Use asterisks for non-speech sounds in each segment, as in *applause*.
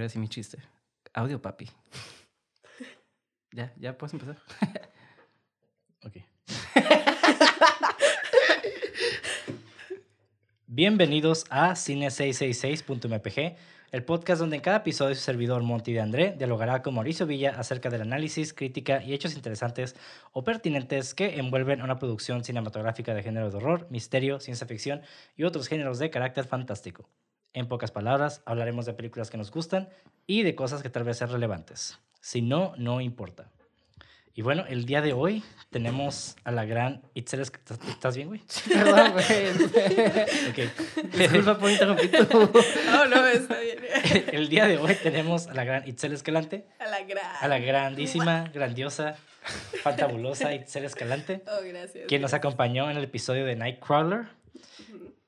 Quiero decir mi chiste. Audio, papi. *laughs* ya, ya puedes empezar. *laughs* Ok. Bienvenidos a Cine666.mpg, el podcast donde en cada episodio su servidor Monty de André dialogará con Mauricio Villa acerca del análisis, crítica y hechos interesantes o pertinentes que envuelven una producción cinematográfica de género de horror, misterio, ciencia ficción y otros géneros de carácter fantástico. En pocas palabras, hablaremos de películas que nos gustan y de cosas que tal vez sean relevantes. Si no, no importa. Y bueno, el día de hoy tenemos a la gran Itzel. ¿Estás, bien, güey? *laughs* Perdón, güey. Ok. Disculpa por interrumpir. Oh, no, está bien. *laughs* El día de hoy tenemos a la gran Itzel Escalante, A la gran. a la grandísima, grandiosa, fantabulosa Itzel Escalante, Oh, gracias. quien nos acompañó en el episodio de Nightcrawler.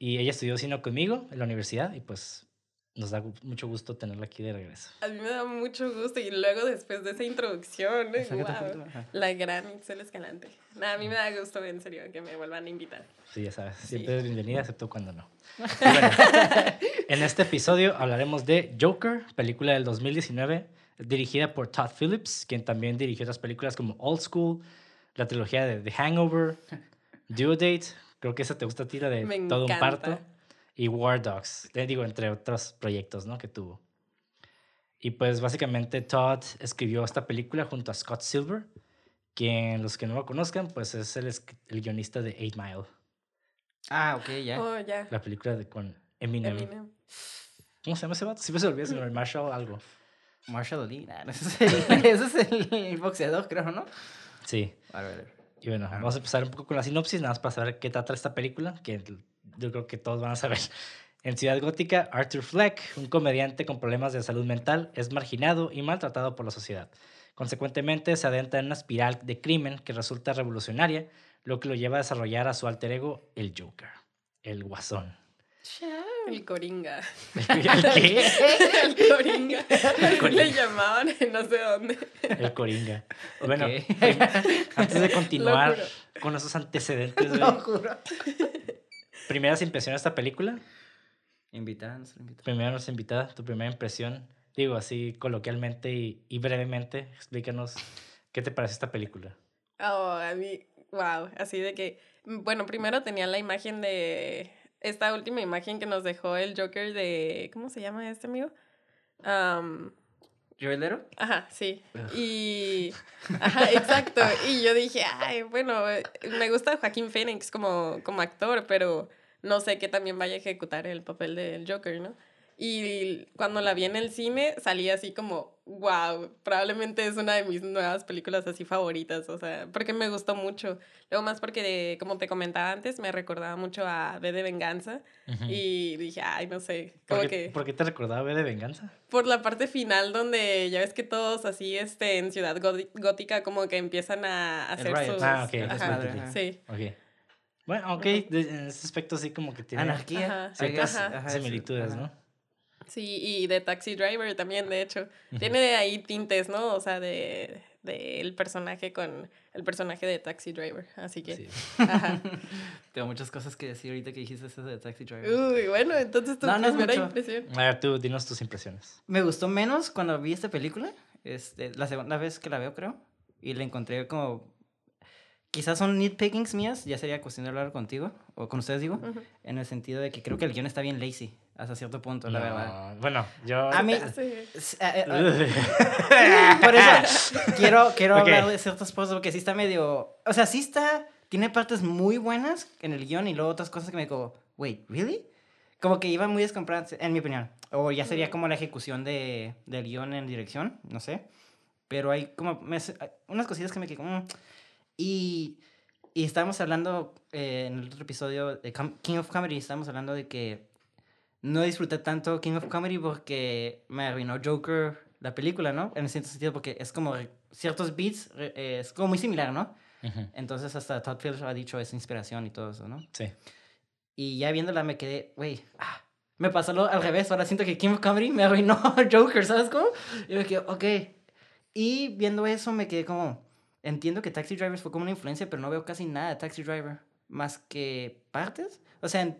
Y ella estudió cine conmigo en la universidad y pues nos da mucho gusto tenerla aquí de regreso. A mí me da mucho gusto y luego después de esa introducción, ajá. La gran Itzel Escalante. Nada, a mí me da gusto, en serio, que me vuelvan a invitar. Sí, ya sabes, Sí. siempre es bienvenida, excepto cuando no. *laughs* Bueno, en este episodio hablaremos de Joker, película del 2019, dirigida por Todd Phillips, quien también dirigió otras películas como Old School, la trilogía de The Hangover, *laughs* Due Date, creo que esa te gusta a ti, la de Me Todo un encanta. parto, y War Dogs, te digo, entre otros proyectos ¿no? que tuvo. Y pues básicamente Todd escribió esta película junto a Scott Silver, quien los que no lo conozcan, pues es el, el guionista de Eight Mile. Ah, ok, ya. Oh, ya. La película de con Eminem. Eminem. ¿Cómo se llama ese vato? Siempre se olvida, señor Marshall algo. Marshall Ali. Nah, *laughs* ese es el, ese es el boxeador, creo, ¿no? Sí. A ver, a ver. Y bueno, Ah. vamos a empezar un poco con la sinopsis, nada más para saber qué trata esta película, que yo creo que todos van a saber. *laughs* En Ciudad Gótica, Arthur Fleck, un comediante con problemas de salud mental, es marginado y maltratado por la sociedad. Consecuentemente, se adentra en una espiral de crimen que resulta revolucionaria, lo que lo lleva a desarrollar a su alter ego, el Joker, el Guasón. El Coringa. ¿El qué? El Coringa. Así Coringa. le llamaban en no sé dónde. El Coringa. Bueno, *laughs* antes de continuar con esos antecedentes, Lo juro. primeras impresiones de esta película. Invitada, nuestra invitada, tu primera impresión. Digo así coloquialmente y, y brevemente, explícanos qué te parece esta película. Oh, a mí, wow, así de que, bueno, primero tenía la imagen de, esta última imagen que nos dejó el Joker de, ¿cómo se llama este amigo? Am, ¿Joelero? ajá, sí. Ugh. Y, ajá, exacto. Y yo dije, ay, bueno, me gusta Joaquín Phoenix como, como actor, pero no sé qué también vaya a ejecutar el papel del Joker, ¿no? Y cuando la vi en el cine, salí así como, wow, probablemente es una de mis nuevas películas así favoritas, o sea, porque me gustó mucho. Luego más porque, como te comentaba antes, me recordaba mucho a B de Venganza Ujú. y dije, ay, no sé, ¿Por, como qué, que por qué te recordaba B de Venganza? por la parte final donde ya ves que todos así, este, en Ciudad Gótica como que empiezan a hacer sus... Ah, ok, Ajá, ajá. sí. Ok. Bueno, ok, de- en ese aspecto sí como que tiene Anarquía. Ajá. ciertas similitudes, ajá. ¿no? Sí, y de Taxi Driver también, de hecho. Tiene de ahí tintes, ¿no? O sea, de, de el personaje con el personaje de Taxi Driver. Así que, Sí. ajá. *laughs* Tengo muchas cosas que decir ahorita que dijiste eso de Taxi Driver. Uy, bueno, entonces tu No, no es primera mucho. impresión. A ver, tú, dinos tus impresiones. Me gustó menos cuando vi esta película. Este, la segunda vez que la veo, creo. Y la encontré como. Quizás son nitpickings mías. Ya sería cuestión de hablar contigo. O con ustedes, digo. En el sentido de que creo que el guion está bien lazy. Hasta cierto punto, la No, verdad. Bueno, yo... A mí. Sí. Eh, eh, *laughs* Por eso, quiero, quiero Ok. hablar de ciertas cosas porque sí está medio... O sea, sí está... Tiene partes muy buenas en el guion y luego otras cosas que me digo, wait, ¿really? Como que iban muy descompradas, en mi opinión. O ya sería Mm. como la ejecución de, del guion en dirección, no sé. Pero hay como... me hay unas cosillas que me quedo como... Y, y estábamos hablando eh, en el otro episodio de Com- King of Comedy, estábamos hablando de que no disfruté tanto King of Comedy porque me arruinó Joker la película, ¿no? En cierto sentido, porque es como ciertos beats, eh, es como muy similar, ¿no? Entonces hasta Todd Phillips ha dicho es inspiración y todo eso, ¿no? Sí. Y ya viéndola me quedé, güey, ah, me pasó lo al revés, ahora siento que King of Comedy me arruinó *laughs* Joker, ¿sabes cómo? Y me quedé, ok. Y viendo eso me quedé como, entiendo que Taxi Driver fue como una influencia, pero no veo casi nada de Taxi Driver, más que partes. O sea, en-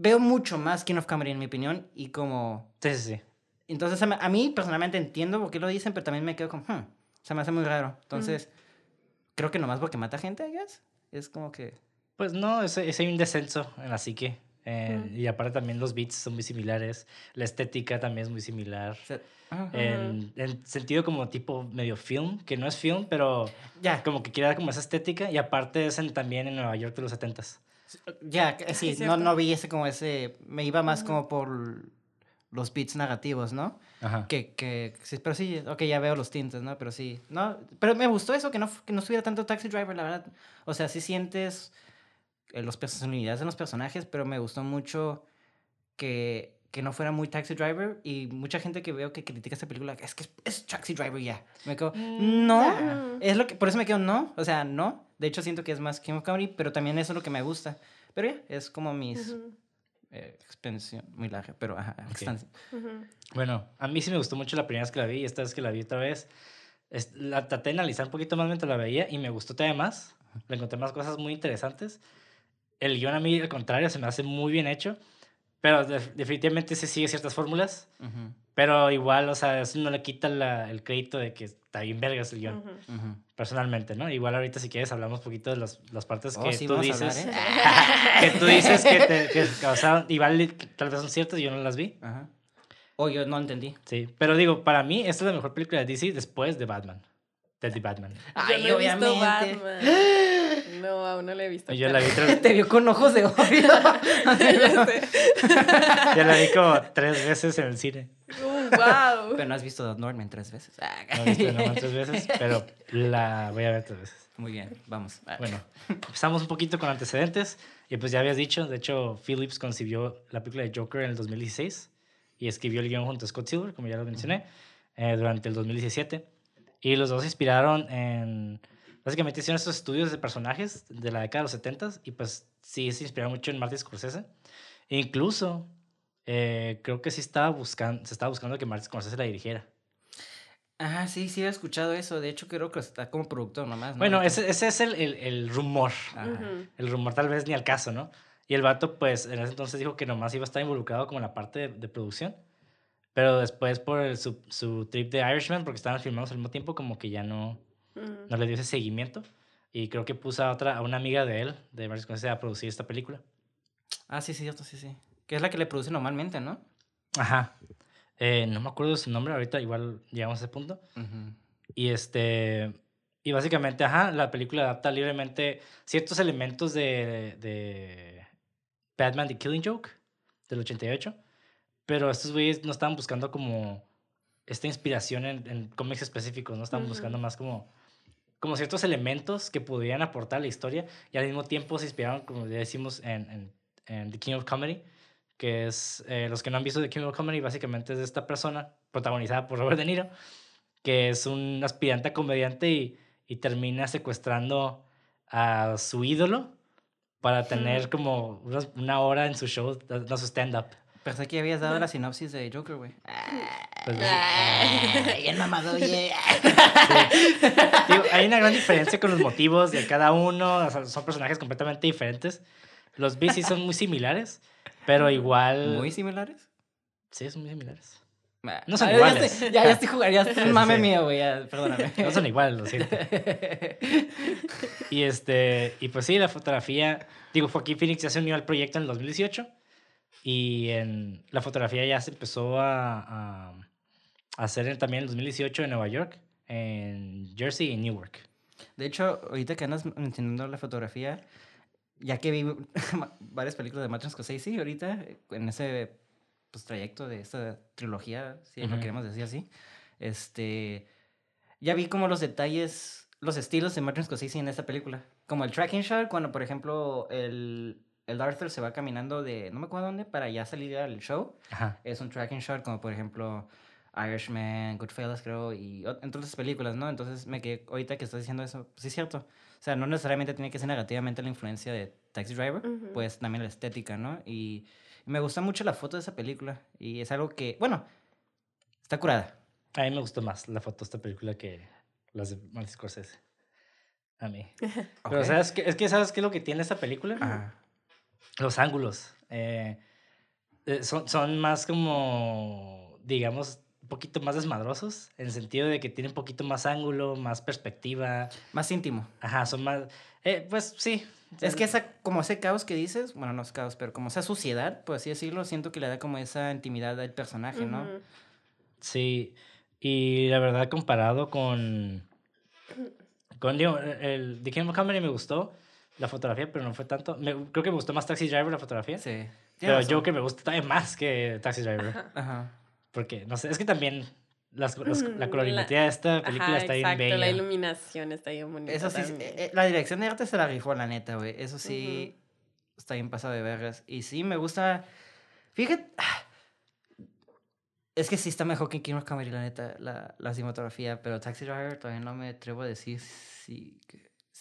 veo mucho más King of Comedy en mi opinión y como Sí, sí, sí. entonces, a mí- personalmente entiendo por qué lo dicen, pero también me quedo con, hmm, se me hace muy raro. Entonces, creo que nomás porque mata gente, I guess. Es como que... Pues no, es, es un descenso en la psique. eh, Mm. Y aparte también los beats son muy similares. La estética también es muy similar. sea, ah, En, en sentido como tipo medio film, que no es film, pero ya, como que quiere dar como esa estética. Y aparte es en- también en Nueva York de los 70s. Ya, *laughs* sí, no, no vi ese como ese... Me iba más como por los beats narrativos, ¿no? Ajá. Que, que, sí, pero sí, ok, ya veo los tintes, ¿no? Pero sí, no, pero me gustó eso, que no, que no estuviera tanto Taxi Driver, la verdad. O sea, sí sientes eh, las personalidades de los personajes, pero me gustó mucho que, que no fuera muy Taxi Driver y mucha gente que veo que critica esta película, es que es, es Taxi Driver ya. Me quedo, Mm, no, es lo que, por eso me quedo, no, o sea, no. De hecho, siento que es más King of Comedy, pero también eso es lo que me gusta. Pero ya, es como mis Ujú, eh, expansión, muy larga, pero ajá, expansión. ujú. Bueno, a mí sí me gustó mucho la primera vez que la vi y esta vez que la vi otra vez. es- la traté de analizar un poquito más mientras la veía y me gustó todavía más. Le encontré más cosas muy interesantes. El guion a mí, al contrario, se me hace muy bien hecho. Pero def- definitivamente se sigue ciertas fórmulas. Ujú, Pero igual, o sea, eso no le quita la- el crédito de que está bien vergas el guion. Ujú. ujú. Personalmente, ¿no? Igual ahorita si quieres hablamos un poquito de los- las partes Oh, que sí, tú dices. hablar, *laughs* ¿eh? que tú dices que, te, que causaron, igual tal vez son ciertas yo no las vi. Ajá. O yo no entendí. Sí, pero digo, para mí esta es la mejor película de DC después de Batman. De The Batman. Ay, yo no he visto obviamente. Batman. No, aún no la he visto. Y Yo la vi, *laughs* tres- Te vio con ojos de odio. *laughs* ya sé. ya la vi como tres veces en el cine. Uh, wow. Pero no has visto The Northman tres veces. No he visto nomás tres veces, pero la voy a ver tres veces. Muy bien, vamos. Bueno, empezamos un poquito con antecedentes. Y pues ya habías dicho, de hecho, Phillips concibió la película de Joker en el 2016 y escribió el guion junto a Scott Silver, como ya lo mencioné, eh, durante el 2017. Y los dos se inspiraron en. Básicamente hicieron estos estudios de personajes de la década de los 70 y pues sí se inspiraron mucho en Martin Scorsese. E incluso eh, creo que sí estaba buscando, se estaba buscando que Martin Scorsese la dirigiera. Ah, sí, sí, he escuchado eso. De hecho, creo que está como productor nomás. ¿no? Bueno, ese, ese es el, el, el rumor. Ajá. Ujú. El rumor tal vez ni al caso, ¿no? Y el vato, pues, en ese entonces dijo que nomás iba a estar involucrado como en la parte de, de producción. Pero después, por el- su, su trip de Irishman, porque estaban filmados al mismo tiempo, como que ya no, No le dio ese seguimiento. Y creo que puso a otra, a una amiga de él, de Martin Scorsese, a producir esta película. Ah, sí, sí, cierto, sí, sí. Que es la que le produce normalmente, ¿no? Ajá. Eh, no me acuerdo de su nombre, ahorita igual llegamos a ese punto. Y este. Y básicamente, ajá, la película adapta libremente ciertos elementos de, de Batman The Killing Joke del 88. Pero estos güeyes no estaban buscando como esta inspiración en, en cómics específicos, no estaban buscando más como, como ciertos elementos que pudieran aportar a la historia y al mismo tiempo se inspiraron, como ya decimos, en, en, en The King of Comedy, que es, eh, los que no han visto The King of Comedy, básicamente es esta persona, protagonizada por Robert De Niro, que es un aspirante a comediante y, y termina secuestrando a su ídolo para tener como una hora en su show, dando su stand-up. Pensé que habías dado la sinopsis de Joker, güey. Pues, Ay, bien mamado, *laughs* oye. Digo, hay una gran diferencia con los motivos de cada uno, o sea, son personajes completamente diferentes. Los B sí son muy similares, pero igual... Muy similares. Sí, son muy similares. Ah, No son ya iguales. estoy- Ya, ya estoy jugando, ya *laughs* es un mame sí. mío, güey, ya, perdóname. No son iguales, lo siento. *laughs* Y este, y pues sí, la fotografía, digo, Joaquín Phoenix ya se unió al proyecto en el 2018 y en la fotografía ya se empezó a, a, hacer también en el 2018 en Nueva York, en Jersey y Newark. De hecho, ahorita que andas mencionando la fotografía, ya que vi *laughs* varias películas de Martin Scorsese ahorita, en ese pues, trayecto de esta trilogía, si lo Ujú. queremos decir así, este, ya vi como los detalles, los estilos de Martin Scorsese en esta película. Como el tracking shot, cuando por ejemplo el, el Arthur se va caminando de no me acuerdo dónde para ya salir al show, Ajá. es un tracking shot, como por ejemplo Irishman, Goodfellas, creo, y entre otras películas, ¿no? Entonces me quedé, ahorita que estás diciendo eso, pues sí es cierto. O sea, no necesariamente tiene que ser negativamente la influencia de Taxi Driver, Ujú. pues también la estética, ¿no? Y me gusta mucho la foto de esa película, y es algo que, bueno, está curada. A mí me gustó más la foto de esta película que las de Martin Scorsese. A mí. *laughs* Pero Ok. ¿sabes qué? es que ¿sabes qué es lo que tiene esta película? Ajá. Los ángulos. eh, eh, son, son más como, digamos, un poquito más desmadrosos, en el sentido de que tienen un poquito más ángulo, más perspectiva. Más íntimo. Ajá, son más... eh, pues sí. Es que esa, como ese caos que dices, bueno, no es caos, pero como esa suciedad, por así decirlo, siento que le da como esa intimidad al personaje, ¿no? Sí, y la verdad comparado con... Con, digo, el The Kingdom Come me gustó la fotografía, pero no fue tanto. Me- creo que me gustó más Taxi Driver la fotografía. Sí. pero Tienes yo razón. que me gusta también más que Taxi Driver. Ajá. Porque, no sé, es que también las, las- la colorimetría de esta película Ajá, está bien exacto, bella. la iluminación está bien bonita. Eso sí, también. eh, eh, la dirección de arte se la rifó, la neta, güey. Eso sí, está bien pasado de vergas. Y sí, me gusta. Fíjate. *sighs* Es que sí está mejor que Kingdom Come, la neta, la, la cinematografía. Pero Taxi Driver todavía no me atrevo a decir si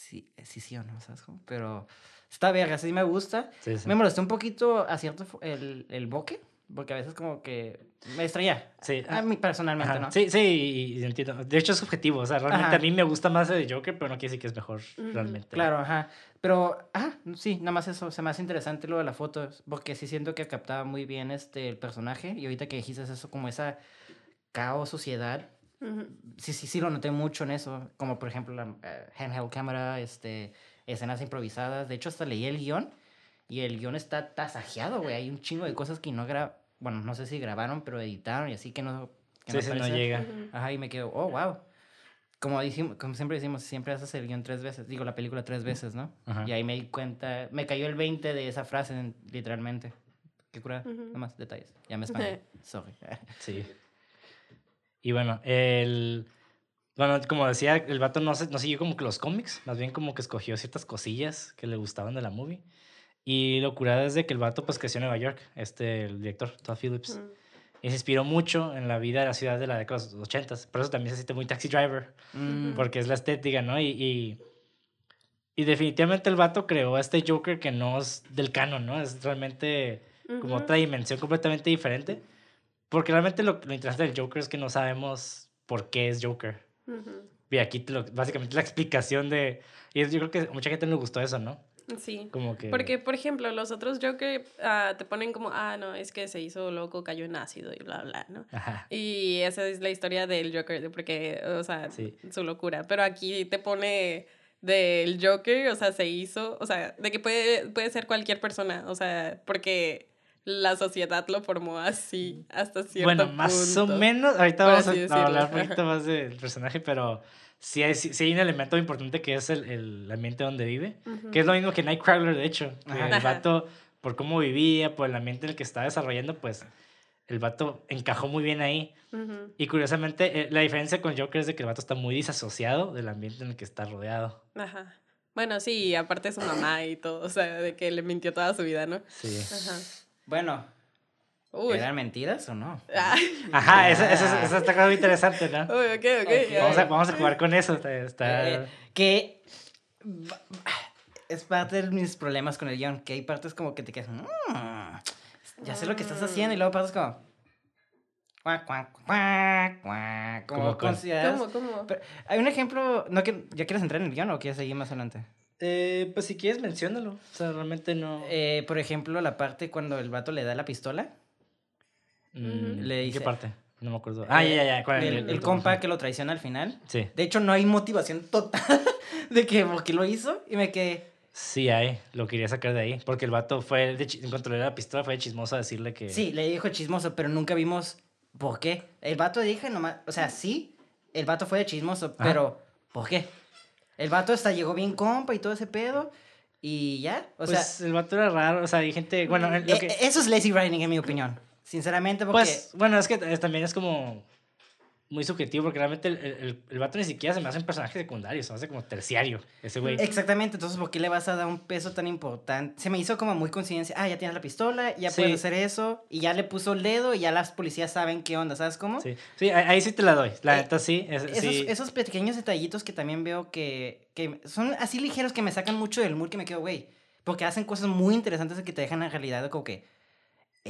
sí, sí, sí o no, ¿sabes? cómo? Pero está verga, sí me gusta. Sí, sí. Me molestó un poquito a cierto el, el bokeh, porque a veces como que me distraía. Sí, A mí personalmente, Ajá, ¿no? Sí, sí, y- y entiendo. De hecho, es subjetivo. O sea, realmente Ajá. a mí me gusta más el de Joker, pero no quiere decir que es mejor realmente. Claro, ajá. Pero, ajá, sí, nada más eso. Se me hace interesante lo de la foto, porque sí siento que captaba muy bien este, el personaje. Y ahorita que dijiste eso, como esa caos, sí, sí, sí lo noté mucho en eso. Como por ejemplo la eh, handheld cámara, este, escenas improvisadas. De hecho, hasta leí el guion y el guion está tasajeado, güey. Hay un chingo de cosas que no gra bueno, no sé si grabaron, pero editaron y así que no. Que Sí, no aparece. llega. Ujú. Ajá, y me quedo, oh, wow. Como, dijimos, como siempre decimos, siempre haces el guion tres veces, digo, la película tres veces, ¿no? Ajá. Y ahí me di cuenta, me cayó el 20 de esa frase, en- literalmente. Qué cura, Ujú. nada más detalles. Ya me españé, *laughs* sorry. Sí. Y bueno, el... Bueno, como decía, el vato no, se- no siguió como que los cómics, más bien como que escogió ciertas cosillas que le gustaban de la movie. Y lo curada es de que el vato pues creció en Nueva York, este, el director, Todd Phillips. Ujú. Y se inspiró mucho en la vida de la ciudad de la década de los 80. Por eso también se siente muy Taxi Driver, Mm, porque es la estética, ¿no? Y, y, y definitivamente el vato creó a este Joker que no es del canon, ¿no? Es realmente como otra dimensión completamente diferente. Porque realmente lo, lo interesante del Joker es que no sabemos por qué es Joker. Ujú. Y aquí te lo- básicamente la explicación de... Y yo creo que a mucha gente le gustó eso, ¿no? Sí. Como que... Porque, por ejemplo, los otros Joker ah, te ponen como, ah, no, es que se hizo loco, cayó en ácido y bla, bla, ¿no? Ajá. Y esa es la historia del Joker, porque, o sea, Sí. su locura. Pero aquí te pone del Joker, o sea, se hizo, o sea, de que puede, puede ser cualquier persona, o sea, porque la sociedad lo formó así hasta cierto Bueno, más o punto. menos. Ahorita por vamos a, decirlo. hablar un poquito más del personaje, pero sí hay, sí, sí hay un elemento importante que es el, el ambiente donde vive. Ujú. Que es lo mismo que Nightcrawler, de hecho. Ajá. el vato, por cómo vivía, por el ambiente en el que estaba desarrollando, pues el vato encajó muy bien ahí. Ujú. Y curiosamente, eh, la diferencia con Joker es de que el vato está muy disasociado del ambiente en el que está rodeado. Ajá. Bueno, sí, aparte su mamá y todo, o sea, de que le mintió toda su vida, ¿no? Sí. Ajá. Bueno, Uy. ¿eran mentiras o no? *laughs* Ah. Ajá, eso, eso, eso está muy interesante, ¿no? Uy, ok, ok. Ok. ya. Vamos a, vamos a jugar con eso. Está, está- Eh, que va- es parte de mis problemas con el guion, que hay partes como que te quedas, "Mm, ya sé lo que estás haciendo, y luego partes como... cuac, cuac, cuac, ¿Cómo como cuál? consideradas- ¿Cómo, cómo? Pero, hay un ejemplo, ¿no que, ¿ya quieres entrar en el guion o quieres seguir más adelante? Eh, pues si quieres, menciónalo. O sea, realmente no. Eh, por ejemplo, la parte cuando el vato le da la pistola. Mm, le ¿en dice- ¿Qué parte? No me acuerdo. Ah, ya, ya, ya. ¿cuál? El, el compa que lo traiciona al final. Sí. De hecho, no hay motivación total *laughs* de que porque lo hizo y me quedé... Sí, hay. Lo quería sacar de ahí. Porque el vato fue. De, en cuanto le la pistola, fue de chismoso a decirle que. Sí, le dijo chismoso, pero nunca vimos por qué. El vato dije nomás, o sea, sí, el vato fue de chismoso, Ajá. pero ¿por qué? El vato hasta llegó bien compa y todo ese pedo y ya, o Pues el vato era raro. O sea, hay gente. Bueno, sea, lo e- que. eso es lazy writing en mi opinión, sinceramente, porque Pues, bueno, es que también es como muy subjetivo porque realmente el, el, el vato ni siquiera se me hace un personaje secundario, se me hace como terciario ese güey. exactamente, entonces ¿por qué le vas a dar un peso tan importante? Se me hizo como muy coincidencia, ah, ya tienes la pistola, ya Sí. puedes hacer eso y ya le puso el dedo y ya las policías saben qué onda, ¿sabes cómo? Sí, sí, ahí sí te la doy. La Eh, neta sí. es- Esos, sí. esos pequeños detallitos que también veo que, que son así ligeros que me sacan mucho del mood que me quedo, güey. Porque hacen cosas muy interesantes que te dejan en realidad como que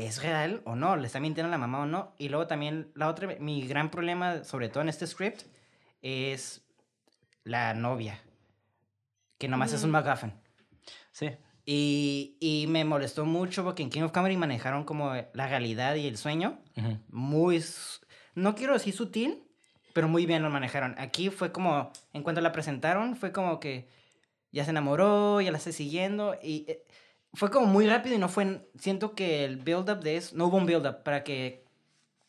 es real o no, le está mintiendo a la mamá o no. Y luego también la otra, mi gran problema, sobre todo en este script, es la novia. Que nomás es un Mm. MacGuffin. Sí. Y, y me molestó mucho porque en King of Comedy manejaron como la realidad y el sueño muy, no quiero decir sutil, pero muy bien lo manejaron. Aquí fue como, en cuanto la presentaron, fue como que ya se enamoró, ya la está siguiendo y eh, fue como muy rápido y no fue, siento que el build-up de eso, no hubo un build-up para que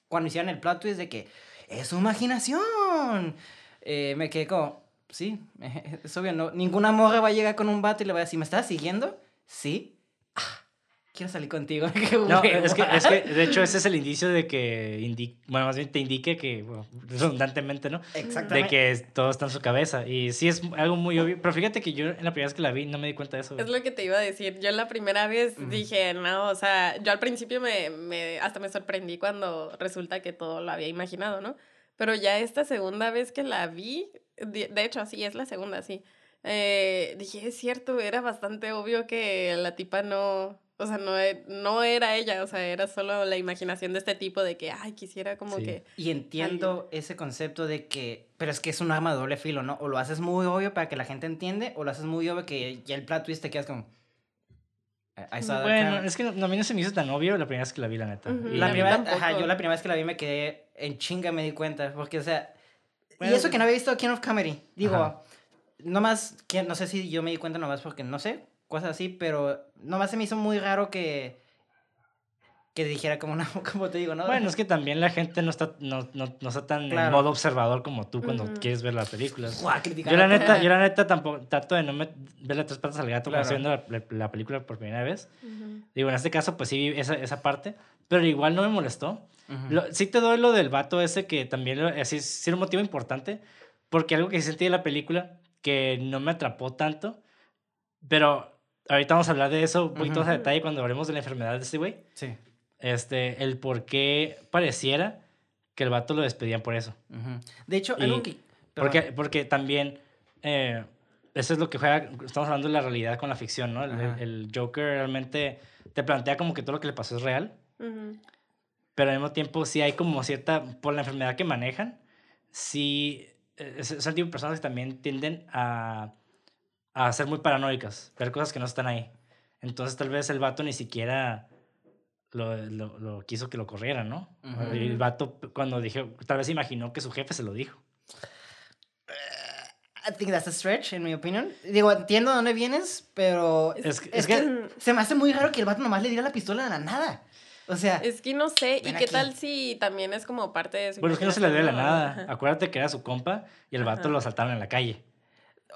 cuando hicieron el plot twist de que es su imaginación, eh, me quedé como, sí, *laughs* es obvio, no, ninguna morra va a llegar con un vato y le va a decir, ¿me estás siguiendo? Sí. Quiero salir contigo. *laughs* Qué No, es que, es que, de hecho, ese es el indicio de que, indi bueno, más bien te indique que, bueno, redundantemente, ¿no? De Exactamente. que todo está en su cabeza. Y sí es algo muy obvio. Pero fíjate que yo en la primera vez que la vi no me di cuenta de eso. güey. Es lo que te iba a decir. Yo la primera vez dije, no, o sea, yo al principio me, me, hasta me sorprendí cuando resulta que todo lo había imaginado, ¿no? Pero ya esta segunda vez que la vi, de, de hecho, sí, es la segunda, sí. eh, dije, es cierto, era bastante obvio que la tipa no, o sea, no, e- no era ella, o sea, era solo la imaginación de este tipo de que, ay, quisiera como Sí. que... Y entiendo ese concepto de que, pero es que es un arma de doble filo, ¿no? O lo haces muy obvio para que la gente entiende, o lo haces muy obvio que ya el plot twist te quedas como... I- I saw that Bueno, es que no, a mí no se me hizo tan obvio la primera vez que la vi, la neta. La primera, ajá, yo la primera vez que la vi me quedé en chinga, me di cuenta, porque, o sea, Bueno, y eso que no había visto King of Comedy, digo, Ajá. nomás, que, no sé si yo me di cuenta nomás porque, no sé, cosas así, pero nomás se me hizo muy raro que, que dijera como, una, *laughs* como te digo, ¿no? Bueno, es que también la gente no está, no, no, no está tan en Claro. modo observador como tú cuando Ujú. quieres ver las películas. Guau, Yo la neta, yo la neta tampoco trato de no me, verle tres patas al gato cuando Claro. estoy viendo la, la- la película por primera vez. Ujú. Digo, en este caso, pues sí vi esa, esa parte, pero igual no me molestó. Ujú. Lo- sí te doy lo del vato ese que también así, sí era un motivo importante, porque algo que sentí de la película que no me atrapó tanto, pero ahorita vamos a hablar de eso un poquito más a detalle cuando hablemos de la enfermedad de este güey. Sí. Este, el por qué pareciera que el vato lo despedían por eso. De hecho, Y- algo que... Porque, porque también eh, eso es lo que juega, estamos hablando de la realidad con la ficción, ¿no? El, Joker realmente te plantea como que todo lo que le pasó es real, pero al mismo tiempo sí hay como cierta, por la enfermedad que manejan, sí, eh, es- son tipo de personas que también tienden a, a ser muy paranoicas, ver cosas que no están ahí. Entonces tal vez el vato ni siquiera lo, lo, lo quiso que lo corrieran, ¿no? Ujú. Y El vato cuando dije, tal vez imaginó que su jefe se lo dijo. I think that's a stretch, en mi opinión. Digo, entiendo de dónde vienes, pero es, Es, es que, que se me hace muy raro que el vato nomás le diera la pistola de la nada. O sea, Es que no sé, ¿y qué aquí. tal si también es como parte de su Bueno, es que no se le debe la nada. Ajá. Acuérdate que era su compa y el vato Ajá. lo saltaron en la calle.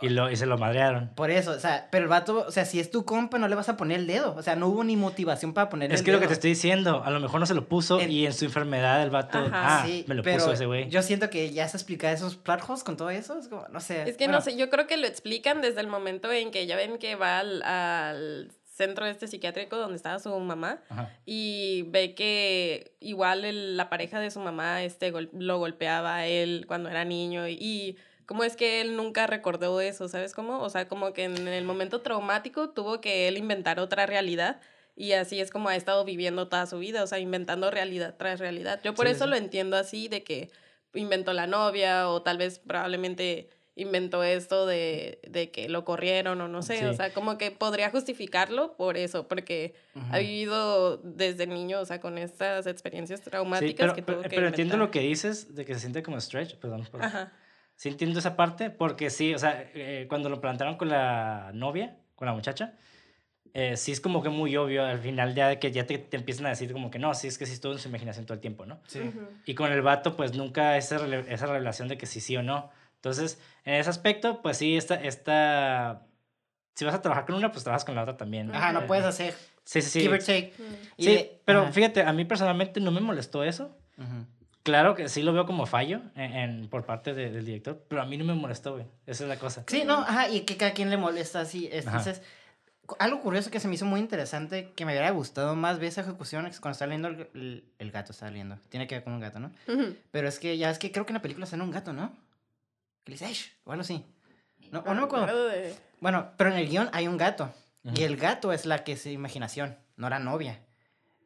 Y, lo, y se lo madrearon. por eso, o sea, pero el vato, o sea, si es tu compa, no le vas a poner el dedo. O sea, no hubo ni motivación para ponerle Es el que lo que dedo. te estoy diciendo, a lo mejor no se lo puso En- y en su enfermedad el vato, Ajá. ah, Sí, me lo pero puso ese güey. Yo siento que ya se explica esos plot holes con todo eso. Es como, no sé. Es que bueno, no sé, yo creo que lo explican desde el momento en que ya ven que va al, al centro este psiquiátrico donde estaba su mamá Ajá. y ve que igual el- la pareja de su mamá este, gol- lo golpeaba a él cuando era niño y, y cómo es que él nunca recordó eso, ¿sabes cómo? O sea, como que en el momento traumático tuvo que él inventar otra realidad y así es como ha estado viviendo toda su vida, o sea, inventando realidad tras realidad. Yo por Sí, eso sí. lo entiendo así, de que inventó la novia o tal vez probablemente inventó esto de, de que lo corrieron o no sé, o Sí. sea, como que podría justificarlo por eso, porque ha vivido desde niño, o sea, con estas experiencias Sí, traumáticas pero, que pero, tuvo que pero entiendo lo inventar. que dices de que se siente como stretch, perdón. por- Ajá. Sí entiendo esa parte porque sí, o sea, eh, cuando lo plantaron con la novia, con la muchacha, eh, sí es como que muy obvio al final ya de que ya te, te empiezan a decir como que no, sí es que sí estuvo en su imaginación todo el tiempo, ¿no? Sí. Ujú. Y con el vato, pues nunca esa, esa revelación de que sí, sí o no. Entonces, en ese aspecto, pues sí, esta, esta... Si vas a trabajar con una, pues trabajas con la otra también. Ajá, no puedes hacer Sí, sí, sí. give or take. Ujú. Y Sí, de- pero ajá. fíjate, a mí personalmente no me molestó eso. Ujú. Claro que sí lo veo como fallo en, en- por parte de- del director, pero a mí no me molestó, güey. Esa es la cosa. Sí, no, ajá, y que cada quien le molesta así. Ajá. Entonces, cu- algo curioso que se me hizo muy interesante, que me hubiera gustado más ver esa ejecución es cuando está leyendo el, el- el gato, está leyendo. Tiene que ver con un gato, ¿no? Ujú. Pero es que ya es que creo que en la película sale un gato, ¿no? Que le dice, o algo así. No, o no me acuerdo. De- Bueno, pero en el guion hay un gato. Ujú. Y el gato es la que es imaginación, no la novia.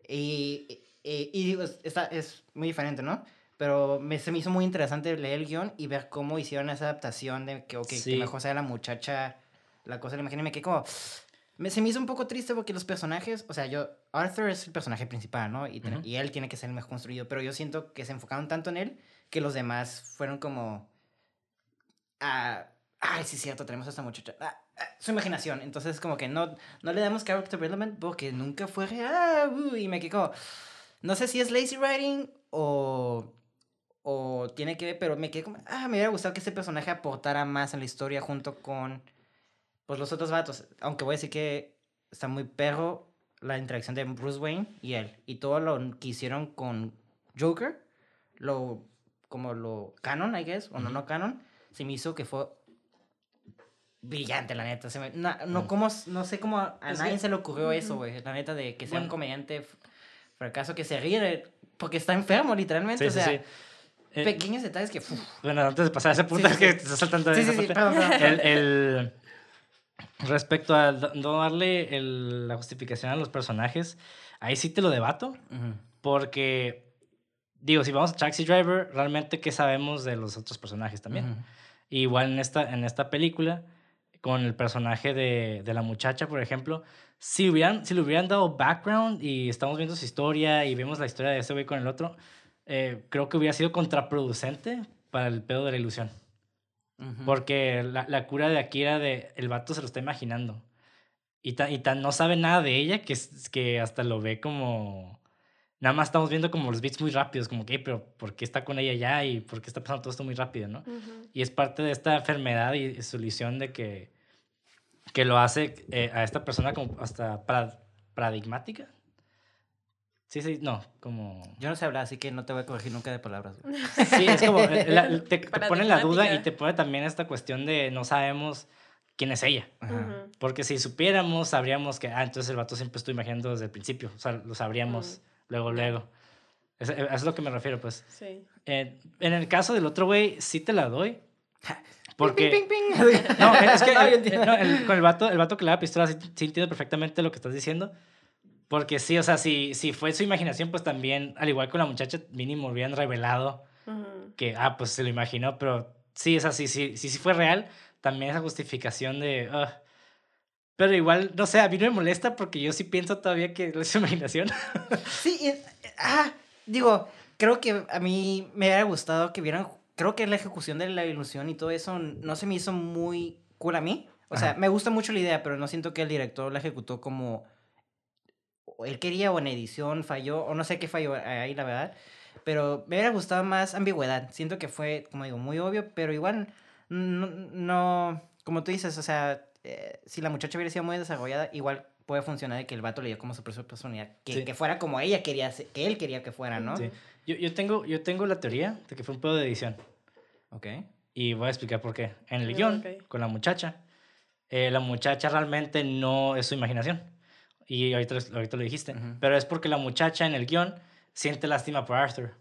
Y, y, y digo, es, está- es muy diferente, ¿no? Pero me, se me hizo muy interesante leer el guion y ver cómo hicieron esa adaptación de que, ok, Sí. que mejor sea la muchacha, la cosa. Y me quedé como, me- se me hizo un poco triste porque los personajes, o sea, yo, Arthur es el personaje principal, ¿no? Y, ten- Ujú. y él tiene que ser el mejor construido, pero yo siento que se enfocaron tanto en él que los demás fueron como, ah, ay, sí, es cierto, tenemos a esta muchacha, ah, ah, su imaginación, entonces como que no, no le damos character development porque nunca fue real, uh, y me quedó, no sé si es lazy writing o... O tiene que ver, pero me quedé como, ah, me hubiera gustado que este personaje aportara más en la historia junto con pues los otros vatos, aunque voy a decir que está muy perro la interacción de Bruce Wayne y él. Y todo lo que hicieron con Joker, lo como lo canon, I guess, o no, no canon, se me hizo que fue brillante, la neta. Se me- na- no, cómo, no sé cómo a Es nadie que- se le ocurrió eso, güey. La neta, de que sea un comediante fracaso, que se ríe, de- porque está enfermo, literalmente. Sí, o sí, sea, sí. Eh, pequeños detalles que... uf. Bueno, antes de pasar a ese punto, es que te estás saltando Sí, esa parte. perdón, perdón. el, el- respecto a no darle el- la justificación a los personajes, ahí sí te lo debato, porque, digo, si vamos a Taxi Driver, realmente, ¿qué sabemos de los otros personajes también? Igual en esta, en esta película, con el personaje de, de la muchacha, por ejemplo, si, hubieran, si le hubieran dado background y estamos viendo su historia y vemos la historia de ese güey con el otro, eh, creo que hubiera sido contraproducente para el pedo de la ilusión. Ujú. Porque la, la cura de Akira de el vato se lo está imaginando. Y tan, y tan no sabe nada de ella que, es- que hasta lo ve como... Nada más estamos viendo como los beats muy rápidos, como que, "Ey, pero ¿por qué está con ella ya? ¿Y por qué está pasando todo esto muy rápido, no? Ujú. Y es parte de esta enfermedad y su ilusión de que, que lo hace eh, a esta persona como hasta para- paradigmática. Sí, sí, no, como... Yo no sé hablar, así que no te voy a corregir nunca de palabras. Sí, es como, eh, la- *laughs* te, te pone la duda y te pone también esta cuestión de no sabemos quién es ella. Ajá. Porque si supiéramos, sabríamos que, ah, entonces el vato siempre estuvo imaginando desde el principio. O sea, lo sabríamos luego, luego. Es, es es lo que me refiero, pues. Sí. Eh, en el caso del otro güey, sí te la doy. *laughs* Porque... Ping, ping, ping. *laughs* No, es que *laughs* el- no, el- con el vato, el vato que le da pistola, sí, sí entiendo perfectamente lo que estás diciendo. Porque sí, o sea, si, si fue su imaginación, pues también, al igual que la muchacha, mínimo hubieran revelado Ujú. que, ah, pues se lo imaginó, pero sí, es así, sí, sí, sí fue real, también esa justificación de, ah. pero igual, no sé, a mí no me molesta porque yo sí pienso todavía que es su imaginación. Sí, y- ah, digo, creo que a mí me hubiera gustado que vieran, creo que la ejecución de la ilusión y todo eso no se me hizo muy cool a mí. O sea, Ajá. me gusta mucho la idea, pero no siento que el director la ejecutó como él quería o en edición falló, o no sé qué falló ahí, la verdad. Pero me hubiera gustado más ambigüedad. Siento que fue, como digo, muy obvio, pero igual no, no como tú dices, o sea, eh, si la muchacha hubiera sido muy desarrollada, igual puede funcionar de que el vato le dio como su propia personalidad, que, Sí. que fuera como ella quería, que él quería que fuera, ¿no? Sí. Yo, yo, tengo, yo tengo la teoría de que fue un pedo de edición. Ok. Y voy a explicar por qué. En el Ah, guion, con la muchacha, eh, la muchacha realmente no es su imaginación. Y ahorita, lo- ahorita lo dijiste. Ujú. Pero es porque la muchacha en el guion siente lástima por Arthur.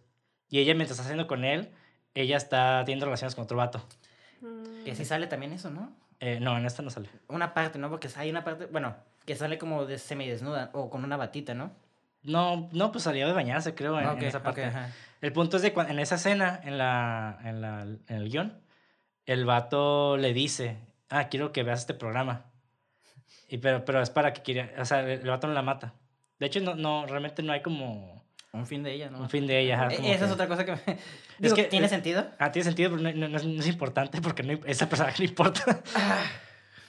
Y ella, mientras está haciendo con él, ella está teniendo relaciones con otro vato. Mm. Que sí sale también eso, ¿no? Eh, no, en esta no sale. Una parte, ¿no? Porque hay una parte, bueno, que sale como de semidesnuda o con una batita, ¿no? No, no, pues salió de bañarse, creo, en, en Ok, esa ok, parte. ajá. El punto es de cuando, en esa escena, en, la, en, la, en el guion, el vato le dice, ah, quiero que veas este programa. Y pero, pero es para que quiera, o sea, el, vato no la mata. De hecho, no, no, realmente no hay como Un fin de ella, ¿no? un fin de ella. ajá, E- Esa es que- otra cosa que me... *laughs* Digo, que, ¿tiene sentido? Ah, tiene sentido, pero no, no- no es, no es importante porque no, esa personaje no importa. Ah,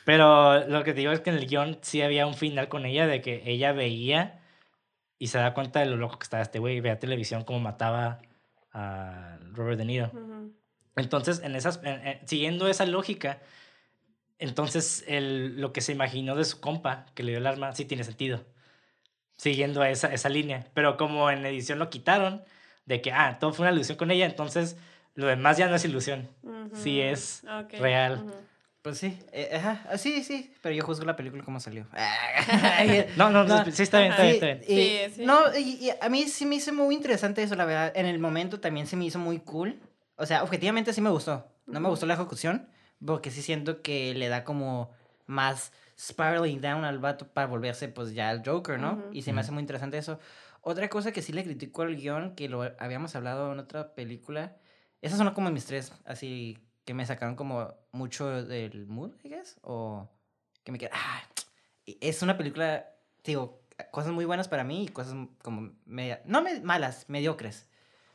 Pero lo que te digo es que en el guion sí había un final con ella de que ella veía y se da cuenta de lo loco que estaba este güey. Veía televisión como mataba a Robert De Niro. Entonces, en esas, en- en- siguiendo esa lógica, entonces el, lo que se imaginó de su compa que le dio el arma sí tiene sentido. Siguiendo esa, esa línea. Pero como en edición lo quitaron, de que, ah, todo fue una ilusión con ella, entonces lo demás ya no es ilusión. Sí es real. Pues sí, eh, ajá, ah, sí, sí, pero yo juzgo la película como salió. *laughs* No, no, No, sí está bien, está bien, Sí, está bien. y- Sí, sí. No, y, y a mí sí me hizo muy interesante eso, la verdad. En el momento también se me hizo muy cool. O sea, objetivamente sí me gustó. No me gustó la ejecución, porque sí siento que le da como más spiraling down al vato para volverse pues ya el Joker, ¿no? Ujú. Y se me hace muy interesante eso. Otra cosa que sí le critico al guion, que lo habíamos hablado en otra película, esas son como mis tres, así que me sacaron como mucho del mood, I guess, o que me quedé, ah, es una película, digo, cosas muy buenas para mí y cosas como media, no me- malas, mediocres.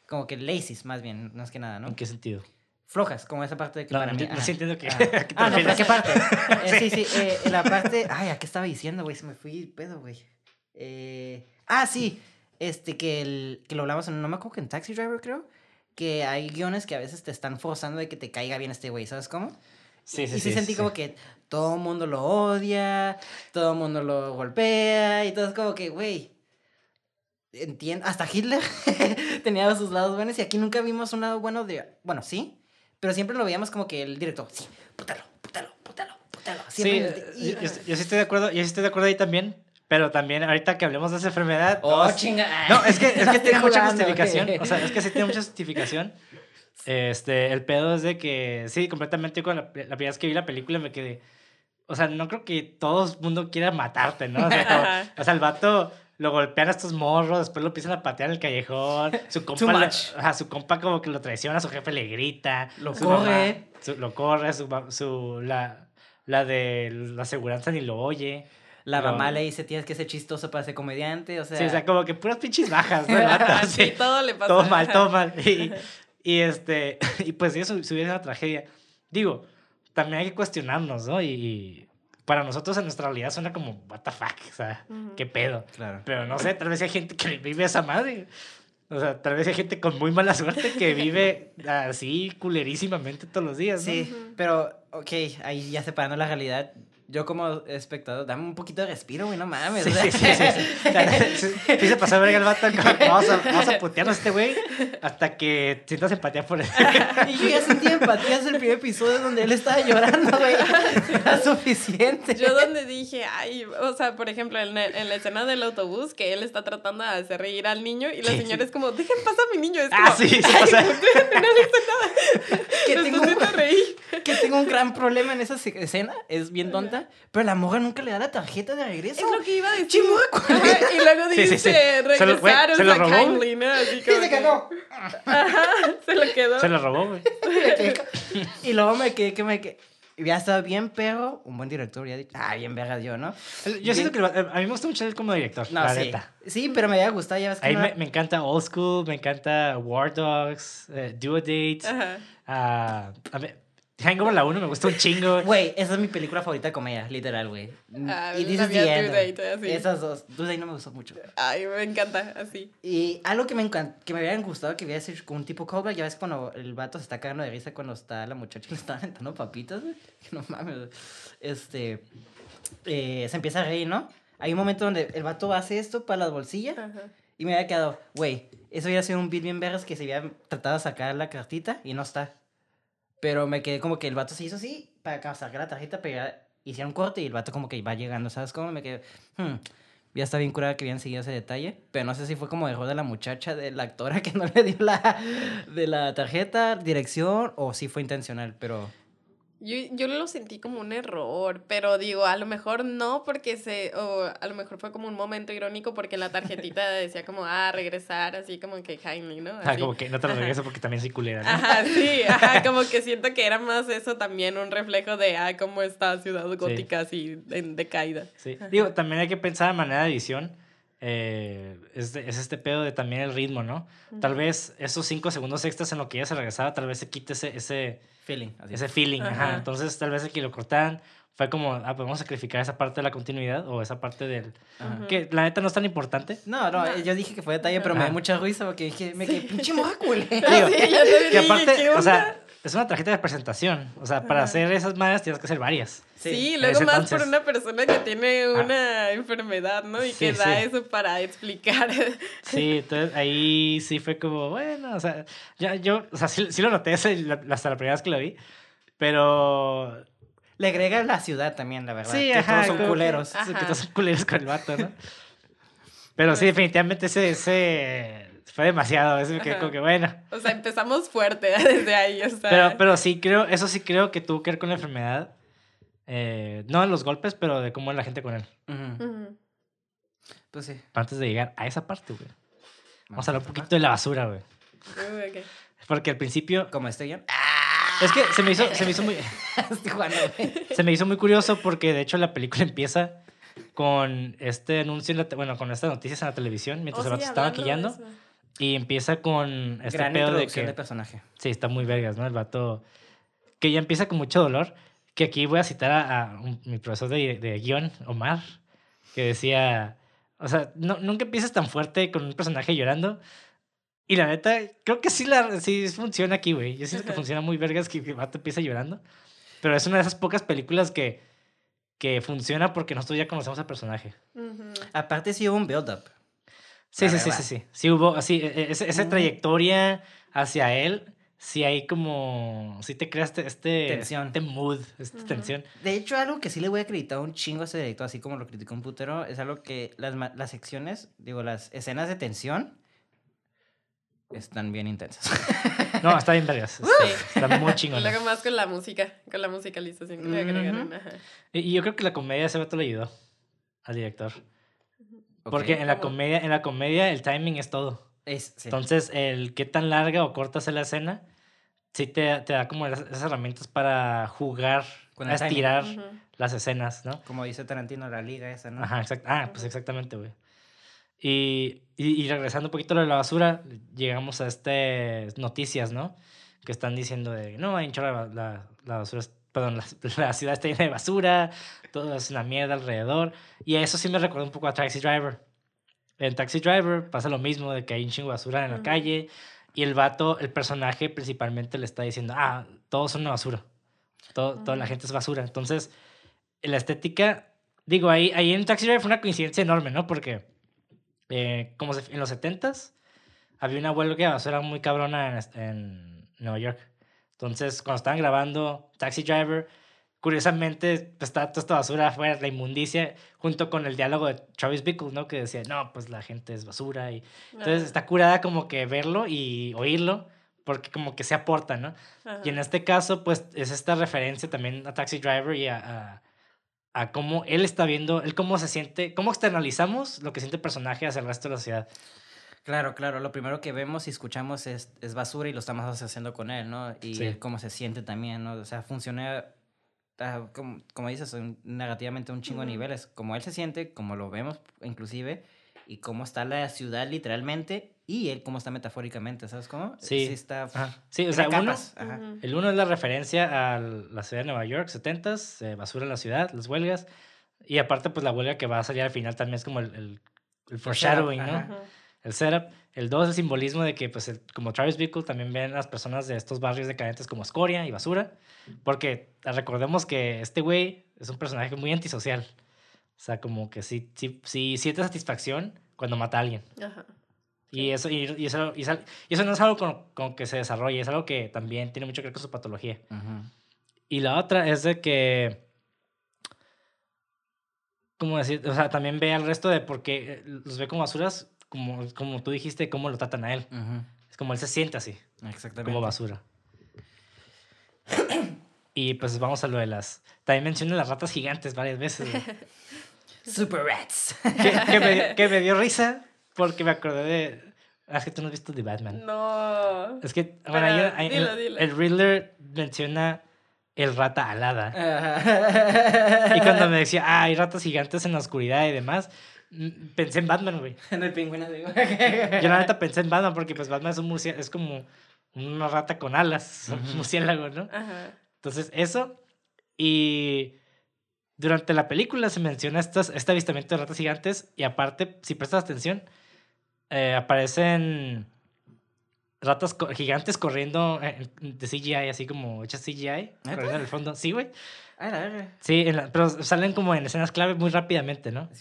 Como que lazy, más bien, más que nada, ¿no? ¿En qué sentido? Flojas, como esa parte de que No, para no, mí... no ajá. sí entiendo que- Ah. *laughs* Ah, no, pero. ¿qué parte? *laughs* Eh, sí, sí, eh, la parte... Ay, ¿a qué estaba diciendo, güey? Se me fui pedo, güey. Eh, ah, sí, este, que, el, que lo hablamos en... No me acuerdo que en Taxi Driver, creo. Que hay guiones que a veces te están forzando de que te caiga bien este güey, ¿sabes cómo? Sí, sí, y sí, sí. sentí sí. como que todo el mundo lo odia, todo el mundo lo golpea, y todo es como que, güey, entiendo, hasta Hitler *laughs* tenía sus lados buenos y aquí nunca vimos un lado bueno de, bueno, sí, pero siempre lo veíamos como que el director, sí, pútalo, pútalo, pútalo, pútalo. Sí, Siempre, yo, yo- yo sí estoy de acuerdo, yo sí estoy de acuerdo ahí también, pero también ahorita que hablemos de esa enfermedad... Oh, chinga. No, es que, es que *laughs* tiene mucha justificación. O sea, es que sí tiene mucha justificación. Este, el pedo es de que, sí, completamente con la, la primera vez que vi la película me quedé. O sea, no creo que todo el mundo quiera matarte, ¿no? O sea, como- *laughs* o sea, el vato lo golpean a estos morros, después lo empiezan a patear en el callejón. Su compa, le- ajá, su compa como que lo traiciona, su jefe le grita. Lo corre. mamá- su- lo corre, su, su, la, la de la aseguranza ni lo oye. La mamá le dice, tienes que ser chistoso para ser comediante, o sea... sí, o sea, como que puras pinches bajas, ¿no? *laughs* Sí. sí, todo le pasa. todo mal, todo mal. Y, y este, *laughs* y pues eso si hubiera una tragedia. Digo, también hay que cuestionarnos, ¿no? Y, y para nosotros en nuestra realidad suena como, what the fuck, o sea, Ujú. qué pedo. Claro. Pero no sé, tal vez hay gente que vive esa madre. O sea, tal vez hay gente con muy mala suerte que *laughs* vive así culerísimamente todos los días, ¿no? Sí, pero, ok, ahí ya separando la realidad, yo como espectador, dame un poquito de respiro, güey, no mames. Sí, sí, sí, sí, sí. Se pasó a ver el vato. Vamos a, vamos a putearnos a este güey hasta que sientas empatía por él. Y yo ya sentí empatía desde el primer episodio donde él estaba llorando, güey. Era suficiente. Yo donde dije, ay, o sea, por ejemplo, en, la- en la escena del autobús, que él está tratando de hacer reír al niño y la señora es como, dejen pasar a mi niño. Es Ah, sí, sí, o sea, que, tengo un, reír. que tengo un gran problema en esa escena, es bien tonta, pero la morra nunca le da la tarjeta de regreso. Es lo que iba a decir. Ajá, y luego Sí, sí, dice, sí. Se lo- regresar, güey, o se lo robó. kindly, ¿no? Así Y se que- cagó. Ajá, se lo quedó. se lo robó, güey. *laughs* Y luego me quedé que me quedé. Ya estaba bien perro, un buen director, ya dije, ah, bien verga yo, ¿no? Yo siento que a mí me gusta mucho él como director, No, la sí. neta. Sí, pero me había gustado, ya ves que A mí no- me, me encanta Old School, me encanta War Dogs, eh, Do a Date. Ajá. ah, a ver, Hangover la 1 me gusta un chingo. Güey, esa es mi película favorita de comedia, literal, güey. Ah, y la This is the End. Así. Esas dos. Due Date no me gustó mucho. Ay, me encanta, así. Y algo que me que me hubieran gustado que hubiera sido como un tipo callback, ya ves cuando el vato se está cagando de risa cuando está la muchacha y *laughs* le está aventando papitas, güey. Que *laughs* no mames. Este. eh, se empieza a reír, ¿no? Hay un momento donde el vato hace esto para las bolsillas Ajá. y me había quedado, güey, eso hubiera sido un beat bien vergas que se hubiera tratado de sacar la cartita y no está. Pero me quedé como que el vato se hizo así para ca- sacar la tarjeta, ya hicieron un corte y el vato como que va llegando, ¿sabes cómo? Me quedé, hmm, ya está bien curada que habían seguido ese detalle, pero no sé si fue como error de la muchacha, de la actora que *laughs* no le dio la, de la tarjeta, dirección, o si fue intencional, pero... Yo, yo lo sentí como un error, pero digo, a lo mejor no porque se, o a lo mejor fue como un momento irónico porque la tarjetita *laughs* decía como, ah, regresar, así como que kindly, ¿no? Ah, Así. como que no te lo regreso porque también soy culera, ¿no? Ajá, sí, ajá, *laughs* como que siento que era más eso también, un reflejo de, ah, cómo está Ciudad Gótica así en decaída. Sí. Digo, también hay que pensar a manera de edición. eh, es, de- es este pedo de también el ritmo, ¿no? Tal vez esos cinco segundos extras en lo que ella se regresaba, tal vez se quite ese, ese, Feeling. Así. ese feeling. ajá. Ajá. Entonces, tal vez el que lo cortaran fue como, ah, podemos sacrificar esa parte de la continuidad o esa parte del... Ajá. Que la neta no es tan importante. No, no, No. yo dije que fue detalle, pero me Ajá. da mucha risa porque dije, me quedé pinche moja *laughs* culera. Digo, Sí, yo aparte, ¿qué o sea, es una tarjeta de presentación. O sea, para Ajá. hacer esas madres tienes que hacer varias. Sí, luego más entonces. por una persona que tiene Ah. una enfermedad, ¿no? Y Sí, que da sí. eso para explicar. *laughs* Sí, entonces ahí sí fue como, bueno, o sea, ya, yo, o sea, sí, sí lo noté hasta la primera vez que lo vi, pero Le agrega la ciudad también, la verdad. sí, que ajá, todos son que- culeros. Ajá. que todos son culeros con el vato, ¿no? Pero sí, definitivamente ese, ese fue demasiado, como que bueno. O sea, empezamos fuerte desde ahí, o sea. Pero, pero sí creo, eso sí creo que tuvo que ver con la enfermedad, eh, no de los golpes, pero de cómo es la gente con él. Ujú. Pues sí. Antes de llegar a esa parte, güey. Vamos a hablar un poquito de la basura, güey. Porque al principio, Como este guion. es que se me hizo, se me hizo muy... *laughs* Estoy jugando, güey. Se me hizo muy curioso porque de hecho la película empieza con este anuncio, en la te- bueno, con estas noticias en la televisión, mientras Oh, el vato sí, estaba maquillando. Y empieza con este Gran pedo de que... de personaje. Sí, está muy vergas, ¿no? El vato que ya empieza con mucho dolor. Que aquí voy a citar a, a un- mi profesor de, de guion, Omar, que decía, o sea, no, nunca empiezas tan fuerte con un personaje llorando. Y la neta, creo que sí, la, sí funciona aquí, güey. Yo siento que *laughs* funciona muy vergas que el vato empieza llorando. Pero es una de esas pocas películas que, que funciona porque nosotros ya conocemos al personaje. Aparte sí hubo un build-up. Sí, sí, sí, sí, sí. Sí hubo, así, e- e- esa, esa Ujú. trayectoria hacia él, sí hay como, sí te creaste este, Tensión. este mood, esta tensión. De hecho, algo que sí le voy a acreditar un chingo a ese director, así como lo criticó un putero, es algo que las, las secciones, digo, las escenas de tensión están bien intensas. No, está bien vergas. *laughs* Está, Sí. está muy chingón. Luego más con la música, con la musicalización que le agregaron. Ujú. ajá. Y, y yo creo que la comedia ese vato le ayudó al director. Porque Ok. en la comedia, en la comedia el timing es todo. Es, sí. Entonces, el qué tan larga o corta sea la escena, sí te, te da como esas herramientas para jugar, Con a estirar Ujú. las escenas, ¿no? Como dice Tarantino, la liga esa, ¿no? Ajá, exact ah, pues exactamente, güey. Y, y, y regresando un poquito a lo de la basura, llegamos a este noticias, ¿no? Que están diciendo de, no, hay un chorro de ba- la, la basura, perdón, la, *laughs* la ciudad está llena de basura, todo es una mierda alrededor. Y eso sí me recuerda un poco a Taxi Driver. En Taxi Driver pasa lo mismo, de que hay un chingo de basura en la Ujú. calle y el vato, el personaje principalmente le está diciendo, ah, todos son una basura. Todo, Toda la gente es basura. Entonces, la estética, digo, ahí, ahí en Taxi Driver fue una coincidencia enorme, ¿no? Porque eh, como en los 70s había una huelga de basura muy cabrona en, en Nueva York. Entonces, cuando estaban grabando Taxi Driver, curiosamente estaba toda esta basura afuera, la inmundicia, junto con el diálogo de Travis Bickle, ¿no? Que decía, no, pues la gente es basura. Y... Entonces, Ajá. está curada como que verlo y oírlo, porque como que se aporta, ¿no? Y en Ajá. este caso, pues es esta referencia también a Taxi Driver y a, a, a cómo él está viendo, él cómo se siente, cómo externalizamos lo que siente el personaje hacia el resto de la sociedad. Claro, claro. Lo primero que vemos y escuchamos es, es basura y lo estamos haciendo con él, ¿no? Y Sí. cómo se siente también, ¿no? O sea, funciona, ah, como, como dices, un- negativamente a un chingo de niveles. Como él se siente, como lo vemos inclusive, y cómo está la ciudad literalmente y él cómo está metafóricamente, ¿sabes cómo? Sí. está... Ajá. Sí, o sea, uno, ajá. El uno es la referencia a la ciudad de Nueva York, 70s, eh, basura en la ciudad, las huelgas, y aparte, pues la huelga que va a salir al final también es como el, el, el foreshadowing, ¿no? ajá. El setup. El 2 el simbolismo de que, pues, el- como Travis Bickle, también ven a las personas de estos barrios decadentes como escoria y basura. Porque recordemos que este güey es un personaje muy antisocial. O sea, como que sí, sí, sí siente satisfacción cuando mata a alguien. Ajá. Y eso, y, y eso, y, sal- y eso no es algo con, con que se desarrolle, es algo que también tiene mucho que ver con su patología. Ujú. Y la otra es de que. ¿Cómo decir? O sea, también ve al resto de por qué eh, los ve como basuras, como, como tú dijiste, cómo lo tratan a él. Es como él se siente así, Exactamente. como basura. *coughs* Y pues vamos a lo de las. También menciona las ratas gigantes varias veces. *laughs* Super Rats. que, que me dio, que me dio *laughs* risa porque me acordé de. Ah, es que tú no has visto The Batman. No. Es que, bueno, ahí- Pero, ahí- dilo, el, dilo. el Riddler menciona el rata alada. Ajá. Y cuando me decía, ah, hay ratas gigantes en la oscuridad y demás, pensé en Batman, güey. *laughs* En el pingüino, digo. Yo la neta pensé en Batman porque pues Batman es un murcia- es como una rata con alas, *laughs* un murciélago, ¿no? Ajá. Entonces, eso. Y durante la película se menciona estas, este avistamiento de ratas gigantes. Y aparte, si prestas atención, eh, aparecen ratas co- gigantes corriendo eh, de CGI, así como hechas CGI, corriendo en el fondo. Sí, güey. Sí, en la- pero salen como en escenas clave muy rápidamente, ¿no? *laughs*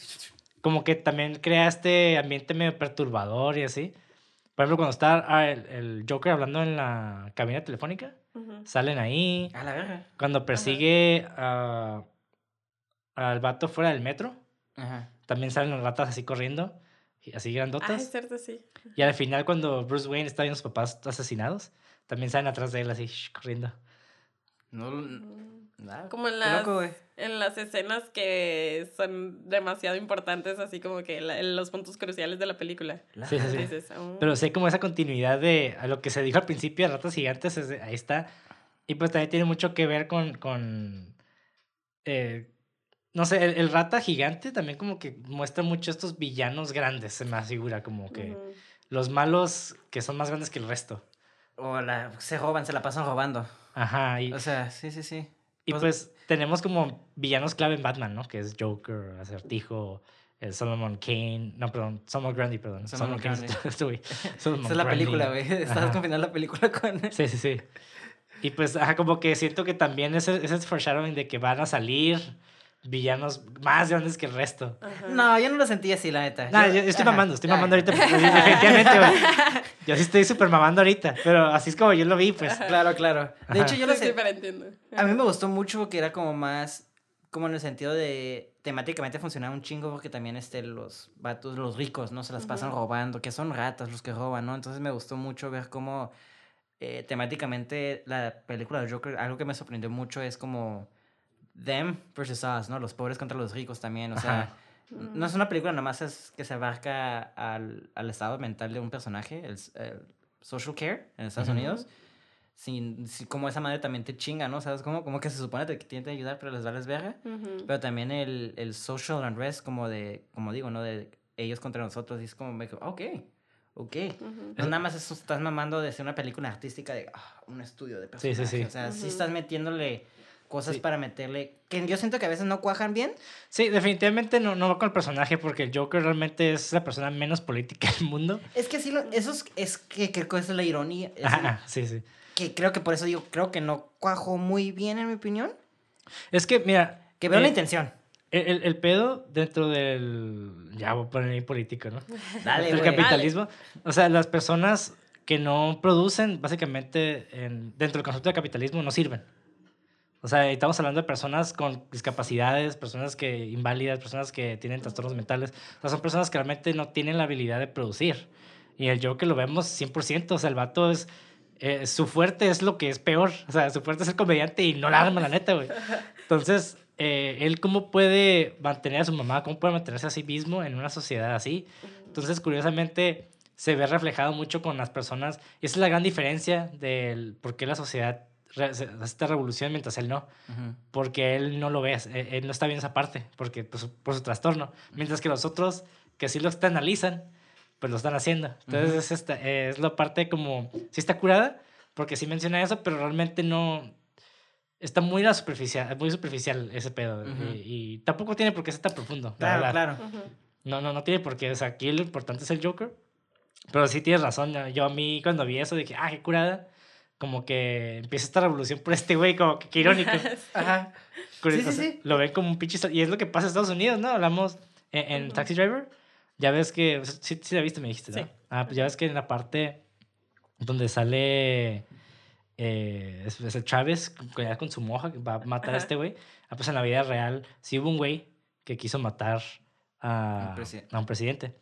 Como que también crea este ambiente medio perturbador y así. Por ejemplo, cuando está ah, el, el Joker hablando en la cabina telefónica, Ujú. salen ahí. A la verga. Cuando persigue a- al vato fuera del metro, Ajá. también salen las ratas así corriendo, así Ah, es grandotas. cierto, sí. Y al final, cuando Bruce Wayne está viendo a sus papás asesinados, también salen atrás de él así, shh, corriendo. No, Como en las, loco, en las escenas que son demasiado importantes, así como que la- en los puntos cruciales de la película. Sí, sí, sí. Dices, oh. Pero sí hay como esa continuidad de a lo que se dijo al principio de ratas gigantes, es ahí está. Y pues también tiene mucho que ver con, con eh, no sé, el, el rata gigante también como que muestra mucho estos villanos grandes, se me figura como que los malos que son más grandes que el resto. O la, se roban, se la pasan robando. Ajá, y, O sea, sí, sí, sí. Y pues- pues tenemos como villanos clave en Batman, ¿no? Que es Joker, Acertijo, el Solomon Kane, no, perdón, Solomon Grundy, perdón. Solomon Solomon Grundy. *laughs* *laughs* Esa es la Grundy. película, güey. Estás Ajá. confundiendo la película con... Sí, sí, sí. Y pues, ajá, como que siento que también ese, ese foreshadowing de que van a salir villanos más grandes que el resto. Ajá. No, yo no lo sentí así, la neta. Nah, yo, yo estoy mamando, estoy mamando ahorita. *laughs* Definitivamente, güey. Yo sí estoy súper mamando ahorita, pero así es como yo lo vi, pues. Claro, claro. De Ajá. hecho, yo lo sé. A mí me gustó mucho que era como más, como en el sentido de temáticamente funcionaba un chingo porque también este, los vatos, los ricos, ¿no? Se las pasan robando, que son ratas los que roban, ¿no? Entonces me gustó mucho ver cómo eh, temáticamente la película de Joker, algo que me sorprendió mucho es como them versus us, ¿no? Los pobres contra los ricos también, o sea... Ajá. No es una película, nomás es que se abarca al, al estado mental de un personaje, el, el social care en Estados Ujú. Unidos. Sin, sin- como esa madre también te chinga, ¿no? ¿Sabes? Como, como que se supone que tiene que ayudar, pero les vales verga. Ujú. Pero también el, el social unrest, como de, como digo, ¿no? De ellos contra nosotros. Y es como, ok, ok. Ujú. No nada más eso, estás mamando de ser una película artística de ah, un estudio de Sí, sí, personajes. sí. O sea, sí estás metiéndole cosas Sí. para meterle... Que yo siento que a veces no cuajan bien. Sí, definitivamente no, no va con el personaje porque el Joker realmente es la persona menos política del mundo. Es que sí, eso es, es que creo que es la ironía. es Ajá, sí, sí. que creo que por eso digo, creo que no cuajó muy bien en mi opinión. Es que, mira. Que veo eh, la intención. El, el- el pedo dentro del. Ya voy a poner ahí político, ¿no? *laughs* Dale, el capitalismo. O sea, las personas que no producen, básicamente, en- dentro del concepto de capitalismo, no sirven. O sea, estamos hablando de personas con discapacidades, personas que inválidas, personas que tienen trastornos mentales. O sea, son personas que realmente no tienen la habilidad de producir. Y el Joker lo vemos 100%. O sea, el vato es... eh, su fuerte es lo que es peor. O sea, su fuerte es el comediante y no la arma, la neta, güey. Entonces, eh, él cómo puede mantener a su mamá, cómo puede mantenerse a sí mismo en una sociedad así. Entonces, curiosamente, se ve reflejado mucho con las personas. Y esa es la gran diferencia del por qué la sociedad esta revolución mientras él no. Ujú. Porque él no lo ve, él, él no está viendo esa parte, porque pues, por su trastorno. Mientras que los otros, que sí lo externalizan, pues lo están haciendo. Entonces, Ujú. es, esta, es la parte como, sí está curada, porque sí menciona eso, pero realmente no, está muy, la superficial, muy superficial ese pedo. Ujú. y, y tampoco tiene por qué ser tan profundo. la Claro, verdad. claro. Ujú. No, no, no tiene por qué. O sea, aquí lo importante es el Joker. Pero sí tienes razón. Yo a mí cuando vi eso dije, ah, qué curada. Como que empieza esta revolución por este güey, como que qué irónico. *laughs* Ajá. Curioso, Sí, sí, o sea, sí. Lo ven como un pinche... Y es lo que pasa en Estados Unidos, ¿no? Hablamos en, en. Taxi Driver. Ya ves que... o sea, Sí, sí la viste, me dijiste, ¿no? Sí. Ah, pues ya ves que en la parte donde sale... Eh, es, es el Travis con, con su moja que va a matar a Ajá. este güey. Ah, pues en la vida real sí hubo un güey que quiso matar a, a un presidente.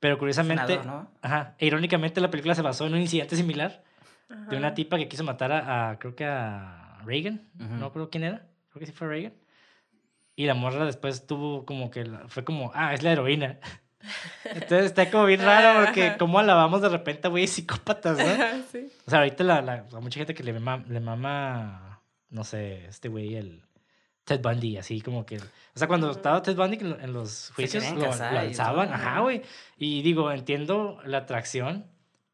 Pero curiosamente... Senador, ¿no? Ajá. E irónicamente la película se basó en un incidente similar de una Ajá. tipa que quiso matar a, a- creo que a Reagan, no creo quién era, creo que sí fue Reagan. Y la morra después tuvo como que, la- fue como, ah, es la heroína. *laughs* Entonces está como bien raro porque Ajá. como alabamos de repente a güeyes psicópatas, ¿no? Sí. O sea, ahorita la, la, a mucha gente que le mama, le mama, no sé, este güey, el Ted Bundy, así como que... O sea, cuando estaba Ted Bundy en, lo- en los juicios, lo, lo alzaban, ajá, güey. Y digo, entiendo la atracción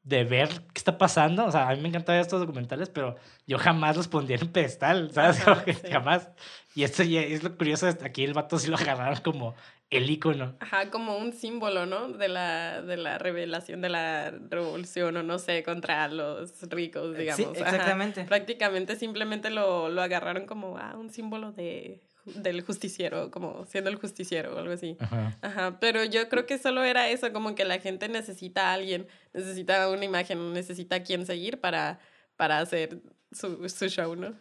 de ver qué está pasando. O sea, a mí me encantan estos documentales, pero yo jamás los pondría en pedestal, *laughs* ¿sabes? Ajá, sí. Jamás. Y esto ya es lo curioso, es- aquí el vato sí lo agarraron como el ícono. Ajá, como un símbolo, ¿no? De la, de la revelación de la revolución, o no sé, contra los ricos, digamos. Sí, Ajá. exactamente. Prácticamente simplemente lo, lo agarraron como ah, un símbolo de, del justiciero, como siendo el justiciero o algo así. Ajá. Ajá, pero yo creo que solo era eso, como que la gente necesita a alguien, necesita una imagen, necesita a quien seguir para, para hacer su, su show, ¿no?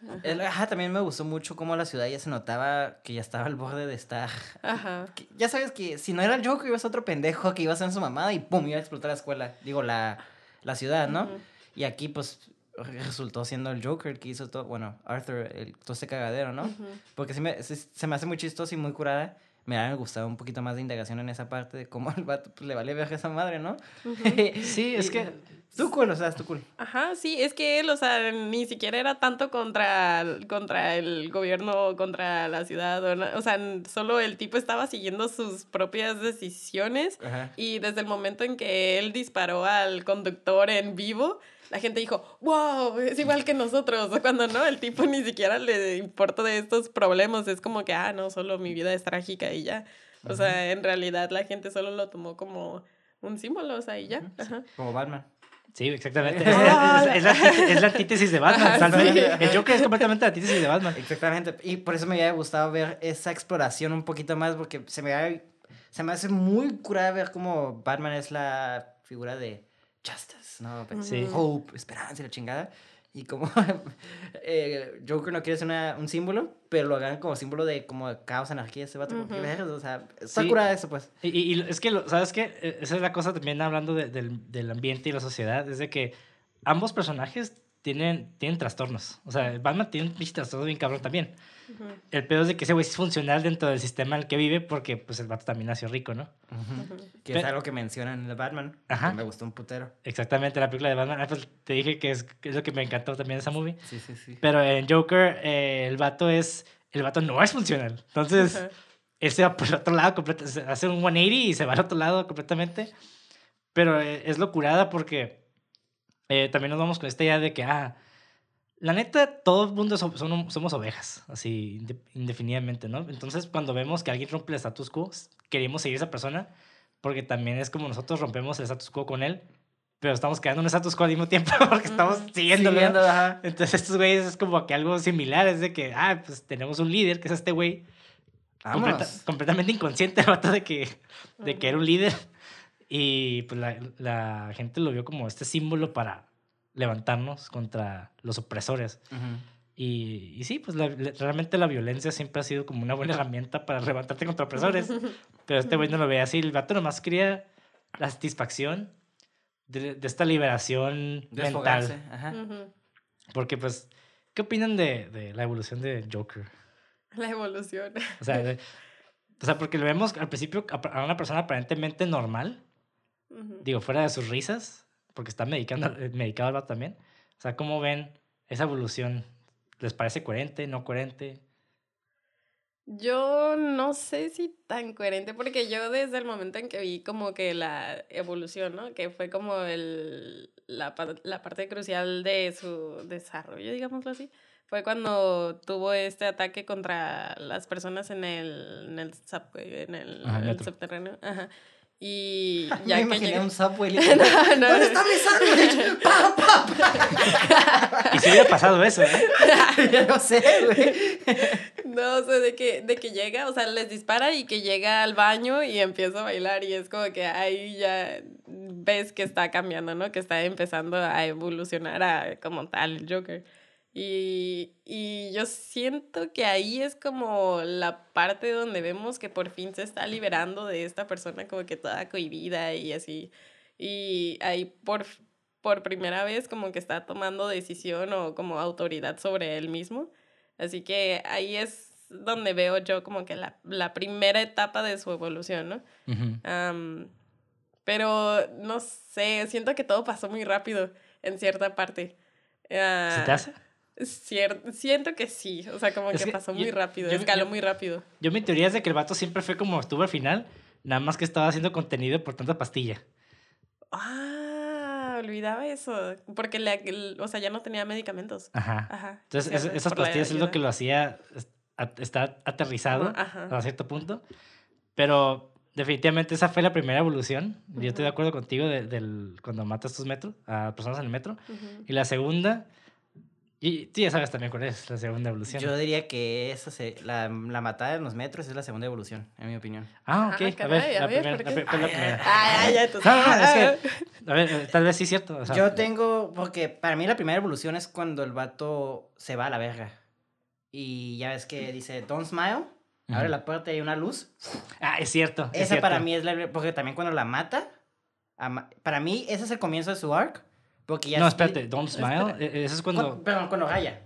Ajá, también me gustó mucho cómo la ciudad ya se notaba que ya estaba al borde de estar. Ajá. que ya sabes que si no era el Joker, iba a ser otro pendejo que iba a ser su mamada y pum, iba a explotar la escuela. Digo, la, la ciudad, ¿no? Y aquí, pues, resultó siendo el Joker que hizo todo. Bueno, Arthur, el, todo este cagadero, ¿no? Ujú. Porque sí me, sí- se me hace muy chistoso y muy curada me hubiera gustado un poquito más de indagación en esa parte de cómo *laughs* el vato pues, le vale viaje a esa madre, ¿no? *laughs* Sí, es que Tú cool, o sea, es tu cool. Ajá, sí, es que él, o sea, ni siquiera era tanto contra, contra el gobierno, contra la ciudad, o, o sea, solo el tipo estaba siguiendo sus propias decisiones Ajá. y desde el momento en que él disparó al conductor en vivo, la gente dijo, wow, es igual que nosotros, *laughs* cuando no, el tipo ni siquiera le importa de estos problemas, es como que, ah, no, solo mi vida es trágica y ya. O sea, en realidad la gente solo lo tomó como un símbolo, o sea, y ya. Ajá. Como Batman. Sí, exactamente. *laughs* Es, es- la, es la antítesis de Batman. Sí. El Joker es completamente la antítesis de Batman. Exactamente. Y por eso me hubiera gustado ver esa exploración un poquito más, porque se me, se me hace muy curada ver cómo Batman es la figura de justice, ¿no? Sí. Hope, esperanza y la chingada. Y como *laughs* eh, Joker no quiere ser una- un símbolo, pero lo hagan como símbolo de como caos, anarquía, ese vato. Ujú. vergas, O sea, está Sí. curada eso, pues. Y, y- y es que, lo- ¿sabes qué? Eh, Esa es la cosa también hablando de- del, del ambiente y la sociedad, es de que ambos personajes tienen, tienen trastornos. O sea, Batman tiene un trastorno bien cabrón también. Ujú. El pedo es de que ese güey es funcional dentro del sistema en el que vive porque pues el vato también nació rico, ¿no? Ujú. Que Pe- es algo que mencionan en The Batman. Ajá. Que me gustó un putero. Exactamente, la película de Batman. Ah, pues, te dije que es, que es lo que me encantó también de esa movie. Sí, sí, sí. Pero en Joker, eh, el vato es. El vato no es funcional. Entonces, él se va por el otro lado, completo, hace un 180 y se va al otro lado completamente. Pero eh, es locurada porque eh, también nos vamos con esta idea de que, ah, la neta, todo el mundo so- son- somos ovejas, así inde- indefinidamente, ¿no? Entonces, cuando vemos que alguien rompe el status quo, queremos seguir a esa persona porque también es como nosotros rompemos el status quo con él, pero estamos creando un status quo al mismo tiempo *laughs* porque estamos siguiéndolo. Siguiendo, ajá. Entonces, estos güeyes es como que algo similar, es de que, ah, pues tenemos un líder, que es este güey, completa- completamente inconsciente de que, de que era un líder. Y pues la, la gente lo vio como este símbolo para levantarnos contra los opresores. Ujú. Y, y sí, pues la- la- realmente la violencia siempre ha sido como una buena herramienta para *laughs* levantarte contra opresores. *laughs* Pero este güey no lo veía así. El vato nomás quería la satisfacción de, de esta liberación Desfogarse. mental. Ajá. Ujú. Porque pues, ¿qué opinan de, de la evolución de Joker? La evolución. O sea, de- o sea, porque lo vemos al principio a una persona aparentemente normal, Ujú. digo, fuera de sus risas, porque está medicando, eh, medicado al vato también. O sea, ¿cómo ven esa evolución? ¿Les parece coherente, no coherente? Yo no sé si tan coherente, porque yo desde el momento en que vi como que la evolución, ¿no? Que fue como el, la, la parte crucial de su desarrollo, digámoslo así, fue cuando tuvo este ataque contra las personas en el, en el subway, en el, Ajá, el subterráneo. Ajá. Y *laughs* Ya me que imaginé un literal. *laughs* no. ¿Dónde está mi sándwich? *laughs* ¡Pa, pa, Y si hubiera pasado eso, ¿eh? pa! Ya no sé, güey. No, o sea, de que, de que llega, o sea, les dispara y que llega al baño y empieza a bailar y es como que ahí ya ves que está cambiando, ¿no? Que está empezando a evolucionar a como tal el Joker. Y, y yo siento que ahí es como la parte donde vemos que por fin se está liberando de esta persona como que toda cohibida y así. Y ahí por, por primera vez como que está tomando decisión o como autoridad sobre él mismo. Así que ahí es donde veo yo como que la, la primera etapa de su evolución, ¿no? Ujú. Am, pero no sé, siento que todo pasó muy rápido en cierta parte. ¿Se Ah, te hace? Cier- siento que sí, o sea, como Es que, que pasó yo- muy rápido, yo- escaló yo- muy rápido. Yo mi teoría es de que el vato siempre fue como estuvo al final, nada más que estaba haciendo contenido por tanta pastilla. Ah, olvidaba eso, porque le, o sea, ya no tenía medicamentos. Ajá. Ajá. Entonces, es- esas pastillas es lo que lo hacía estar aterrizado Ajá. a cierto punto. Pero definitivamente esa fue la primera evolución. Yo estoy de acuerdo contigo de- del, cuando matas tus metros, a personas en el metro. Y la segunda, y tú ya sabes también cuál es la segunda evolución. Yo diría que esa se, la, la matada en los metros es la segunda evolución, en mi opinión. Ah, Ah, ok. a caray, ver, a la ver, primera. ¿por la la primera. *laughs* Ay, ay, ya, entonces- No, no, no, es que, a ver, eh, tal vez sí es cierto. o sea, Yo tengo, porque para mí la primera evolución es cuando el vato se va a la verga. Y ya ves que dice, don't smile, abre Ujú. la puerta y hay una luz. Ah, es cierto. es Esa cierto. para mí es la... Porque también cuando la mata, ama- para mí ese es el comienzo de su arc. Porque ya No, es- espérate, Don't Smile. e- Eso es cuando. Cu- Perdón, cuando raya.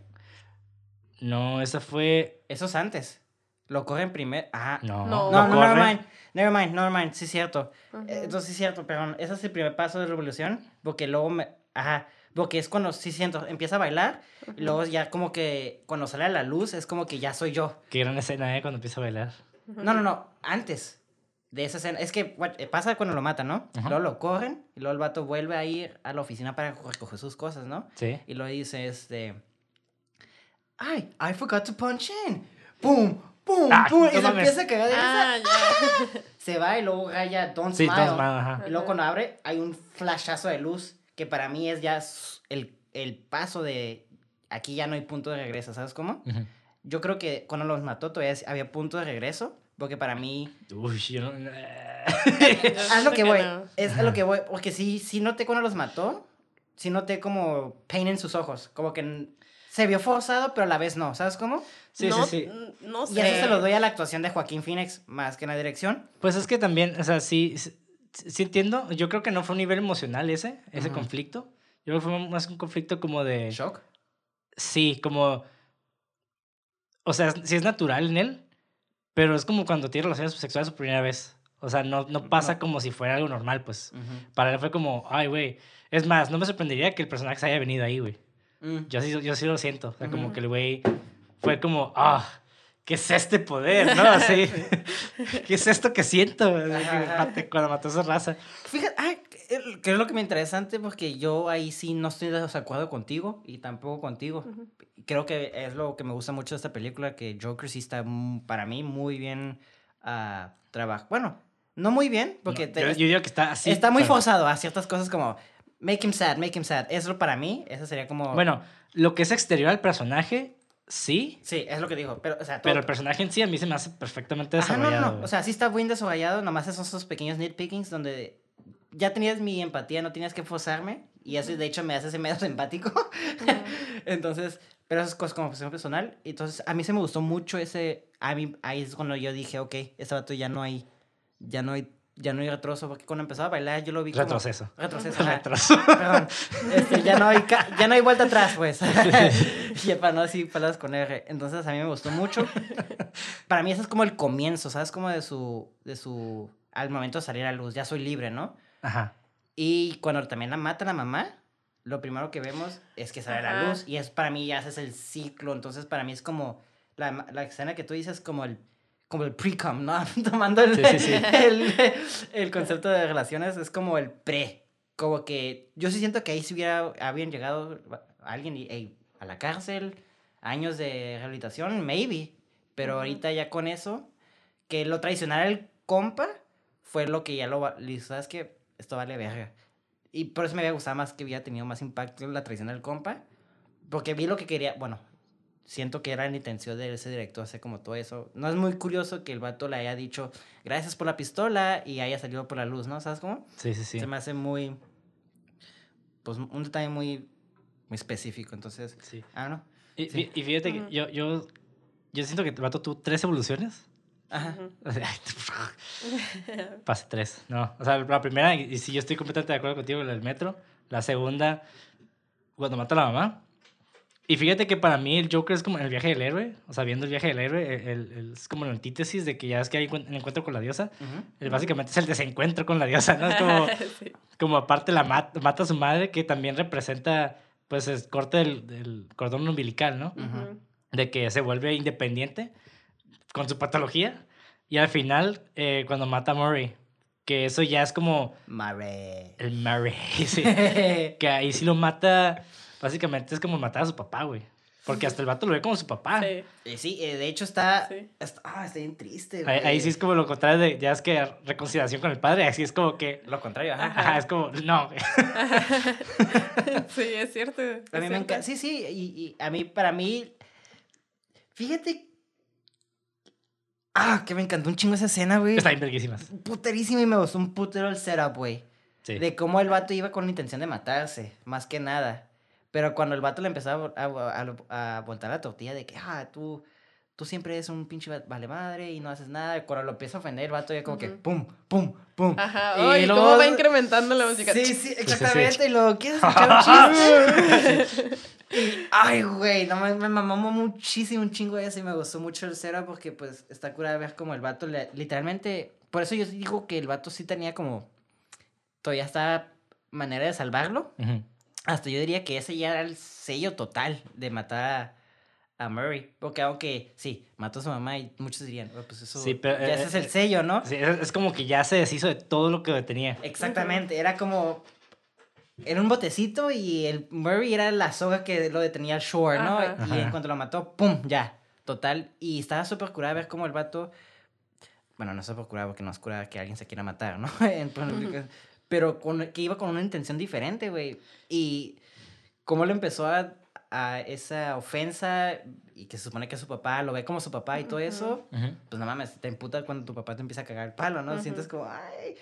No, esa fue. Eso es antes. Lo corren primero. Ajá. No, No. No, no, no, never mind. Never mind, never mind. Sí, es cierto. Ujú. Eh, Entonces, sí, es cierto, perdón. Ese es el primer paso de revolución. Porque luego me. Ajá. Porque es cuando, sí, siento, empieza a bailar. Y luego ya como que cuando sale a la luz es como que ya soy yo. Qué gran escena, ¿eh? Cuando empieza a bailar. No, no, no. Antes de esa escena. Es que eh, pasa cuando lo matan, ¿no? Ajá. Luego lo corren. Y luego el vato vuelve a ir a la oficina para recoger sus cosas, ¿no? Sí. Y lo dice este. Ay, I forgot to punch in. ¡Pum! ¡Pum! Ah, ¡Pum! Y se empieza a cagar de risa. Ah, ya. *laughs* Se va y luego raya Don't Sí, Smile. Don't Smile, ajá. Y luego cuando abre, hay un flashazo de luz que para mí es ya el, el paso de. Aquí ya no hay punto de regreso, ¿sabes cómo? Yo creo que cuando los mató todavía había punto de regreso. Porque para mí. Uy, yo no... Haz *laughs* lo que voy. Es a lo que voy. Porque sí, sí noté cuando los mató. Sí noté como pain en sus ojos. Como que se vio forzado, pero a la vez no. ¿Sabes cómo? Sí, no, sí, sí. No sé. Y eso se lo doy a la actuación de Joaquín Phoenix más que en la dirección. Pues es que también, o sea, sí, sí, sí entiendo. Yo creo que no fue un nivel emocional ese, ese conflicto. Yo creo que fue más un conflicto como de... Shock. Sí, como... O sea, sí es natural en él, pero es como cuando tiene relaciones sexuales por primera vez. O sea, no, no pasa No. como si fuera algo normal, pues. Para él fue como, ay, güey. Es más, no me sorprendería que el personaje se haya venido ahí, güey. Mm. Yo sí, yo sí lo siento. O sea, como que el güey fue como, ah, ¿qué es este poder? ¿No? Así, *laughs* *laughs* ¿qué es esto que siento? Cuando mató a esa raza. Fíjate, ay, que- que es lo que me interesante porque yo ahí sí no estoy de desacuerdo contigo y tampoco contigo. Ujú. Creo que es lo que me gusta mucho de esta película, que Joker sí está para mí muy bien trabajado. Bueno, no muy bien, porque No, te- yo, yo digo que está así. está muy pero- forzado a ciertas cosas como make him sad, make him sad. Eso para mí, eso sería como... Bueno, lo que es exterior al personaje, sí. Sí, es lo que digo, pero, o sea, todo- Pero el personaje en sí a mí se me hace perfectamente Ajá, no, desarrollado. no, no. güey. O sea, sí está bien desarrollado, nomás esos, esos pequeños nitpickings donde ya tenías mi empatía, no tenías que forzarme. Y eso, de hecho, me hace ese medio *laughs* empático. Entonces, pero esas cosas como cuestión personal. Entonces, a mí se me gustó mucho ese... A mí, ahí es cuando yo dije, ok, este vato ya no hay... Ya no hay... Ya no hay retroso, porque cuando empezó a bailar yo lo vi como... Retroceso. Retroceso. ajá. Retroso. Perdón. Este, ya, no hay ca- ya no hay vuelta atrás, pues. *laughs* ya para no decir palabras con R. Entonces, a mí me gustó mucho. Para mí, ese es como el comienzo, ¿sabes? Como de su... De su al momento de salir a luz. Ya soy libre, ¿no? Ajá. Y cuando también la mata la mamá, lo primero que vemos es que sale a la Ajá. luz. Y es para mí ya ese es el ciclo. Entonces, para mí es como... La, la escena que tú dices como el... Como el pre-com, ¿no? *laughs* Tomando el, Sí, sí, sí. el, el concepto de relaciones, es como el pre. Como que yo sí siento que ahí si hubiera, habían llegado alguien y, ey, a la cárcel, años de rehabilitación, maybe. Pero Ujú. ahorita ya con eso, que lo tradicional el compa fue lo que ya lo... ¿Sabes qué? Esto vale verga. Y por eso me había gustado más que hubiera tenido más impacto la tradición del compa. Porque vi lo que quería... Bueno, siento que era la intención de ese director hacer como todo eso. No es muy curioso que el vato le haya dicho gracias por la pistola y haya salido por la luz, ¿no? ¿Sabes cómo? Sí, sí, sí. Se me hace muy... Pues un detalle muy, muy específico. Entonces, Sí. ah, no. Y, Sí. y fíjate que yo, yo, yo siento que el vato tuvo tres evoluciones. Ajá. O sea, *laughs* *laughs* Pase tres. No. O sea, la primera, y sí, yo estoy completamente de acuerdo contigo en el metro. La segunda, cuando mata a la mamá. Y fíjate que para mí el Joker es como el viaje del héroe. O sea, viendo el viaje del héroe, el- el- el- es como la antítesis de que ya es que hay el encuentro con la diosa. Él básicamente es el desencuentro con la diosa, ¿no? Es como, *laughs* Sí. como aparte la mat- mata a su madre, que también representa, pues, el corte del, del cordón umbilical, ¿no? De que se vuelve independiente con su patología. Y al final, eh, cuando mata a Murray, que eso ya es como Mare. el Murray, *laughs* sí, *laughs* que ahí sí lo mata, básicamente es como matar a su papá, güey. Porque hasta el vato lo ve como su papá. Sí. Eh, sí, eh, de hecho está, Sí. está... Ah, está bien triste, Ahí, güey. ahí sí es como lo contrario de, ya es que reconciliación con el padre, así es como que, Lo contrario, ajá. ajá, es como, no, *laughs* sí, es cierto. A mí me encanta. Sí, sí, y, y a mí, para mí. Fíjate. Ah, que me encantó un chingo esa escena, güey. Está bien verguísimas. Puterísimo y me gustó un putero el setup, güey. Sí. De cómo el vato iba con la intención de matarse, más que nada. Pero cuando el vato le empezaba a, a, a, a voltar la tortilla de que, ah, tú, tú siempre eres un pinche va- vale madre y no haces nada. Cuando lo empieza a ofender, el vato ya como que pum, pum, pum. Ajá. Y Ay, luego- ¿Cómo va incrementando la música? Sí, sí, exactamente. Y luego, ¿quieres *laughs* escuchar un chiste? *laughs* Y, ay, güey, no, me, me mamó muchísimo un chingo eso y me gustó mucho el cero porque pues está curada ver como el vato le- literalmente, por eso yo digo que el vato sí tenía como, todavía está manera de salvarlo. Hasta yo diría que ese ya era el sello total de matar a, a Murray. Porque aunque sí, mató a su mamá y muchos dirían, "Oh, pues eso Sí, pero, ya eh, ese es el eh, sello, ¿no? Sí, es, es como que ya se deshizo de todo lo que tenía. Exactamente, era como. Era un botecito y el Murray era la soga que lo detenía al shore, ¿no? Ajá. Y Ajá. en cuanto lo mató, ¡pum! Ya, total. Y estaba súper curada ver cómo el vato. Bueno, no súper curada porque no es curada que alguien se quiera matar, ¿no? *laughs* Pero con, que iba con una intención diferente, güey. Y cómo le empezó a, a esa ofensa y que se supone que es su papá, lo ve como su papá y todo eso Ujú. pues no mames, te emputa cuando tu papá te empieza a cagar el palo, ¿no? Ujú. Sientes como, ay.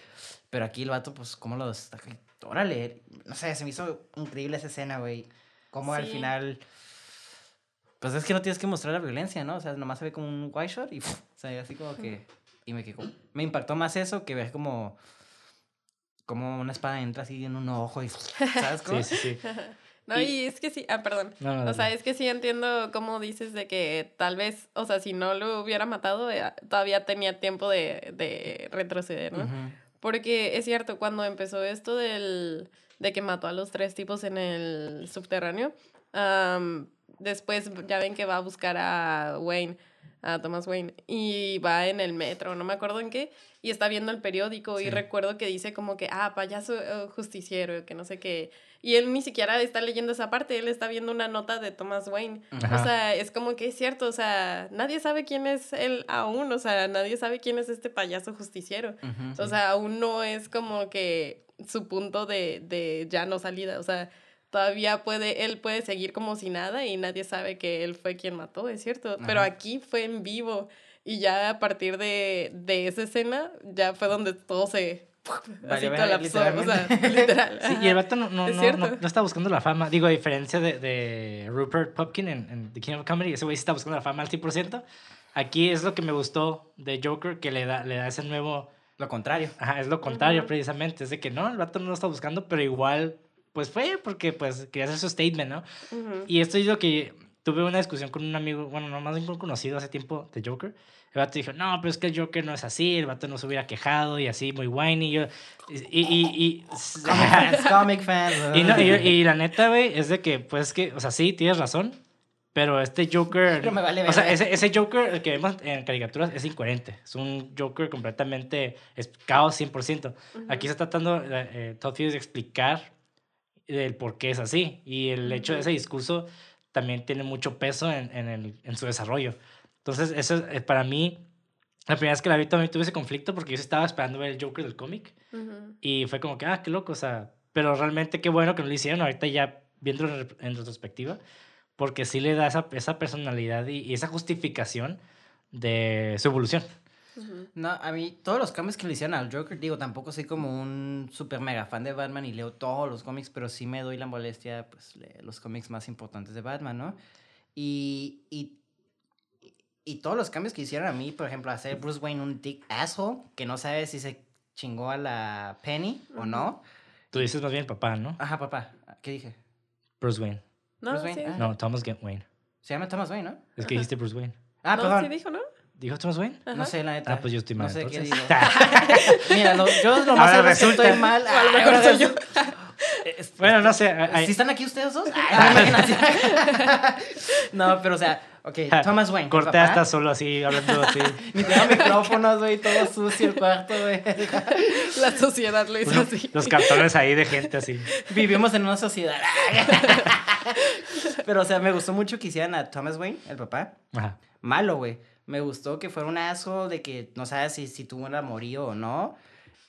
Pero aquí el vato, pues, ¿cómo lo está? Órale, no sé, se me hizo increíble esa escena, güey. Cómo al Sí. final. Pues es que no tienes que mostrar la violencia, ¿no? O sea, nomás se ve como un white shot y. ¡puf! *laughs* O sea, así como que. Y me quedó. Me impactó más eso que ver como. Como una espada entra así en un ojo y. *laughs* ¿Sabes cómo? Sí, sí, sí. *laughs* No, Y- y es que sí, ah, perdón. No, no, O sea, es que sí entiendo cómo dices de que tal vez, o sea, si no lo hubiera matado, eh, todavía tenía tiempo de, de retroceder, ¿no? Porque es cierto, cuando empezó esto del, de que mató a los tres tipos en el subterráneo, después ya ven que va a buscar a Wayne, a Thomas Wayne, y va en el metro, no me acuerdo en qué, y está viendo el periódico y recuerdo que dice como que, ah, payaso eh, justiciero, que no sé qué. Y él ni siquiera está leyendo esa parte, él está viendo una nota de Thomas Wayne. Ajá. O sea, es como que es cierto, o sea, nadie sabe quién es él aún, o sea, nadie sabe quién es este payaso justiciero. Ujú. O sea, aún no es como que su punto de, de ya no salida. O sea, todavía puede, él puede seguir como si nada y nadie sabe que él fue quien mató, es cierto. Pero aquí fue en vivo y ya a partir de, de esa escena ya fue donde todo se así Valió verga, colapsó. O sea, literal. Sí, y el vato no, no, Es no, no, no está buscando la fama. Digo, a diferencia de, de Rupert Pupkin en, en The King of Comedy, ese güey sí está buscando la fama al 100%. Aquí es lo que me gustó de Joker, que le da, le da ese nuevo... Lo contrario. Ajá, es lo contrario Ujú. precisamente. Es de que no, el vato no lo está buscando, pero igual, pues fue porque pues quería hacer su statement, ¿no? Ujú. Y esto es lo que tuve una discusión con un amigo, bueno, no más bien con un conocido hace tiempo de Joker. El vato dijo, no, pero es que el Joker no es así, el vato no se hubiera quejado y así, muy whiny. Y, yo, y, y, y, *laughs* Comic fans, comic fans. *laughs* y, no, y, y la neta, güey, es de que, pues que, o sea, sí, tienes razón, pero este Joker... *laughs* Pero me vale o sea, ese, ese Joker, que vemos en caricaturas, es incoherente. Es un Joker completamente, es caos 100%. Aquí está tratando eh, eh, Todd Phillips de explicar el por qué es así. Y el hecho de ese discurso también tiene mucho peso en, en, el, en su desarrollo. Entonces, eso es, eh, para mí, la primera vez que la vi también tuve ese conflicto porque yo estaba esperando ver el Joker del cómic. Ujú. Y fue como que, ah, qué loco, o sea, pero realmente qué bueno que no lo hicieron ahorita ya viendo en, en retrospectiva, porque sí le da esa, esa personalidad y, y esa justificación de su evolución. No, a mí todos los cambios que le hicieron al Joker, digo, tampoco soy como un super mega fan de Batman y leo todos los cómics, pero sí me doy la molestia, pues, leer los cómics más importantes de Batman, ¿no? Y, y, y todos los cambios que hicieron a mí, por ejemplo, hacer Bruce Wayne un dick asshole, que no sabe si se chingó a la Penny o no. Tú dices más bien papá, ¿no? Ajá, papá, ¿qué dije? Bruce Wayne. No, Bruce Wayne, sí. ah. No, Thomas Wayne. Se llama Thomas Wayne, ¿no? Es que dijiste Bruce Wayne. Ah, no, perdón. sí dijo, ¿no? ¿Dijo Thomas Wayne? No sé, la neta. Ah, pues yo estoy mal. No sé qué entonces. digo. *laughs* Mira, lo- yo lo más Ahora seguro es que resulta. estoy mal. A lo Ay, mejor ahora soy yo. *laughs* bueno, no sé. hay- ¿Sí están aquí ustedes dos? *laughs* no, pero o sea, ok, Thomas Wayne. papá. hasta solo así, hablando así. Ni tengo micrófonos, güey, todo sucio el cuarto, güey. La sociedad lo hizo Uno- así. los cartones ahí de gente así. Vivimos en una sociedad. pero, o sea, me gustó mucho que hicieran a Thomas Wayne, el papá. Ajá. Malo, güey. Me gustó que fuera un asco de que no sabes si, si tuvo un amorío o no.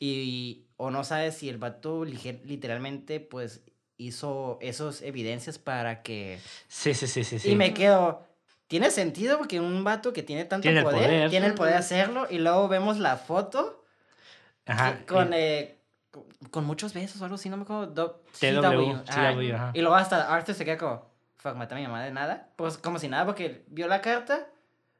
Y, o no sabes si el vato literalmente, pues, hizo esas evidencias para que... Sí, sí, sí, sí. sí. Y me quedo... Tiene sentido porque un vato que tiene tanto Tiene el poder, poder. tiene el poder de hacerlo. Y luego vemos la foto Ajá. que- con, y- eh, con, con muchos besos o algo así, no me acuerdo. Do- TW, ajá. TW, ajá. Y luego hasta Arthur se queda como, fuck, maté a mi mamá de nada. Pues como si nada, porque vio la carta,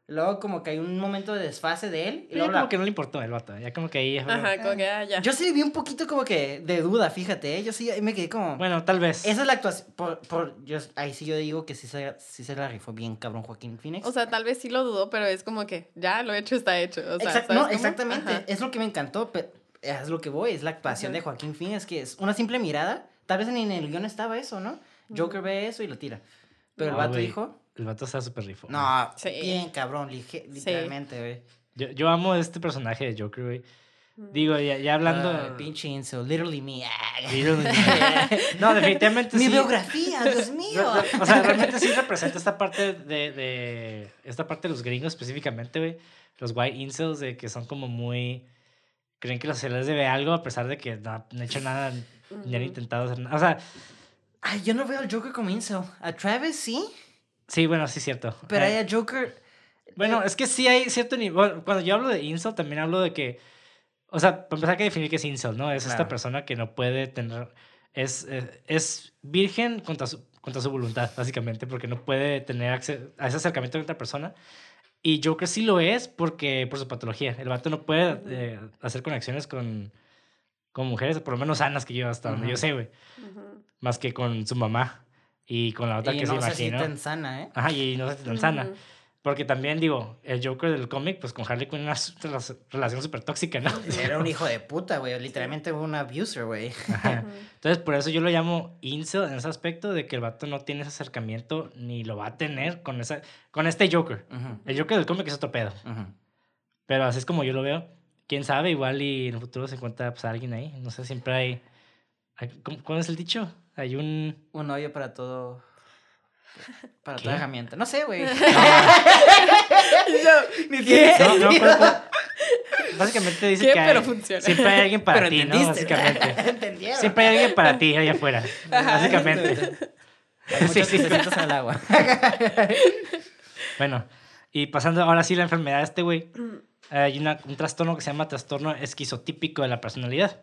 Luego como que hay un momento de desfase de él. Y luego como la- que no le importó el vato. Ya como que ahí. Ajá, como que, ah, ya. Yo sí vi un poquito como que de duda, fíjate, ¿eh? Yo sí me quedé como... Bueno, tal vez. Esa es la actuación. Por, por, yo, ahí sí yo digo que sí se, sí se la rifó bien cabrón Joaquín Phoenix. O sea, tal vez sí lo dudó, pero es como que ya lo hecho está hecho. O sea, Exact- ¿sabes no, cómo? exactamente. Ajá. Es lo que me encantó. Pero es lo que voy. Es la actuación Ajá. de Joaquín Phoenix, que es una simple mirada. Tal vez ni en el guion estaba eso, ¿no? Joker ve eso y lo tira. Pero el No, vato güey. dijo... El vato está súper rifo. No, Sí. bien cabrón, lige- literalmente, güey. Yo, yo amo este personaje de Joker, güey. Digo, ya, ya hablando. Pinche incel, literally me. *laughs* no, definitivamente Mi sí. biografía, Dios mío. O sea, realmente sí representa esta parte de, de esta parte de los gringos específicamente, güey. Los white incels de que son como muy creen que se les debe algo a pesar de que no, no han hecho nada ni han intentado hacer nada. O sea, Ay, yo no veo al Joker como incel. A Travis sí, sí, bueno, sí es cierto. pero Eh, hay a Joker. Bueno, es que sí hay cierto nivel. Cuando yo hablo de incel, también hablo de que. O sea, para empezar, hay que definir qué es incel, ¿no? Es esta Claro. persona que no puede tener. Es, eh, es virgen contra su, contra su voluntad, básicamente, porque no puede tener acce- a ese acercamiento con otra persona. Y Joker sí lo es porque por su patología. El vato no puede eh, hacer conexiones con, con mujeres, por lo menos sanas que yo, hasta donde yo sé, güey. Ujú. Más que con su mamá y con la otra Y que no se si imaginó. tan sana, ¿eh? Ajá, y no si tan sana. Ujú. Porque también, digo, el Joker del cómic, pues con Harley Quinn una rela- relación súper tóxica, ¿no? *laughs* Era un hijo de puta, güey. Literalmente fue un abuser, güey. Entonces, por eso yo lo llamo incel en ese aspecto de que el vato no tiene ese acercamiento ni lo va a tener con, esa, con este Joker. Ujú, El Joker del cómic es otro pedo. ujú. Pero así es como yo lo veo. Quién sabe, igual y en el futuro se encuentra pues, alguien ahí. No sé, siempre hay. hay- ¿cómo, cómo es el dicho? Hay un. Un hoyo para todo. Para ¿Qué? toda herramienta. No sé, güey. *laughs* No, no, pero- pero- básicamente dice ¿Qué? que hay- Pero funciona. siempre hay alguien para Pero ti, ¿no? Básicamente. *laughs* ¿Entendieron? Siempre hay alguien para ti allá afuera. Básicamente. Hay Sí, muchos sí. en el agua. Bueno, y pasando ahora sí la enfermedad de este güey, hay una- un trastorno que se llama trastorno esquizotípico de la personalidad.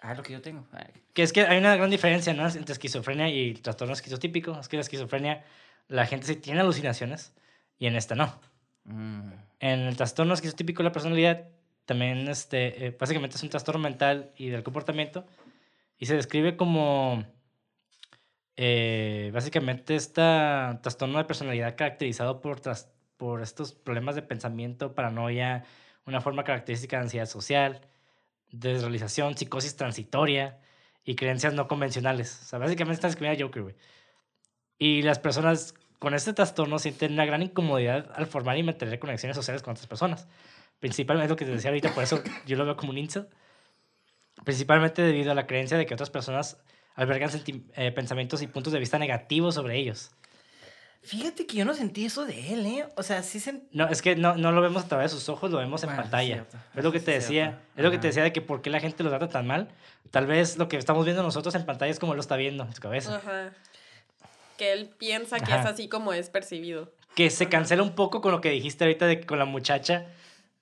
Ah, lo que yo tengo. Ay. Que es que hay una gran diferencia ¿no? entre esquizofrenia y trastorno esquizotípico. Es que la esquizofrenia, la gente sí tiene alucinaciones y en esta no. Mm. En el trastorno esquizotípico de la personalidad, también este, eh, básicamente es un trastorno mental y del comportamiento y se describe como eh, básicamente este trastorno de personalidad caracterizado por, tras- por estos problemas de pensamiento, paranoia, una forma característica de ansiedad social, desrealización, psicosis transitoria y creencias no convencionales. O sea, básicamente está describiendo a Joker, güey. Y las personas con este trastorno sienten una gran incomodidad al formar y mantener conexiones sociales con otras personas. Principalmente lo que te decía ahorita, por eso yo lo veo como un incel. Principalmente debido a la creencia de que otras personas albergan eh, pensamientos y puntos de vista negativos sobre ellos. Fíjate que yo no sentí eso de él, ¿eh? O sea, sí sentí. No, es que no, no lo vemos a través de sus ojos, lo vemos en Bueno, pantalla. Es lo que te decía, cierto. es lo que te decía de que por qué la gente los trata tan mal. Tal vez lo que estamos viendo nosotros en pantalla es como lo está viendo en su cabeza. Ajá. Que él piensa que Ajá. es así como es percibido. Que se cancela un poco con lo que dijiste ahorita de que con la muchacha.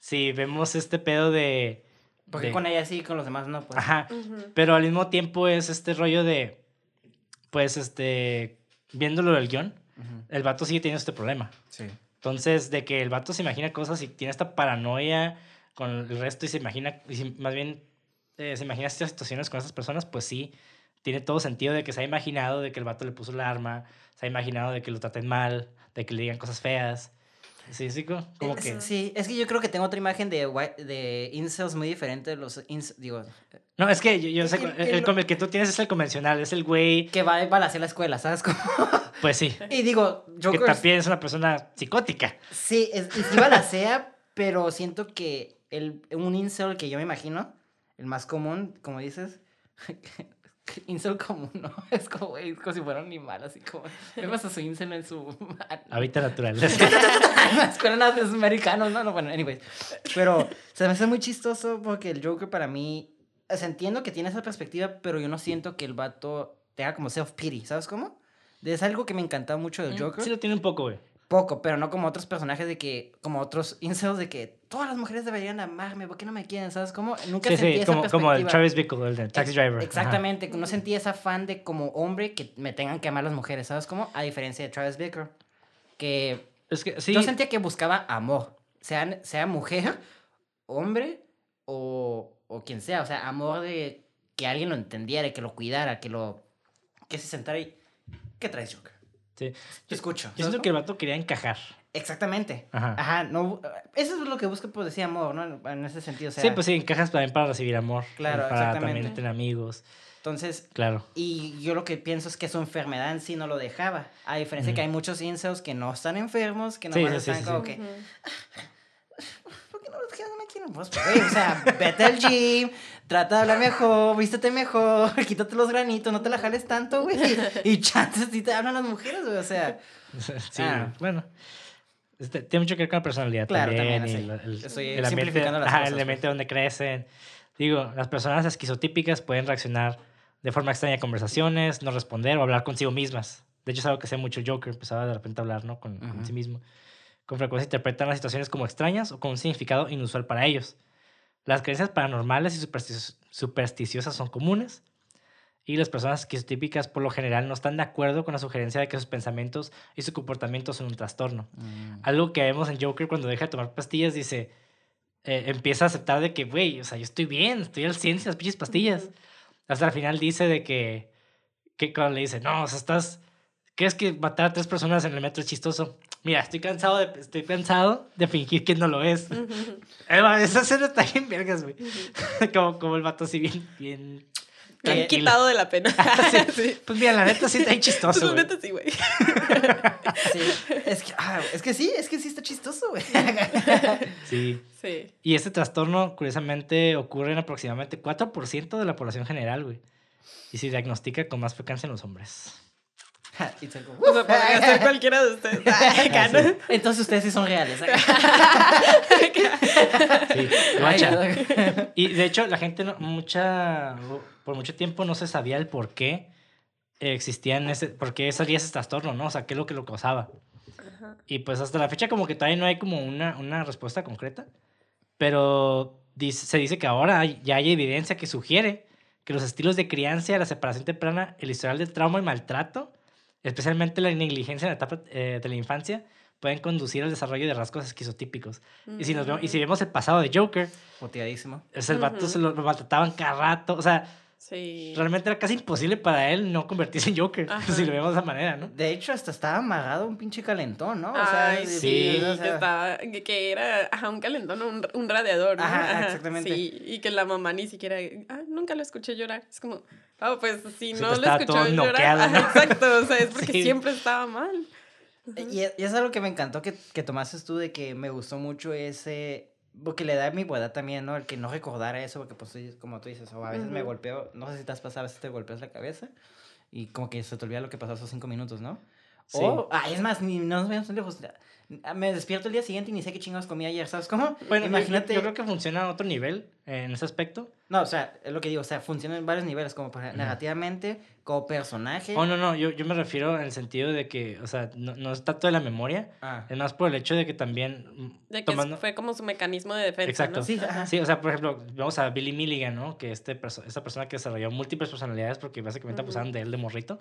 Si vemos este pedo de. Porque de- con ella sí, con los demás no, pues. Ajá. Pero al mismo tiempo es este rollo de. Pues este. Viéndolo del guion, Ujú, el vato sigue teniendo este problema. Sí. Entonces, de que el vato se imagina cosas y tiene esta paranoia con el resto y se imagina, y se- más bien eh, se imagina estas situaciones con esas personas, pues sí, tiene todo sentido de que se ha imaginado de que el vato le puso el arma, se ha imaginado de que lo traten mal, de que le digan cosas feas. Sí, sí, co- como que... Sí, es que yo creo que tengo otra imagen de, white- de incels muy diferente de los incels, digo, No, es que yo, yo sé, El- el, que tú tienes es el convencional, es el güey, que va, va hacia la escuela, ¿sabes? Cómo? *laughs* pues sí, y digo, que Joker, también es una persona psicótica. sí, es, y sí balacea, pero siento que el, un incel que yo me imagino, el más común, como dices, *laughs* incel común, ¿no? *laughs* Es como, güey, es como si fuera un animal, así como, vemos a su incel en su... Hábitat natural. en la escuela de los americanos, no, no, bueno, anyways. Pero se me hace muy chistoso porque el Joker para mí, o sea, entiendo que tiene esa perspectiva, pero yo no siento que el vato tenga como self-pity, ¿sabes cómo? Es algo que me encantaba mucho del Joker. Mm, Sí lo tiene un poco, güey. Poco, pero no como otros personajes de que, como otros incels de que todas las mujeres deberían amarme, ¿por qué no me quieren? ¿Sabes cómo? Nunca Sí, sentí sí, esa como, como el. Travis Bickle, el de Taxi Driver. Ajá. Exactamente, no sentí esa fan de como hombre que me tengan que amar las mujeres, ¿sabes cómo? A diferencia de Travis Bickle, que Es que sí. Yo sentía que buscaba amor, sea, sea mujer, hombre o, o quien sea. O sea, amor de que alguien lo entendiera, que lo cuidara, que lo... Que se sentara y... ¿Qué traes, Joker? sí. Te escucho. Yo siento que el vato quería encajar. Exactamente. Ajá. Ajá, no... Eso es lo que busca, pues, decía amor, ¿no? En ese sentido, o sea... sí, pues sí, encajas también para recibir amor. Claro, Para exactamente. también tener amigos. Entonces, Claro. Y yo lo que pienso es que su enfermedad en sí no lo dejaba. A diferencia Ujú. que hay muchos incels que no están enfermos, que nomás sí, sí, están sí, como sí. que, Ujú. ¿por *laughs* qué no los no me quieren? Pues, güey, o sea, *laughs* vete al gym, trata de hablar mejor, vístete mejor, *laughs* quítate los granitos, no te la jales tanto, güey. Y *laughs* chances sí te hablan las mujeres, güey, o sea, sí, Ah. bueno. Este, tiene mucho que ver con la personalidad Claro, también. también, y la- el, Estoy el ambiente, simplificando las ajá, cosas, el pues. ambiente donde crecen. Digo, las personas esquizotípicas pueden reaccionar de forma extraña a conversaciones, no responder o hablar consigo mismas. De hecho, es algo que hacía mucho Joker, empezaba de repente a hablar ¿no? con, con sí mismo. Con frecuencia interpretan las situaciones como extrañas o con un significado inusual para ellos. Las creencias paranormales y superstici- supersticiosas son comunes. Y las personas esquizotípicas por lo general no están de acuerdo con la sugerencia de que sus pensamientos y su comportamiento son un trastorno. Algo que vemos en Joker cuando deja de tomar pastillas, dice, eh, empieza a aceptar de que, güey, o sea, yo estoy bien, estoy al 100 sin las pinches pastillas. Hasta el final dice de que, que cuando le dice, no, o sea, estás, ¿crees que matar a tres personas en el metro es chistoso? Mira, estoy cansado de, estoy cansado de fingir que no lo es. Eh, *laughs* Esa escena está bien vergas, güey. *laughs* como, como el vato así bien, bien... Bien tranquilo. quitado de la pena. *laughs* sí. Pues mira, la neta sí está bien chistoso, Pues, güey. neta sí, güey. sí, es que, ah, es que sí, es que sí está chistoso, güey. Sí. Sí. Y este trastorno, curiosamente, ocurre en aproximadamente 4% de la población general, güey. Y se diagnostica con más frecuencia en los hombres. *laughs* Y digo, O sea, podría ser cualquiera de ustedes. *laughs* Acá, ¿no? Entonces ustedes sí son reales. ¿eh? *laughs* Sí, guacha. Y de hecho, la gente no- mucha, por mucho tiempo no se sabía el por qué existían ese, por qué salía ese trastorno, ¿no? O sea, qué es lo que lo causaba. Ajá. Y pues hasta la fecha como que todavía no hay como una, una respuesta concreta. Pero dice- se dice que ahora hay- ya hay evidencia que sugiere que los estilos de crianza, la separación temprana, el historial de trauma y maltrato, especialmente la negligencia en la etapa eh, de la infancia, pueden conducir al desarrollo de rasgos esquizotípicos. Y, si nos vemos, y si vemos el pasado de Joker, Puteadísimo. es el vato se lo, lo maltrataban cada rato. O sea, Sí. realmente era casi imposible para él no convertirse en Joker, Ajá. si lo vemos de esa manera, ¿no? De hecho, hasta estaba amarrado un pinche calentón, ¿no? O sea, Ay, de- sí, o que, sea, estaba, que, que era ajá, un calentón, un, un radiador. ¿no? Ajá, exactamente. Sí, y que la mamá ni siquiera, ah, nunca lo escuché llorar. Es como, oh, pues si Sí, no lo todo llorar. ¿no? *laughs* exacto, o sea, es *laughs* porque Sí. siempre estaba mal. Y, y es algo que me encantó que, que tomaste tú de que me gustó mucho ese... Porque le da mi buena también, ¿no? El que no recordara eso, porque pues como tú dices, o a veces me Ujú. golpeo, no sé si te has pasado, a veces te golpeas la cabeza y como que se te olvida lo que pasó esos cinco minutos, ¿no? Sí. O, ah, es más, ni no nos vayamos tan lejos. Me despierto el día siguiente y ni sé qué chingados comí ayer, ¿sabes cómo? Bueno, Imagínate. Yo, yo creo que funciona a otro nivel en ese aspecto. No, o sea, es lo que digo, o sea, funciona en varios niveles, como por ejemplo, narrativamente, como personaje. Oh, no, no, yo, yo me refiero en el sentido de que, o sea, no, no es tanto de la memoria, Ah. es más por el hecho de que también mm, De que tomando... fue como su mecanismo de defensa. Exacto. ¿no? Sí, ajá. Sí, o sea, por ejemplo, vamos a Billy Milligan, ¿no? Que este perso- esta persona que desarrolló múltiples personalidades porque básicamente abusaban de él de morrito.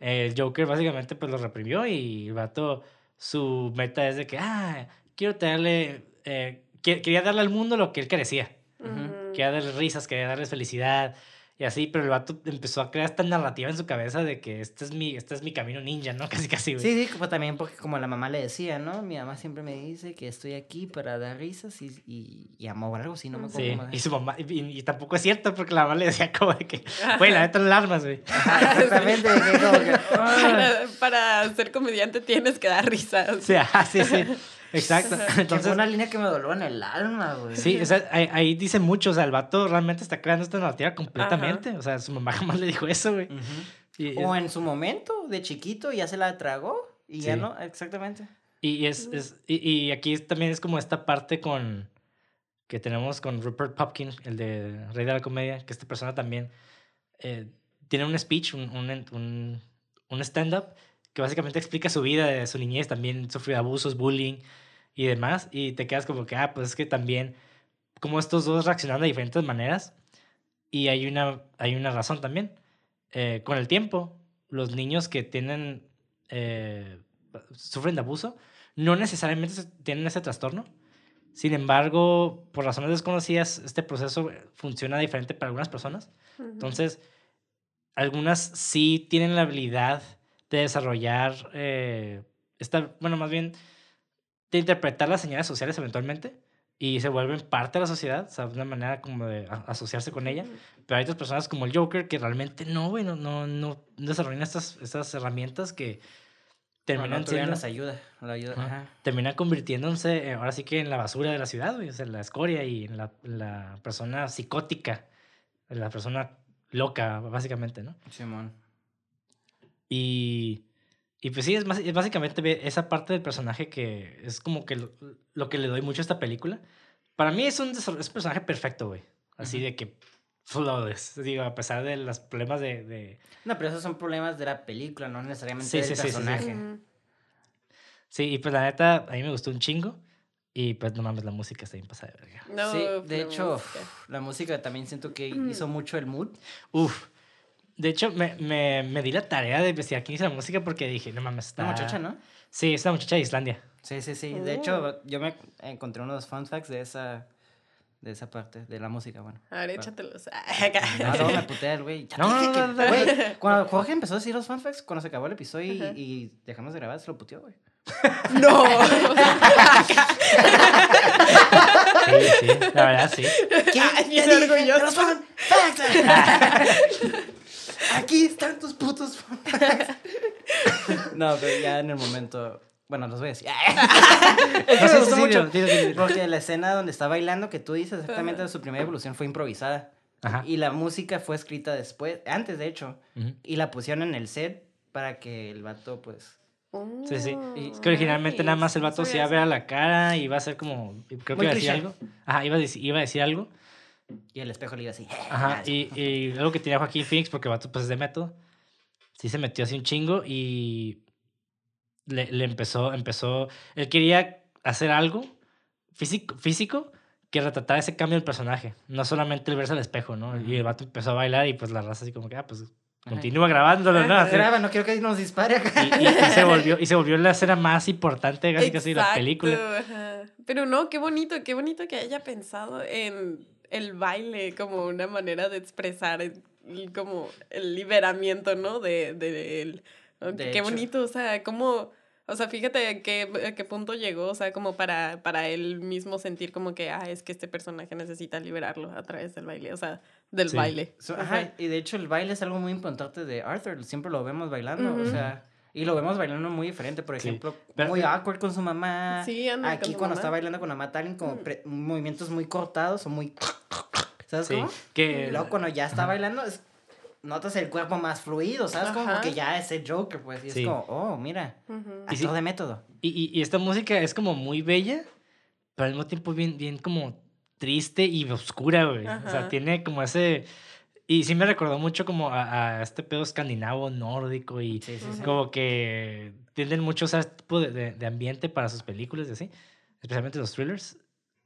El Joker básicamente pues lo reprimió y el vato, su meta es de que, ah, quiero traerle, eh, que- quería darle al mundo lo que él carecía. Ujú. Quería darles risas, quería darles felicidad y así, pero el vato empezó a crear esta narrativa en su cabeza de que este es mi, este es mi camino ninja, ¿no? *laughs* Casi, casi, güey. Sí, sí, como también porque como la mamá le decía, ¿no? Mi mamá siempre me dice que estoy aquí para dar risas y, y, y amor, algo así, no me acuerdo Sí, y su mamá, y, y tampoco es cierto porque la mamá le decía como de que, güey, la neta no alarmas, güey. Ajá, exactamente, *laughs* que como que, ah. Para, para ser comediante tienes que dar risas. O sea, ah, sí, sí, exacto. *laughs* Que fue Entonces, una línea que me dolió en el alma, güey. Sí, o sea, ahí, ahí dice mucho, o sea, el vato realmente está creando esta narrativa completamente, o sea, su mamá *laughs* jamás le dijo eso, güey. Ujú. Y, O en su momento, de chiquito, ya se la tragó y ya Sí. no, exactamente. y es, es- y, y aquí es- también es como esta parte con que tenemos con Rupert Pupkin, el de Rey de la Comedia, que esta persona también eh, tiene un speech, un, un, un, un stand-up, que básicamente explica su vida de su niñez, también sufrió abusos, bullying y demás, y te quedas como que, ah, pues es que también, como estos dos reaccionan de diferentes maneras, y hay una, hay una razón también. Eh, con el tiempo, los niños que tienen, eh, sufren de abuso, no necesariamente tienen ese trastorno. Sin embargo, por razones desconocidas, este proceso funciona diferente para algunas personas. Entonces, algunas sí tienen la habilidad de desarrollar eh, esta, bueno, más bien de interpretar las señales sociales eventualmente y se vuelven parte de la sociedad, o sea, una manera como de asociarse con ella. Pero hay otras personas como el Joker que realmente no, güey, no, no, no desarrollan estas, estas herramientas que terminan siendo las ayuda. La ayuda Ajá. ajá. termina convirtiéndose eh, ahora sí que en la basura de la ciudad, güey, o sea, en la escoria y en la, la persona psicótica, en la persona loca, básicamente, ¿no? Simón. Y, y pues sí, es, más, es básicamente esa parte del personaje que es como que lo, lo que le doy mucho a esta película. Para mí es un, es un personaje perfecto, güey. Así Ujú. de que flawless, digo, a pesar de los problemas de... de... No, pero esos son problemas de la película, no necesariamente Sí, del sí, sí, sí, sí. personaje. Ujú. Sí, y pues la neta, a mí me gustó un chingo. Y pues no mames, la música está bien pasada de verga. No, sí, de hecho, música. uf, la música también siento que hizo mucho el mood. Uf. De hecho, me, me, me di la tarea de investigar quién hizo la música porque dije, no mames, está... La muchacha, ¿no? Sí, es la muchacha de Islandia. Sí, sí, sí. De Oh. hecho, yo me encontré unos fun facts de esa, de esa parte, de la música, bueno. A ver, échatelos. No, *laughs* no, me putea el güey. No, no, no, no. güey, Cuando Jorge empezó a decir los fun facts, cuando se acabó el episodio y, dejamos de grabar, se lo puteó, güey. *laughs* no. Sí, sí, la verdad, sí. Ay, bien Te dije, orgulloso. ¡Los fun facts! *laughs* Aquí están tus putos. No, pero ya en el momento... Bueno, los voy a decir. *laughs* Es que No, me sí, gustó sí, mucho. Porque la escena donde está bailando, que tú dices exactamente su primera evolución fue improvisada. Ajá. Y la música fue escrita después, antes de hecho. Y la pusieron en el set para que el vato, pues. Sí, sí. Y- Es que originalmente nada más el vato se iba a ver a la cara y iba a ser como. Creo que Muy iba a decir cliché. algo. Ajá, iba a decir, iba a decir algo. Y el espejo le iba así. Ajá. Y, y algo que tenía Joaquín Phoenix, porque vato pues es de método. Sí se metió así un chingo y. Le, le empezó, empezó. Él quería hacer algo físico, físico que retratara ese cambio del personaje. No solamente el verse al espejo, ¿no? Y el vato empezó a bailar y pues la raza así como que, ah, pues continúa grabándolo, ¿no? Así. Graba, no quiero que nos dispare acá. Y, y- y se volvió, y se volvió la escena más importante casi casi de la película. ajá. Pero no, qué bonito, qué bonito que haya pensado en el baile como una manera de expresar el- como el liberamiento, ¿no? De, de. De qué hecho. bonito, o sea, como... O sea, fíjate a qué, a qué punto llegó, o sea, como para, para él mismo sentir como que, ah, es que este personaje necesita liberarlo a través del baile, o sea, del Sí. baile. So, Ajá. ajá, y de hecho el baile es algo muy importante de Arthur. Siempre lo vemos bailando, o sea. Y lo vemos bailando muy diferente, por ejemplo, muy awkward con su mamá. Sí, anda Aquí con cuando mamá. está bailando con la mamá, Talin, como Mm. pre- movimientos muy cortados o muy... ¿Sabes Sí, cómo? Y que luego cuando ya está bailando, es- notas el cuerpo más fluido, ¿sabes? Como Ajá. que ya es el Joker, pues. Y Sí. es como, oh, mira. Y sí- actor de método. y, y- y esta música es como muy bella, pero al mismo tiempo bien, bien como triste y oscura, güey. O sea, tiene como ese... Y sí me recordó mucho como a, a este pedo escandinavo, nórdico y Sí, sí, sí. Ujú. como que tienden mucho ese tipo de, de- de ambiente para sus películas y así, especialmente los thrillers.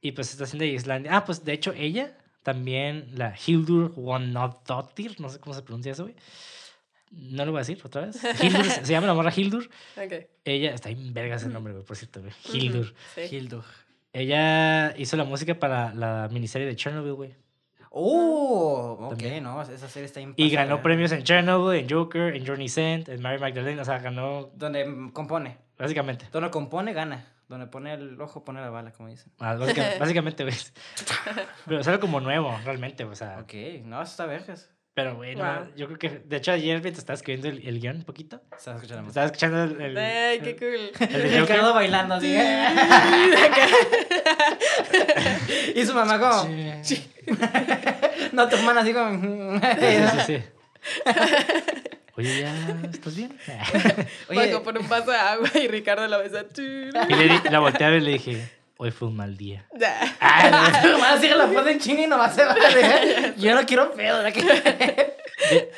Y pues está haciendo de Islandia. Ah, pues de hecho ella, también la Hildur Guðnadóttir, no sé cómo se pronuncia eso, güey. No lo voy a decir otra vez. *laughs* Hildur, se llama la morra Hildur. Ok. Ella, está bien verga ese nombre, güey, por cierto, güey. Hildur. Sí. Hildur. Ella hizo la música para la miniserie de Chernobyl, güey. Oh, ok, También. no, esa serie está Y impasable. ganó premios en Chernobyl, en Joker, en Journey Sent, en Mary Magdalene, o sea, ganó Donde compone. básicamente. Donde compone, gana. Donde pone el ojo, pone la bala, como dicen. Ah, básica- *laughs* básicamente, güey. Pero es algo como nuevo, realmente, o sea. Ok, no, eso está vergas. Pero, güey, no, Wow. yo creo que. De hecho, ayer mientras estaba escribiendo el, el guion un poquito. Estás escuchando la música. Estaba escuchando el. el- Ay, qué cool. el de El Joker. Bailando así. *laughs* y su mamá como... Sí, *laughs* No, tu hermana así como... sí, sí. *laughs* Oye, ¿ya estás bien? *laughs* Oye, Bajo por un vaso de agua y Ricardo la besa. Y le di- la volteé a ver y le dije, hoy fue un mal día. Ya. tu hermana sigue la pose en chinga y nomás se va. ¿eh? Yo no quiero pedo. ¿verdad que? De-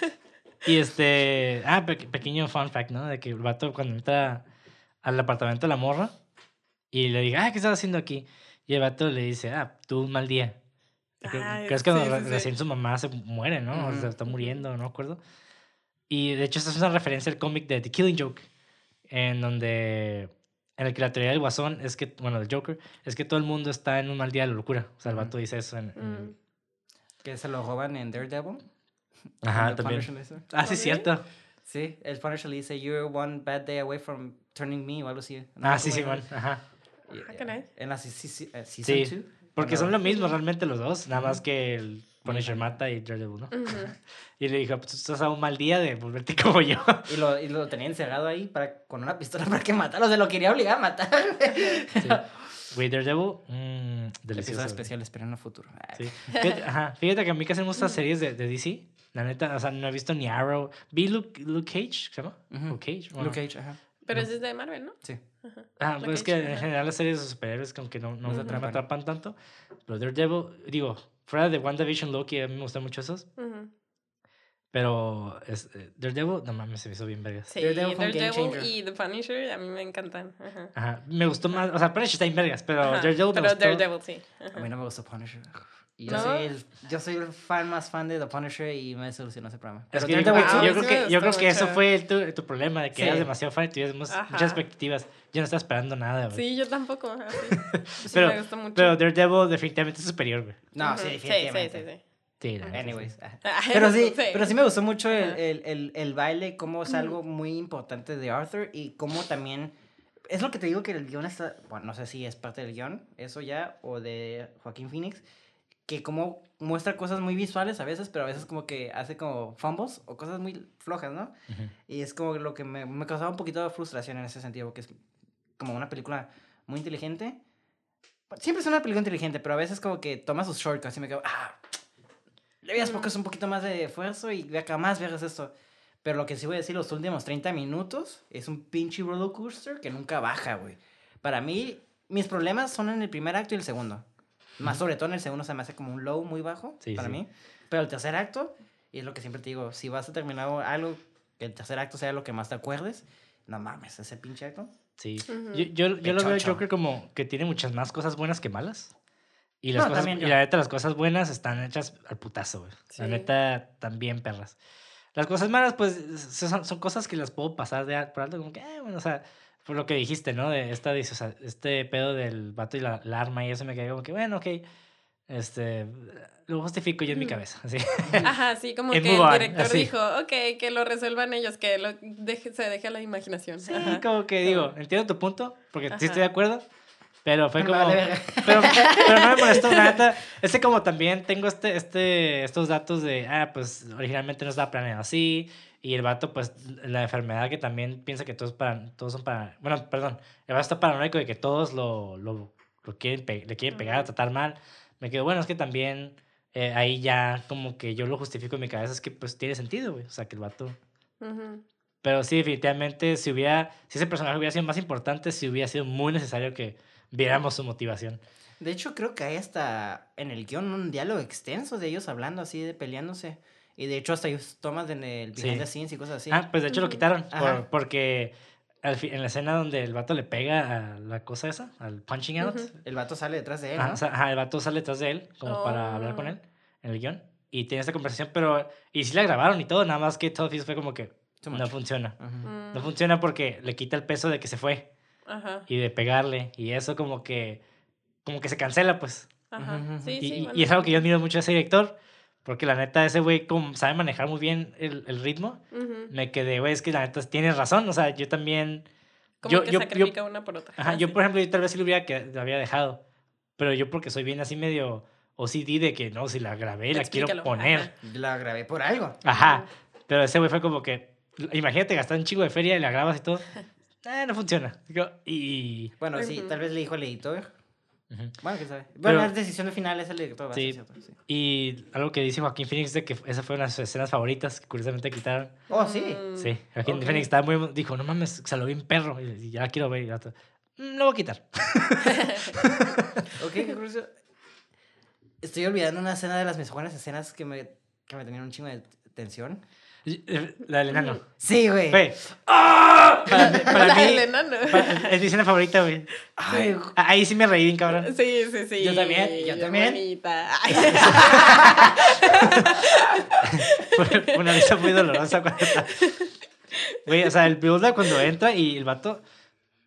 y este. Ah, pe- pequeño fun fact, ¿no? De que el vato cuando entra al apartamento de la morra y le diga, ah, ¿qué estás haciendo aquí? Y el vato le dice, ah, tuve un mal día. Creo, Ah, creo que sí, sí, sí. recién su mamá se muere, ¿no? O sea, está muriendo, no me acuerdo. Y de hecho, esta es una referencia al cómic de The Killing Joke, en donde en el que la teoría del guasón es que, bueno, del Joker, es que todo el mundo está en un mal día de la locura. O sea, el vato dice eso en... en- Mm. Que se lo roban en Daredevil. Ajá, también. Dice. Ah, sí, cierto. Sí, el Punisher le dice, you're one bad day away from turning me o algo así. No Ah, sí, sí, cómo Ajá. era. Ah, caray. En la eh, Sí, season 2. Porque son lo mismo realmente los dos, nada más que el Punisher mata y Daredevil, ¿no? Ujú. *laughs* Y le dijo, pues tú estás a un mal día de volverte *laughs* como yo. Y lo, y lo tenía encerrado ahí para, con una pistola para que matara. O sea, lo quería obligar a matar. Sí. *laughs* Güey, Daredevil, mmm, delicioso. Episodio especial, esperen en el futuro. Sí. Fíjate, ajá, fíjate que a mí casi me gustan series de, de DC. La neta, o sea, no he visto ni Arrow. Vi Luke, Luke Cage, ¿se llama? Ujú. Luke Cage. bueno. Luke Cage, ajá. Pero ese es de Marvel, ¿no? Sí. Ajá. Ah, pues es que en general las series de superhéroes como que no, no, No te no me atrapan. atrapan tanto. Pero Daredevil, digo, fuera de WandaVision, Loki, a mí me gustan mucho esos. Ujú. Pero es, eh, Daredevil, no mames, se me hizo bien vergas. Sí, Daredevil Daredevil changer. y The Punisher a mí me encantan. Ajá. Ajá, me gustó más, o sea, Punisher está en vergas, pero Ajá, Daredevil me Pero gustó. Daredevil, sí. A mí no me gustó Punisher. Y yo, ¿No? soy el, yo soy el fan más fan de The Punisher y me desilusionó ese programa. Es Pero que yo, Wow, yo creo que, yo creo que eso fue tu, tu problema, de que Sí. eras demasiado fan y tuvieras muchas expectativas. Yo no estaba esperando nada, güey. Sí, yo tampoco. ajá, sí. *laughs* Sí, Pero- me gustó mucho. Pero Daredevil definitivamente es superior, güey. No, Ujú. sí, Sí, definitivamente. sí, sí. Sí, sí. Anyways. ajá. Ah, Pero sí, pero sí me gustó mucho el, el, el, el baile, como es algo muy importante de Arthur y cómo también... Es lo que te digo que el guion está... Bueno, no sé si es parte del guion, eso ya, o de Joaquín Phoenix, que como muestra cosas muy visuales a veces, pero a veces como que hace como fumbles o cosas muy flojas, ¿no? Y es como lo que me, me causaba un poquito de frustración en ese sentido, porque es como una película muy inteligente. Siempre es una película inteligente, pero a veces como que toma sus shortcuts y me quedo, ah, le habías Mm. un poquito más de esfuerzo y ve acá más veas esto. Pero lo que sí voy a decir, los últimos 30 minutos es un pinche roller coaster que nunca baja, güey. Para mí, mis problemas son en el primer acto y el segundo. Más sobre todo en el segundo se me hace como un low muy bajo Sí, para sí. mí. Pero el tercer acto, y es lo que siempre te digo, si vas a terminar algo, que el tercer acto sea lo que más te acuerdes, no mames, ese pinche acto. Sí. Ujú. Yo, yo, yo lo veo. Joker como que tiene muchas más cosas buenas que malas. Y, las No, cosas, y la neta, las cosas buenas están hechas al putazo, güey. La Sí. neta, también perras. Las cosas malas, pues, son, son cosas que las puedo pasar de por alto, como que, eh, bueno, o sea, por lo que dijiste, ¿no? De esta, o sea, este pedo del vato y la, la arma y eso me quedé como que, bueno, ok. Este, lo justifico yo en mi cabeza, *laughs* así. Ajá, sí, como En que el director así. dijo, ok, que lo resuelvan ellos, que lo deje, se deje a la imaginación. Sí, Ajá. como que digo, entiendo tu punto, porque sí estoy de Ajá. acuerdo, pero fue como... vale. *laughs* Pero, pero no me molestó, *laughs* neta. Es que como también tengo este, este, estos datos de, ah, pues originalmente no estaba planeado así, y el vato, pues, la enfermedad que también piensa que todos, para, todos son para... Bueno, perdón, el vato está paranoico de que todos lo, lo, lo quieren le quieren pegar, tratar mal. Me quedo, bueno, es que también eh, ahí ya como que yo lo justifico en mi cabeza, es que pues tiene sentido, güey. O sea, que el vato... Pero sí, definitivamente, si hubiera, si ese personaje hubiera sido más importante, si hubiera sido muy necesario que viéramos su motivación. De hecho, creo que hay hasta en el guion un diálogo extenso de ellos hablando así, de peleándose. Y de hecho, hasta ellos tomas en el behind Sí. the scenes y cosas así. Ah, pues de hecho lo quitaron. por- porque al fi- en la escena donde el vato le pega a la cosa esa, al punching out, Ujú. El vato sale detrás de él, ajá, ¿no? o sea, ajá, el vato sale detrás de él como para hablar con Oh. él en el guion. Y tiene esta conversación, pero. Y sí la grabaron y todo, nada más que Todd fue como que no funciona. Ujú. Mm. No funciona porque le quita el peso de que se fue Ajá. y de pegarle. Y eso como que. Como que se cancela, pues. Ajá. Sí, Y, sí. y- bueno. y es algo que yo admiro mucho a ese director. Porque la neta, ese güey como sabe manejar muy bien el, el ritmo. Ujú. Me quedé, güey, es que la neta tienes razón. O sea, yo también. Como yo- que yo- yo- sacrifica una por otra. Ajá, Ah, yo por ejemplo, yo tal vez sí lo hubiera que, lo había dejado. Pero yo porque soy bien así medio OCD de que no, si la grabé, la quiero Explícalo, poner. ajá. Yo La grabé por algo. Ajá. Pero ese güey fue como que, imagínate gastar un chico de feria y la grabas y todo. *laughs* Eh, no funciona. Y... Bueno, sí, Ujú. tal vez le dijo al editor. Bueno, quién sabe. Bueno, Pero- la decisión final es el a Sí. cierto, sí. Y algo que dice Joaquín Phoenix de que esa fue una de sus escenas favoritas que curiosamente quitaron. Oh, sí. Mm. Sí, Joaquín Ok. Phoenix estaba muy... Dijo, no mames, se lo vi un perro. Y, ya la quiero ver. Y ya, "Mm, lo voy a quitar. Ok, qué curioso. Estoy olvidando una escena de las mejores escenas que me, que me tenían un chingo de tensión. La del enano. Sí, güey. Güey. Para, para La mí... del enano. para- es mi escena favorita, güey. Ay, Ah, Ahí sí me reí bien, cabrón. Sí, sí, sí. Yo también, yo también. *laughs* una risa muy dolorosa cuando está- Güey, o sea, el build cuando entra y el vato.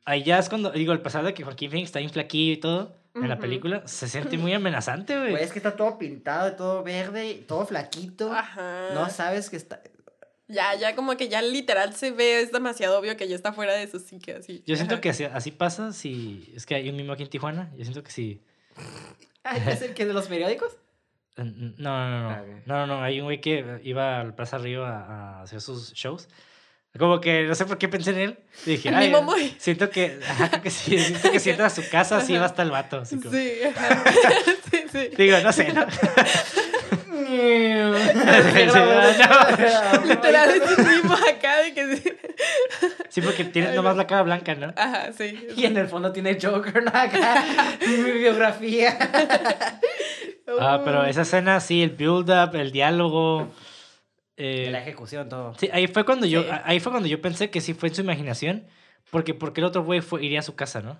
ahí ya es cuando, digo, el pasado de que Joaquín Phoenix está bien flaquillo y todo en la película, se siente muy amenazante, Güey, güey. es que está todo pintado, todo verde, todo flaquito. Ajá. No sabes que está. Ya, ya como que ya literal se ve, es demasiado obvio que ya está fuera de su psique, así. Yo siento Ajá. que así, así pasa si, es que hay un mismo aquí en Tijuana, yo siento que sí. Ay, ¿Es el que de los periódicos? *laughs* No, no, no, no. Ah. No, no, no. Hay un güey que iba al Plaza Río a, a hacer sus shows. Como que no sé por qué pensé en él. Y dije, ay, siento que, ajá, que sí, siento que si entra a su casa, así va a estar el vato. así como- Sí, ajá. *laughs* sí, sí. Digo, no sé, ¿no? *laughs* *laughs* *laughs* Literal es el mismo acá de que sí. Sí, porque tienes nomás la cara blanca, ¿no? Ajá, sí. Y en el fondo tiene Joker, ¿no? Acá, *laughs* mi biografía. Ah, pero esa escena, sí, el build-up, el diálogo. eh, La ejecución, todo. sí, ahí fue cuando yo, Sí. ahí fue cuando yo pensé que sí fue en su imaginación. Porque, porque el otro güey fue, iría a su casa, ¿no?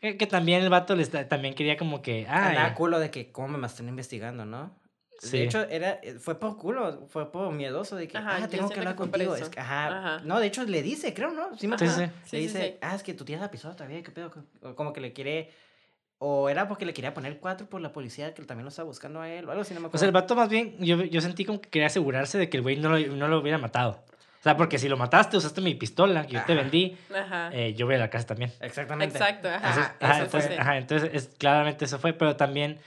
Que, que también el vato le está- también quería como que. Ah, culo de que cómo me están investigando, ¿no? Sí. De hecho, era, eh, fue por culo, fue por miedoso de que, Ajá, ah, tengo que hablar que contigo. Es que, ajá, Ajá. No, de hecho le dice, creo, ¿no? Sí me Sí, le sí, dice, sí. ah, es que tú tienes la pistola todavía, ¿qué pedo? O Como que le quiere, o era porque le quería poner cuatro por la policía que también lo estaba buscando a él, o algo así, no me O acuerdo. sea, el vato más bien, yo, yo sentí como que quería asegurarse de que el güey no lo, no lo hubiera matado. O sea, porque si lo mataste, usaste mi pistola que yo te vendí, Ajá. eh, yo voy a la casa también. Exactamente. Exacto, ajá. Entonces, Ajá, ajá, eso entonces, fue. ajá, entonces, es, claramente eso fue, pero también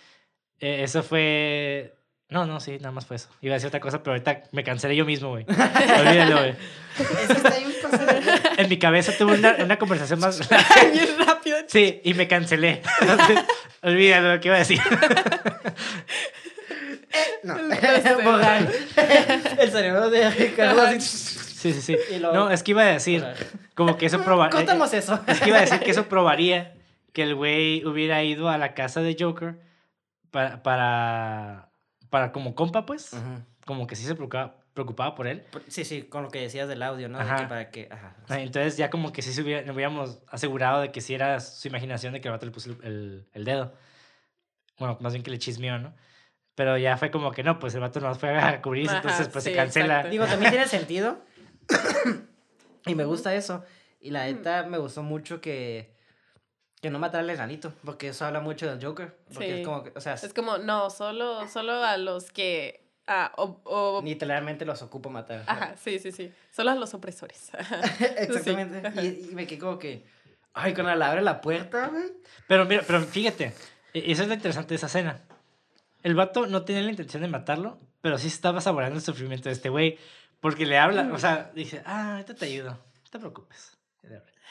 eh, eso fue... No, no, sí, nada más fue eso. Iba a decir otra cosa, pero ahorita me cancelé yo mismo, güey. *laughs* Olvídalo, güey. Eso está bien pasado. *laughs* En mi cabeza tuve una, una conversación más... *laughs* Bien rápido. Sí, y me cancelé. Entonces, olvídalo lo que iba a decir. No, No. El cerebro de Ricardo así. Sí, sí, sí. Luego- No, es que iba a decir, como que eso probaría... Contamos eso. Es que iba a decir que eso probaría que el güey hubiera ido a la casa de Joker para, para, para como compa, pues. Como que sí se preocupaba, preocupaba por él. Sí, sí, con lo que decías del audio, ¿no? De Ajá. que para que, ajá. Ah, Entonces ya como que sí se hubiera, nos hubiéramos asegurado de que sí era su imaginación de que el vato le puso el, el, el dedo. Bueno, más bien que le chismeó, ¿no? Pero ya fue como que no, pues el vato no fue a *laughs* cubrirse, Ajá, entonces pues se cancela. exacto. Digo, también tiene sentido. *coughs* y me gusta eso. Y la neta me gustó mucho que, que no matara al enanito, porque eso habla mucho del Joker. Porque Sí. es como que, o sea, Es como, no, solo, solo a los que. Ah, o, o- literalmente los ocupo matar. Ajá, sí, sí, sí. Solo a los opresores. *laughs* Exactamente. Y, y me quedé como que, ay, cuando le abre la puerta, güey. Pero mira, pero fíjate, e- eso es lo interesante de esa escena. El vato no tenía la intención de matarlo, pero sí estaba saboreando el sufrimiento de este güey. Porque le habla, o sea, dice, ah, ahorita te ayudo, no te preocupes.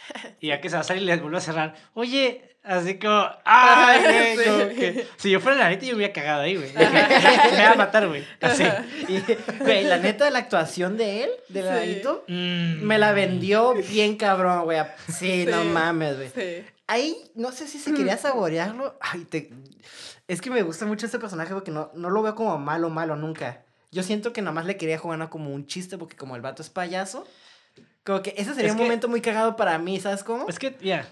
*laughs* Y ya que se va a salir, le vuelve a cerrar. Oye, así como, *laughs* ay, güey, Sí. como que, si yo fuera la neta, yo me hubiera cagado ahí, güey. *laughs* Me va a matar, güey. Así. Y, güey, la neta, la actuación de él, del Sí. enanito, Mm. me la vendió bien cabrón, güey. Sí, no mames, güey. Sí. Ahí, no sé si se quería saborearlo. Ay, te... Es que me gusta mucho este personaje porque no, no lo veo como malo, malo nunca. Yo siento que nomás le quería jugar como un chiste porque como el vato es payaso. Como que ese sería Es un que- momento muy cagado para mí, ¿sabes cómo? Es que, ya,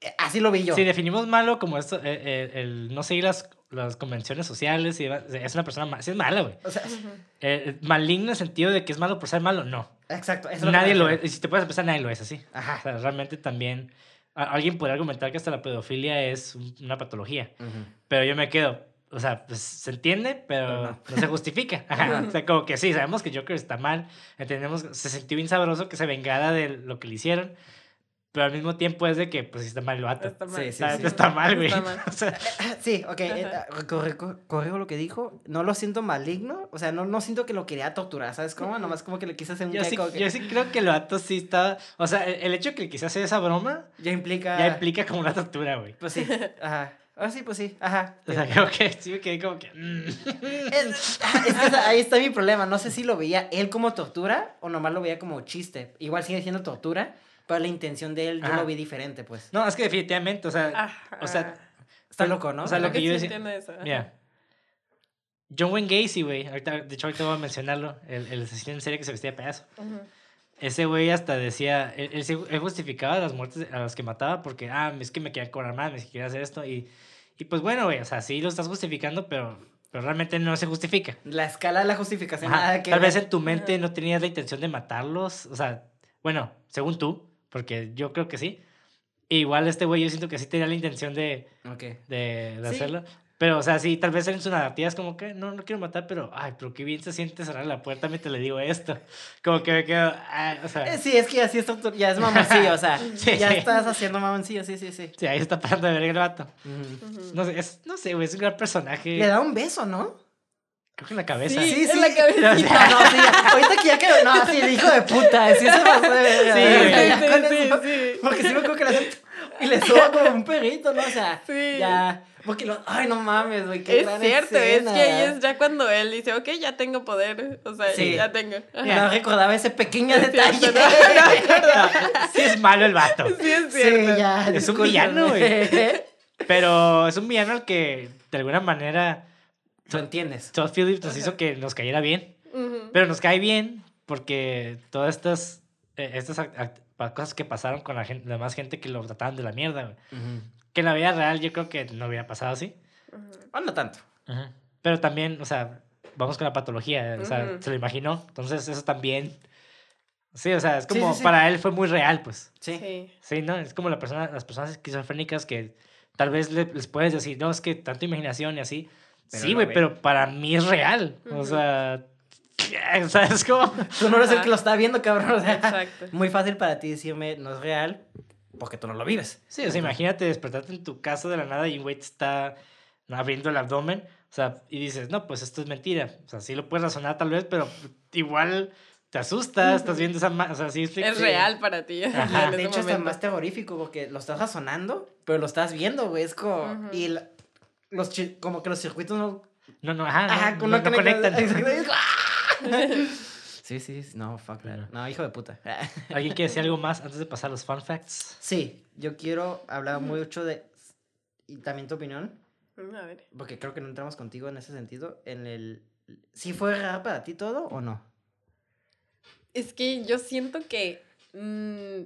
Eh, Así lo vi yo. si definimos malo como esto, eh, eh, el no seguir las, las convenciones sociales, y es una persona, ma- sí es mala, güey. O sea, Eh, maligno en el sentido de que es malo por ser malo, no. exacto. eso lo nadie lo es. Y si te puedes empezar, nadie lo es así. Ajá. O sea, realmente también. alguien podría argumentar que hasta la pedofilia es un- una patología. Ujú. Pero yo me quedo. O sea, pues se entiende, pero Pero no. no. se justifica. *laughs* Ajá, o sea, como que sí, sabemos que Joker está mal. Entendemos, se sintió bien sabroso que se vengara de lo que le hicieron. Pero al mismo tiempo es de que, pues, está mal el vato. Está mal. Sí, sí, La sí. está mal, güey. Está mal. *laughs* O sea, *laughs* Sí, ok. eh, ah, corrijo lo que dijo. No lo siento maligno. O sea, no, no siento que lo quería torturar, ¿sabes cómo? Nomás como que le quise hacer un yo, sí, que yo sí creo que el vato sí está. O sea, el, el hecho de que quise hacer esa broma ya implica... ya implica como una tortura, güey. Pues sí, ajá. Ah, sí, pues sí, ajá. O sea, creo que sí me quedé como que. mm. Es, ah, es que esa- ahí está mi problema. No sé si lo veía él como tortura o nomás lo veía como chiste. Igual sigue siendo tortura, pero la intención de él yo Ajá. lo vi diferente, pues. No, es que definitivamente, o sea, Ajá. o sea, Está loco, ¿no? o sea, lo que yo sí decía- mira. John Wayne Gacy, güey, ahorita, de hecho ahorita voy a mencionarlo, el, el asesino en serie que se vestía de payaso. Ese güey hasta decía, él, él, justificaba las muertes a las que mataba porque, ah, es que me querían cobrar más, me quería hacer esto y, y pues bueno, güey, o sea, sí lo estás justificando, pero, pero realmente no se justifica. La escala de la justificación, Ajá, nada que Tal vez en tu mente no tenías la intención de matarlos, o sea, bueno, según tú, porque yo creo que sí, igual este güey yo siento que sí tenía la intención de, de, de Sí. hacerlo. Pero, o sea, sí, tal vez en su narrativa es como que no, no quiero matar, pero, ay, pero qué bien se siente cerrar la puerta mientras le digo esto. Como que me quedo, ah, o sea, Eh, sí, es que así es, autor- ya es mamoncillo, o sea, *laughs* Sí, ya sí. estás haciendo mamoncillo, sí, sí, sí. sí, ahí está pasando de ver el vato. No sé, es, no sé, güey, es un gran personaje. Le da un beso, ¿no? Creo que en la cabeza. Sí, Sí, en sí. la cabecita. No, no, sí, ahorita que ya quedó, no, sí, el hijo de puta, sí se pasó de verga, Sí, ya sí, sí, sí. Porque sí me acuerdo que hacen, y le suba como un *laughs* perrito, ¿no? O sea, Sí. ya, porque lo, ay, no mames, güey, qué Es gran cierto, escena. es que ahí es ya cuando él dice, ok, ya tengo poder. O sea, Sí. ya tengo. Ajá. No recordaba ese pequeño *laughs* Es detalle. cierto, no, *laughs* No, sí es malo el vato. Sí, es Sí, cierto. ya, Es un villano, güey. Pero es un villano al que, de alguna manera, Tú entiendes. Todd Phillips nos hizo que nos cayera bien. Pero nos cae bien porque todas estas, eh, estas act- act- pa- cosas que pasaron con la, gente, la demás gente que lo trataban de la mierda, güey. Que en la vida real yo creo que no hubiera pasado así. Ujú. O no tanto. Pero también, o sea, vamos con la patología, o sea, se lo imaginó. Entonces eso también... Sí, o sea, es como sí, sí. para él fue muy real, pues. Sí. Sí. Sí, ¿no? Es como la persona, las personas esquizofrénicas que tal vez le- les puedes decir, no, es que tanta imaginación y así. Pero sí, güey, ve. pero para mí es real. O sea, o sea, es como... Tú no eres el Ajá. que lo está viendo, cabrón. O sea, Exacto. muy fácil para ti decirme no es real porque tú no lo vives. Sí, o sea, imagínate despertarte en tu casa de la nada y un güey te está abriendo el abdomen, o sea, y dices, no, pues esto es mentira. O sea, sí lo puedes razonar tal vez, pero igual te asustas, estás viendo esa... O sea, sí, Es real para ti. Ajá. De hecho, momento. más terrorífico porque lo estás razonando, pero lo estás viendo, güey. Es como. Y la- los chi- como que los circuitos no. No, no, ajá, no, Ajá, no, no no conectan. *laughs* Exacto, *laughs* Sí, sí, sí, no, fuck that. Claro. No, hijo de puta. *laughs* ¿Alguien quiere decir algo más antes de pasar a los fun facts? Sí, yo quiero hablar mucho de. Y también tu opinión, A ver. porque creo que no entramos contigo en ese sentido. En el. ¿Sí fue real para ti todo o no? Es que yo siento que mm,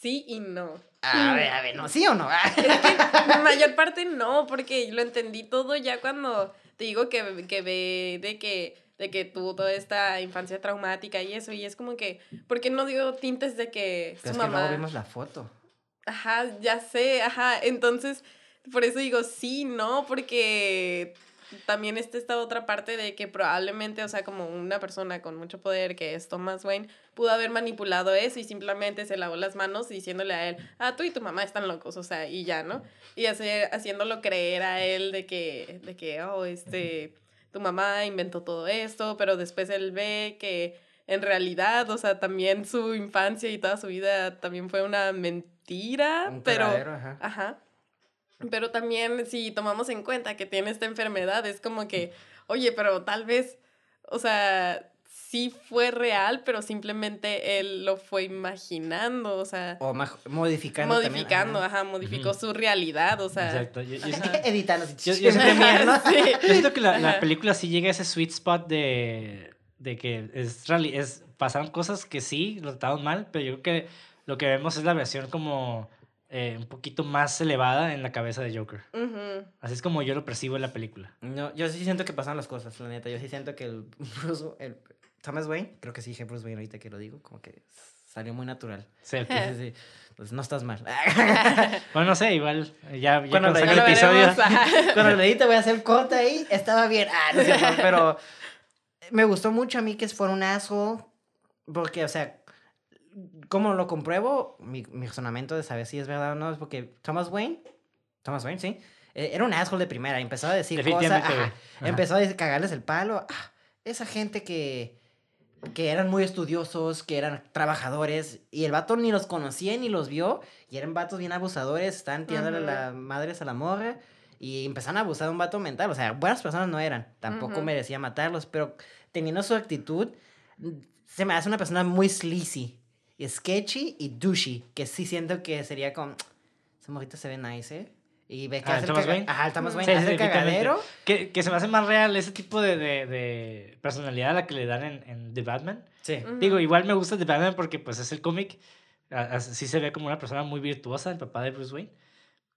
sí y no. A ver, a ver, no, ¿sí o no? La mayor parte no, porque lo entendí todo ya cuando te digo que, que ve de que, de que tuvo toda esta infancia traumática y eso, y es como que, ¿por qué no dio tintes de que Pero su es que mamá... luego vimos la foto. Ajá, ya sé, ajá, entonces, por eso digo sí, no, porque también está esta otra parte de que probablemente, o sea, como una persona con mucho poder que es Thomas Wayne, pudo haber manipulado eso y simplemente se lavó las manos diciéndole a él, ah, tú y tu mamá están locos, o sea, y ya, ¿no? Y hacer, haciéndolo creer a él de que, de que, oh, este, tu mamá inventó todo esto, pero después él ve que en realidad, o sea, también su infancia y toda su vida también fue una mentira, Un pero... Ajá. Pero también si tomamos en cuenta que tiene esta enfermedad, es como que, oye, pero tal vez, o sea, sí fue real, pero simplemente él lo fue imaginando, o sea, O modificando. también, modificando, ajá. ajá, modificó su realidad, o sea. Exacto. Yo, yo-. Editando. Yo- yo en siempre- Premiere, *laughs* ¿no? Sí. *laughs* Yo siento que la, la película sí llega a ese sweet spot de, de que es, es pasaron cosas que sí, lo trataron mal, pero yo creo que lo que vemos es la versión como eh, un poquito más elevada en la cabeza de Joker. Así es como yo lo percibo en la película. No, yo sí siento que pasan las cosas, la neta. Yo sí siento que el *laughs* Thomas Wayne, creo que sí dije Bruce Wayne ahorita que lo digo, como que salió muy natural. Sí. Sí, sí. Pues no estás mal. *laughs* Bueno, no sé, igual ya, ya Cuando Ya el episodio. *laughs* *laughs* Cuando le edite voy a hacer corte ahí, estaba bien. Ah, no cierto, pero me gustó mucho a mí que fuera un asshole, porque, o sea, ¿cómo lo compruebo? Mi, mi razonamiento de saber si es verdad o no es porque Thomas Wayne, Thomas Wayne, sí, eh, era un asshole de primera, empezó a decir cosas, ajá. Ajá. empezó a cagarles el palo, ah, esa gente que, que eran muy estudiosos, que eran trabajadores, y el vato ni los conocía ni los vio, y eran vatos bien abusadores, estaban tirándole las madres a la morra, y empezaron a abusar de un vato mental, o sea, buenas personas no eran, tampoco merecía matarlos, pero teniendo su actitud, se me hace una persona muy sleazy, y sketchy y douchey, que sí siento que sería con, esa morrita se ve nice, ¿eh? Y ve que Ah, hace el ¿Thomas caga- Wayne? Ajá, el Thomas Sí, Wayne sí, hace el cagadero. Que, que se me hace más real ese tipo de, de, de personalidad a la que le dan en, en The Batman. Sí. Ujú. Digo, igual me gusta The Batman porque pues es el cómic. a- a- Sí se ve como una persona muy virtuosa, el papá de Bruce Wayne.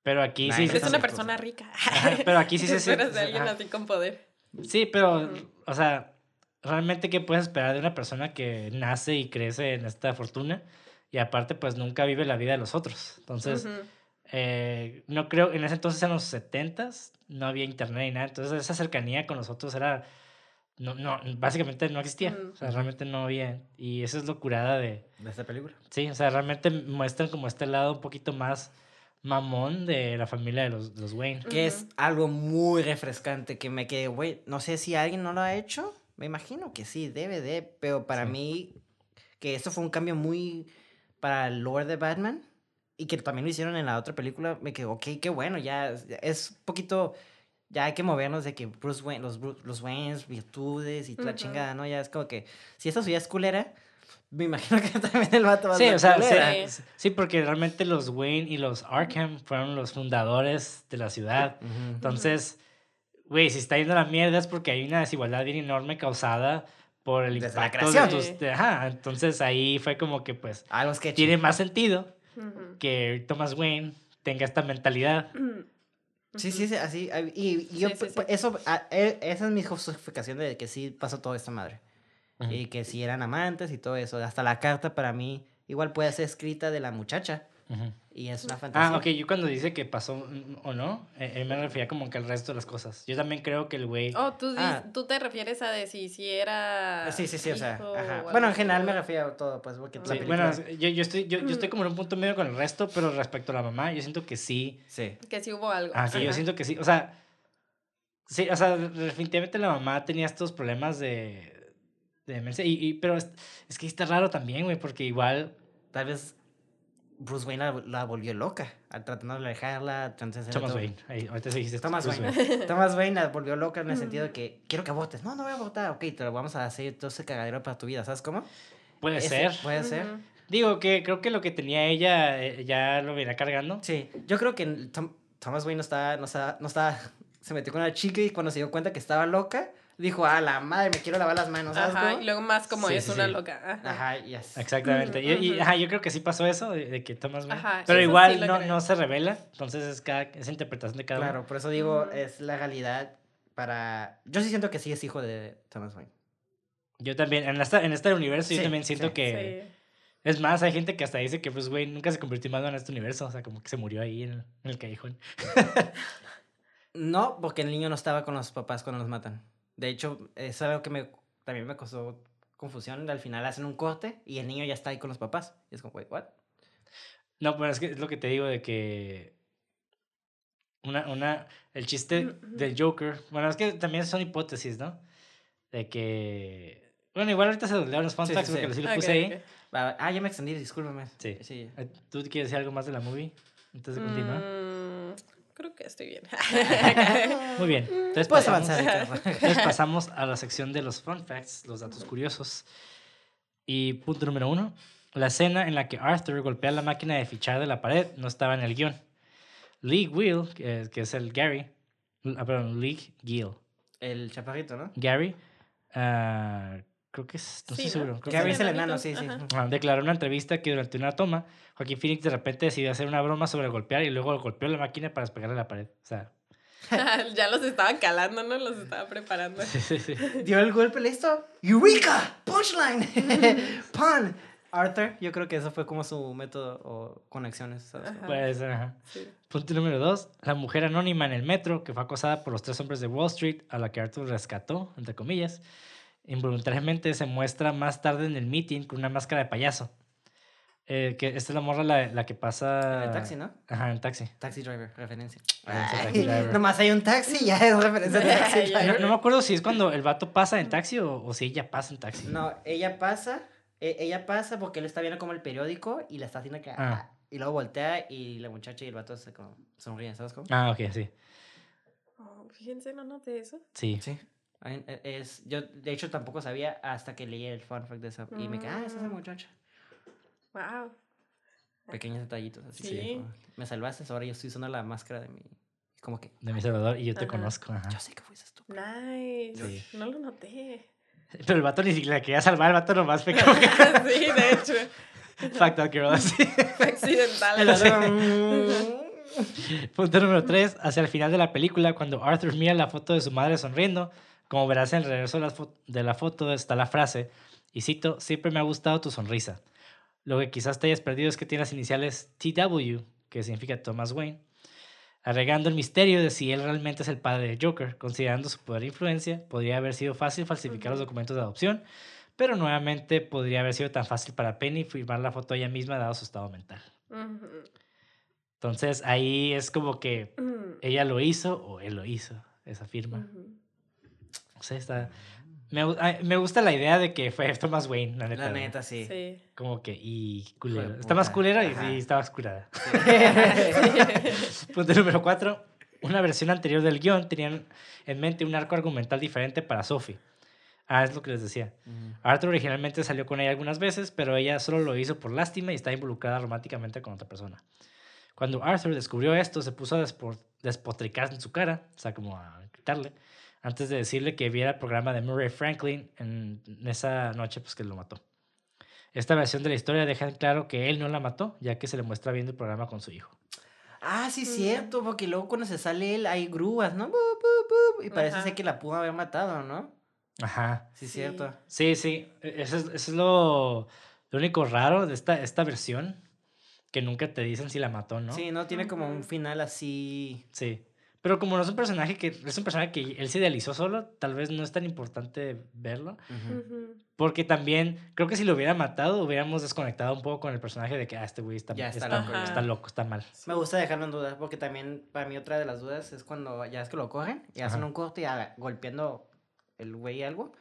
Pero aquí sí... Nice. Es se- una persona rica. Ajá, pero aquí sí ¿Qué *laughs* se... esperas de alguien así con poder? Sí, pero, Ujú. o sea, realmente qué puedes esperar de una persona que nace y crece en esta fortuna y aparte pues nunca vive la vida de los otros. Entonces, Ujú. Eh, no creo, en ese entonces en los 70s no había internet ni nada, entonces esa cercanía con los otros era, no, no, básicamente no existía, o sea, realmente no había, y eso es lo curada de, De esta película. sí, o sea, realmente muestran como este lado un poquito más mamón de la familia de los, de los Wayne. Que es algo muy refrescante que me quedé, güey, no sé si alguien no lo ha hecho. Me imagino que sí, debe de, pero para Sí. mí, que esto fue un cambio muy para el lore de Batman y que también lo hicieron en la otra película, me quedé, ok, qué bueno, ya es- un poquito, ya hay que movernos de que Bruce Wayne, los, los Waynes, virtudes y la Ujú. chingada, ¿no? Ya es como que, si esta suya es culera, me imagino que *laughs* también el vato va a Sí, ser o sea, culera. sí, Sí. porque realmente los Wayne y los Arkham fueron los fundadores de la ciudad. Ujú. Entonces, güey, si está yendo a la mierda es porque hay una desigualdad bien enorme causada por el Desde la impacto de creación. tus- de- ajá, entonces ahí fue como que pues A los que tiene más sentido Que Thomas Wayne tenga esta mentalidad. *clears throat* Sí, sí, sí, así. Y, y yo, Sí, sí, pu- pu- sí. eso, ah, e- esa es mi justificación de que sí pasó toda esta madre. Y que sí eran amantes y todo eso. Hasta la carta para mí igual puede ser escrita de la muchacha. Ujú. Y es una fantasía. Ah, ok, yo cuando dice que pasó mm, o no, eh, él me refería como que al resto de las cosas. Yo también creo que el güey... Oh, tú, Ah. tú te refieres a de si, si era. Ah, Sí, sí, sí, o sea. ajá. o Bueno, en general me refiero a todo, pues, porque la Sí, película... bueno, yo, yo estoy, yo, yo estoy como en un punto medio con el resto, pero respecto a la mamá, yo siento que sí. Sí. Que sí hubo algo. Ah, sí, yo Ajá. siento que sí. O sea, sí, o sea, definitivamente la mamá tenía estos problemas de, de demencia. Y, y- pero es, es que está raro también, güey, porque igual Tal vez Bruce Wayne la, la volvió loca. al Tratando de alejarla. Thomas todo. Wayne. Ahí, ahorita se dijiste Thomas Bruce Wayne. Thomas Wayne la volvió loca en el sentido de que quiero que votes. No, no voy a votar. Ok, te lo vamos a hacer todo ese cagadero para tu vida. ¿Sabes cómo? Puede Ese- ser. Puede ser. Digo que creo que lo que tenía ella eh, ya lo venía cargando. Sí, yo creo que Tom- Thomas Wayne no estaba, no estaba, no estaba, se metió con una chica y cuando se dio cuenta que estaba loca, dijo, a la madre, me quiero lavar las manos, ¿sabes Ajá, cómo? y luego más como Sí, es sí, una sí. loca. Ajá. Ajá, yes. Exactamente. Y, ajá, yo creo que sí pasó eso, de, de que Thomas Wayne. Ajá, pero igual no, creo. no se revela. Entonces es cada, esa interpretación de cada uno. Claro, por eso digo, es la realidad para... Yo sí siento que sí es hijo de Thomas Wayne. Yo también, en, esta, en este universo, yo también siento sí. que. Sí. Es más, hay gente que hasta dice que Bruce Wayne nunca se convirtió en malo en este universo. O sea, como que se murió ahí en el, en el callejón. *laughs* No, porque el niño no estaba con los papás cuando los matan. De hecho, es algo que me, también me causó confusión. Al final hacen un corte y el niño ya está ahí con los papás. Y es como, wait, what? No, pero es que es lo que te digo de que. Una, una, el chiste del Joker. Bueno, es que también son hipótesis, ¿no? De que. Bueno, igual ahorita se doblaron los fun Sí, sí, porque Ok, puse ahí. Ah, Ah, ya me extendí, discúlpame. Sí. Sí. Eh, ¿Tú quieres decir algo más de la movie? Antes de continuar. Creo que estoy bien. *laughs* Muy bien. Entonces Puedes pasamos, avanzar, *laughs* entonces pasamos a la sección de los fun facts, los datos curiosos. Y punto número uno. La escena en la que Arthur golpea la máquina de fichar de la pared no estaba en el guion. Lee Will, que, que es el Gary, ah, perdón, Lee Gill. El chaparrito, ¿no? Gary, ah, creo que es, no Sí, estoy ¿no? seguro. creo que es el enano, sí, sí. ajá. Declaró en una entrevista que durante una toma, Joaquín Phoenix de repente decidió hacer una broma sobre golpear y luego golpeó la máquina para despegarle la pared. O sea, *laughs* ya los estaba calando, ¿no? Los estaba preparando. sí, sí, sí. *laughs* Dio el golpe, listo. ¡Eureka! ¡Punchline! *laughs* ¡Pun! Arthur, yo creo que eso fue como su método o conexiones. ¿sabes? Ajá. Pues, ajá. Sí. Punto número dos. La mujer anónima en el metro que fue acosada por los tres hombres de Wall Street a la que Arthur rescató, entre comillas, involuntariamente se muestra más tarde en el meeting con una máscara de payaso. Eh, que esta es la morra la, la que pasa... En el taxi, ¿no? Ajá, en taxi. Taxi driver, referencia. Referencia a Ay, Taxi Driver. Nomás hay un taxi, ya es referencia a taxi *laughs* Ya, No, driver. no me acuerdo si es cuando el vato pasa en taxi o, o si ella pasa en taxi. No, ella pasa, e- ella pasa porque él está viendo como el periódico y la está haciendo que... Ah. Y luego voltea y la muchacha y el vato se como sonríen, ¿sabes cómo? Ah, ok, sí. Oh, fíjense, no noté eso. Sí. Sí. E- Es, yo, de hecho, tampoco sabía hasta que leí el fun fact de esa. Y me quedé, ah, esa es esa Mm. muchacha. Wow. Pequeños detallitos así. Sí. como, Me salvaste, ahora yo estoy usando la máscara de mi... Como que, De mi Salvador y yo te Ajá. conozco. Ajá. yo sé que fuiste tú. Nice. Sí. No lo noté. *laughs* Pero el vato ni siquiera quería salvar, el vato nomás fue como que... *laughs* sí, de hecho. *laughs* Fuck that girl, así. Accidental. Mm, Punto número 3. Hacia el final de la película, cuando Arthur mira la foto de su madre sonriendo, como verás en el regreso de la, fo- de la foto está la frase, y cito, siempre me ha gustado tu sonrisa. Lo que quizás te hayas perdido es que tiene las iniciales TW, que significa Thomas Wayne, agregando el misterio de si él realmente es el padre de Joker. Considerando su poder e influencia, podría haber sido fácil falsificar los documentos de adopción, pero nuevamente podría haber sido tan fácil para Penny firmar la foto ella misma dado su estado mental. Entonces ahí es como que ella lo hizo o él lo hizo, esa firma. O sea, está... Me, me gusta la idea de que fue Thomas Wayne, la neta. La neta, sí. Sí. Como que, y culero. Está más culera y, está más curada. *laughs* Punto número cuatro. Una versión anterior del guion tenían en mente un arco argumental diferente para Sophie. Ah, es lo que les decía. Ujú. Arthur originalmente salió con ella algunas veces, pero ella solo lo hizo por lástima y está involucrada románticamente con otra persona. Cuando Arthur descubrió esto, se puso a despo- despotricar en su cara, o sea, como a gritarle, antes de decirle que viera el programa de Murray Franklin en esa noche, pues que lo mató. Esta versión de la historia deja en claro que él no la mató, ya que se le muestra viendo el programa con su hijo. Ah, sí, Ujú. cierto, porque luego cuando se sale él hay grúas, ¿no? Bu, bu, bu, y parece Ajá. ser que la pudo haber matado, ¿no? Ajá. Sí, Sí. cierto. Sí, sí. Eso es, eso es lo, lo único raro de esta, esta versión, que nunca te dicen si la mató, ¿no? Sí, no tiene como un final así. Sí. Pero como no es un personaje que es un personaje que él se idealizó solo, tal vez no es tan importante verlo. Ujú. Ujú. Porque también creo que si lo hubiera matado, hubiéramos desconectado un poco con el personaje de que ah, este güey está, está está, loco, está loco, está mal. Me gusta dejarlo en duda, porque también para mí otra de las dudas es cuando ya es que lo cogen y hacen Ajá. un corte y a- golpeando el güey algo.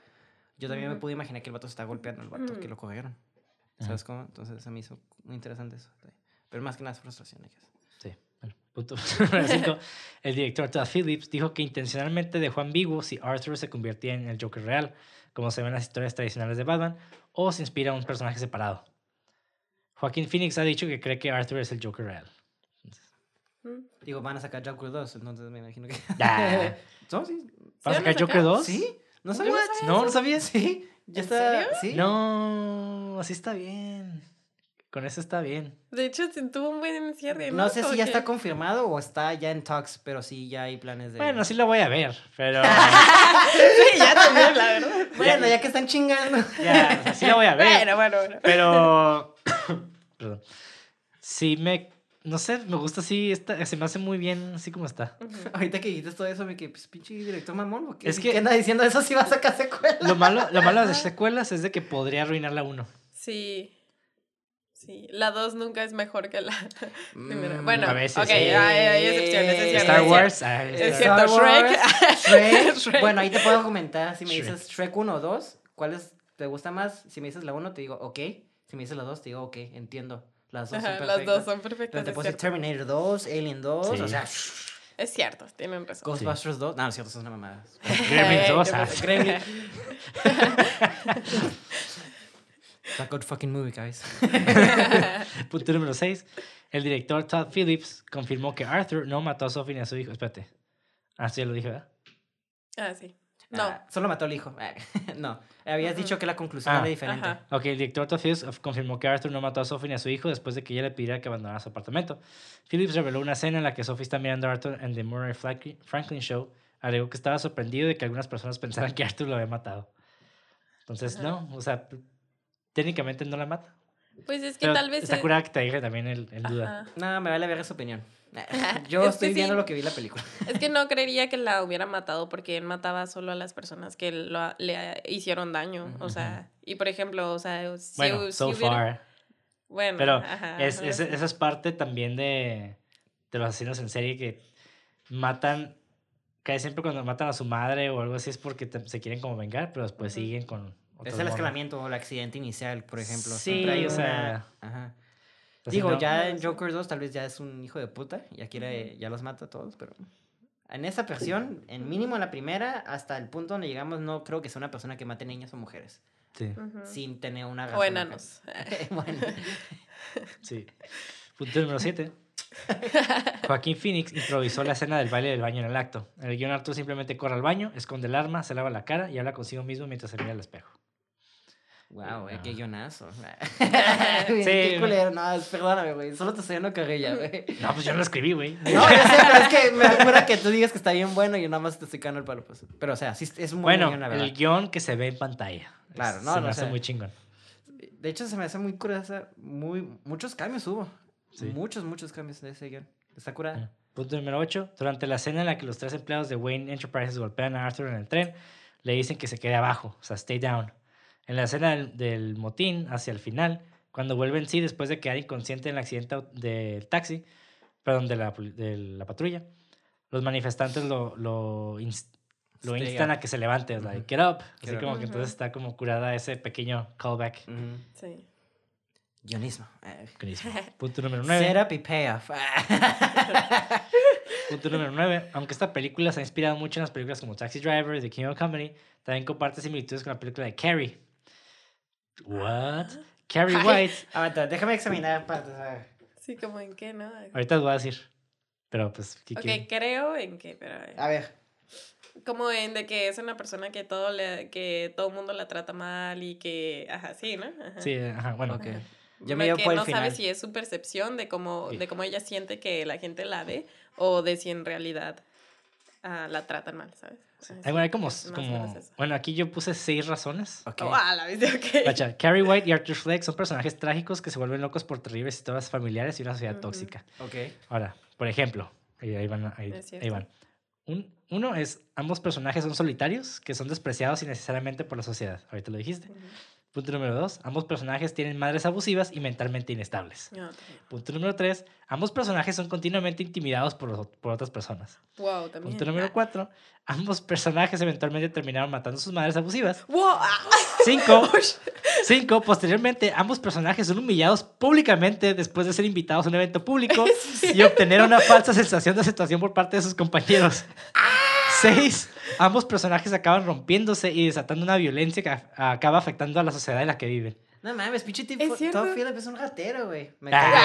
Yo también me Ujú. pude imaginar que el vato se está golpeando al vato que Mm. lo cogieron. ¿Sabes cómo? Entonces se me hizo muy interesante eso. Pero más que nada es frustración. I guess. Sí. Bueno, punto número cinco. *laughs* El director Todd Phillips dijo que intencionalmente dejó ambiguo si Arthur se convertía en el Joker real, como se ve en las historias tradicionales de Batman, o se inspira en un personaje separado. Joaquín Phoenix ha dicho que cree que Arthur es el Joker real. Mm. Digo, van a sacar Joker 2, entonces me imagino que. *laughs* ¿No? Sí. ¿Vas a van a sacar Joker sacar? 2? ¿Sí? ¿No sabías? no sabía No, sabías. Sí. Ya ¿En está. serio? Sí. No, así está bien. Con eso está bien. De hecho, sí tuvo un buen cierre. No sé si ya está que- confirmado o está ya en talks, pero sí ya hay planes de. Bueno, sí lo voy a ver, pero *laughs* Sí, ya también, la verdad. *laughs* Bueno, ya que están chingando. ya, o sea, sí la voy a ver. Bueno, bueno, bueno. Pero. *laughs* Perdón. Sí, me. No sé, me gusta así. Está, se me hace muy bien así como está. Ahorita que dijiste todo eso, me quedé, pues pinche director mamón. ¿o qué? Es que- ¿Qué anda diciendo eso si va a sacar secuela? Lo malo, lo malo de las secuelas es de que podría arruinar la 1. Sí. Sí, la 2 nunca es mejor que la *laughs* primera. Mm, Bueno, a veces ok, sí. hay, hay excepciones, es cierto. Star es Wars. cierto. ah, Es Star- cierto. Shrek. Shrek. *laughs* Shrek. Bueno, ahí te puedo comentar. Si me Shrek. dices Shrek 1 o 2, ¿cuál es- te gusta más? Si me dices la 1, te digo, ok. Si me dices la 2, te digo, ok, entiendo. Las dos Ajá, son las dos perfectas. son perfectas. Pero te Es puedo decir cierto. Terminator 2, Alien 2, o Sí. sea, Es cierto, tienen razón. Ghostbusters 2. No, no es cierto, es una mamada. Gremlins Ay, 2, qué ah. bueno. Gremlin. *laughs* It's a good fucking movie, guys. *laughs* Punto número 6. El director Todd Phillips confirmó que Arthur no mató a Sophie ni a su hijo. Espérate. Ah, sí, ya lo dije, ¿verdad? Ah, sí. No. Ah, solo mató al hijo. Ah, *laughs* no, habías Ujú. dicho que la conclusión Ah. era diferente. Ajá. Ok, el director Todd Phillips confirmó que Arthur no mató a Sophie ni a su hijo después de que ella le pidiera que abandonara su apartamento. Phillips reveló una escena en la que Sophie está mirando a Arthur en The Murray Franklin Show. Alegó que estaba sorprendido de que algunas personas pensaran que Arthur lo había matado. Entonces, Ajá. no, o sea, técnicamente no la mata. Pues es que Pero tal vez. Está curada que te dije también el, el duda. No, me vale ver esa opinión. *laughs* Yo Es estoy viendo sí. lo que vi la película. Es que no *laughs* creería que la hubiera matado porque él mataba solo a las personas que lo- le hicieron daño. O sea, y por ejemplo, o sea, si, Bueno, si so hubiera- far. Bueno, Pero ajá, es, es- eso es parte también de, de los asesinos en serie que matan, casi siempre cuando matan a su madre o algo así es porque te- se quieren como vengar, pero después siguen con... Es el escalamiento o el accidente inicial, por ejemplo. Sí, Siempre hay o una- sea, Ajá. Así Digo, no- ya No, en sí. Joker 2 tal vez ya es un hijo de puta. Ya quiere, ya los mata a todos, pero... En esa versión, en mínimo en la primera, hasta el punto donde llegamos, no creo que sea una persona que mate niños o mujeres. Sí, Ujú. Sin tener una razón. O enanos. *laughs* *laughs* bueno. sí. Punto número 7. *laughs* Joaquín Phoenix improvisó la escena del baile del baño en el acto. En el guion Arthur simplemente corre al baño, esconde el arma, se lava la cara y habla consigo mismo mientras se mira al espejo. Wow, eh, qué No. guionazo. *laughs* *laughs* Sí. Qué culero. No, perdóname, güey. Solo te estoy dando carrilla, güey. No, pues yo no lo escribí, güey. No, yo sé, pero es que me acuerdo que tú digas que está bien bueno y yo nada más te estoy cagando el palo. Pues. Pero, o sea, sí es un buen Bueno, guion, la verdad. el guion que se ve en pantalla. Claro, Es- no, se no me hace muy chingón. de hecho, se me hace muy curiosa. Muy, muchos cambios hubo. Sí. Muchos, muchos cambios de ese guion. Está curada. Punto número 8. Durante la escena en la que los tres empleados de Wayne Enterprises golpean a Arthur en el tren, le dicen que se quede abajo, o sea, stay down. En la escena del, del motín, hacia el final, cuando vuelve en sí después de quedar inconsciente en el accidente del taxi, perdón, de la, de la patrulla, los manifestantes lo, lo, instan up. a que se levante, Ujú. like, get up. Así up. como que entonces está como curada ese pequeño callback. Sí. Guionismo. Buenísimo. *laughs* Punto número 9. Setup y payoff. *laughs* Punto número 9. Aunque esta película se ha inspirado mucho en las películas como Taxi Driver y The King of Comedy, también comparte similitudes con la película de Carrie. What? Carrie Ay. White. Aguanta, déjame examinar para saber. Sí, como en qué, ¿no? Ahorita os voy a decir. Pero pues, ¿qué Ok, creo en qué, pero... A ver. Como en de que es una persona que todo le, que todo mundo la trata mal y que, ajá, sí, ¿no? Ajá. Sí, ajá, bueno. Ok. Ajá. Yo me que por el no final. sabe si es su percepción de cómo, Sí. de cómo ella siente que la gente la ve o de si en realidad ah, la tratan mal, ¿sabes? Hay, bueno, hay sí, como, como- bueno, aquí yo puse seis razones. Ok. Oh, ah, la viste, ok. Carrie White y Arthur Fleck son personajes trágicos que se vuelven locos por terribles historias familiares y una sociedad Ujú. tóxica. Ok. Ahora, por ejemplo, ahí, van, ahí, ahí van. Un- uno es, ambos personajes son solitarios, que son despreciados innecesariamente por la sociedad. Ahorita lo dijiste. Ujú. Punto número dos, ambos personajes tienen madres abusivas y mentalmente inestables. También. Punto número tres, ambos personajes son continuamente intimidados por, los- por otras personas. Wow, también. Punto número cuatro, ambos personajes eventualmente terminaron matando a sus madres abusivas. Wow, ah, Cinco, *laughs* cinco, posteriormente, ambos personajes son humillados públicamente después de ser invitados a un evento público *laughs* y obtener una falsa sensación de aceptación por parte de sus compañeros. Seis, ambos personajes acaban rompiéndose y desatando una violencia que acaba afectando a la sociedad en la que viven. No mames, pinche tipo. Es cierto. Todo Philip es un ratero, güey. Me Ah. cae bien.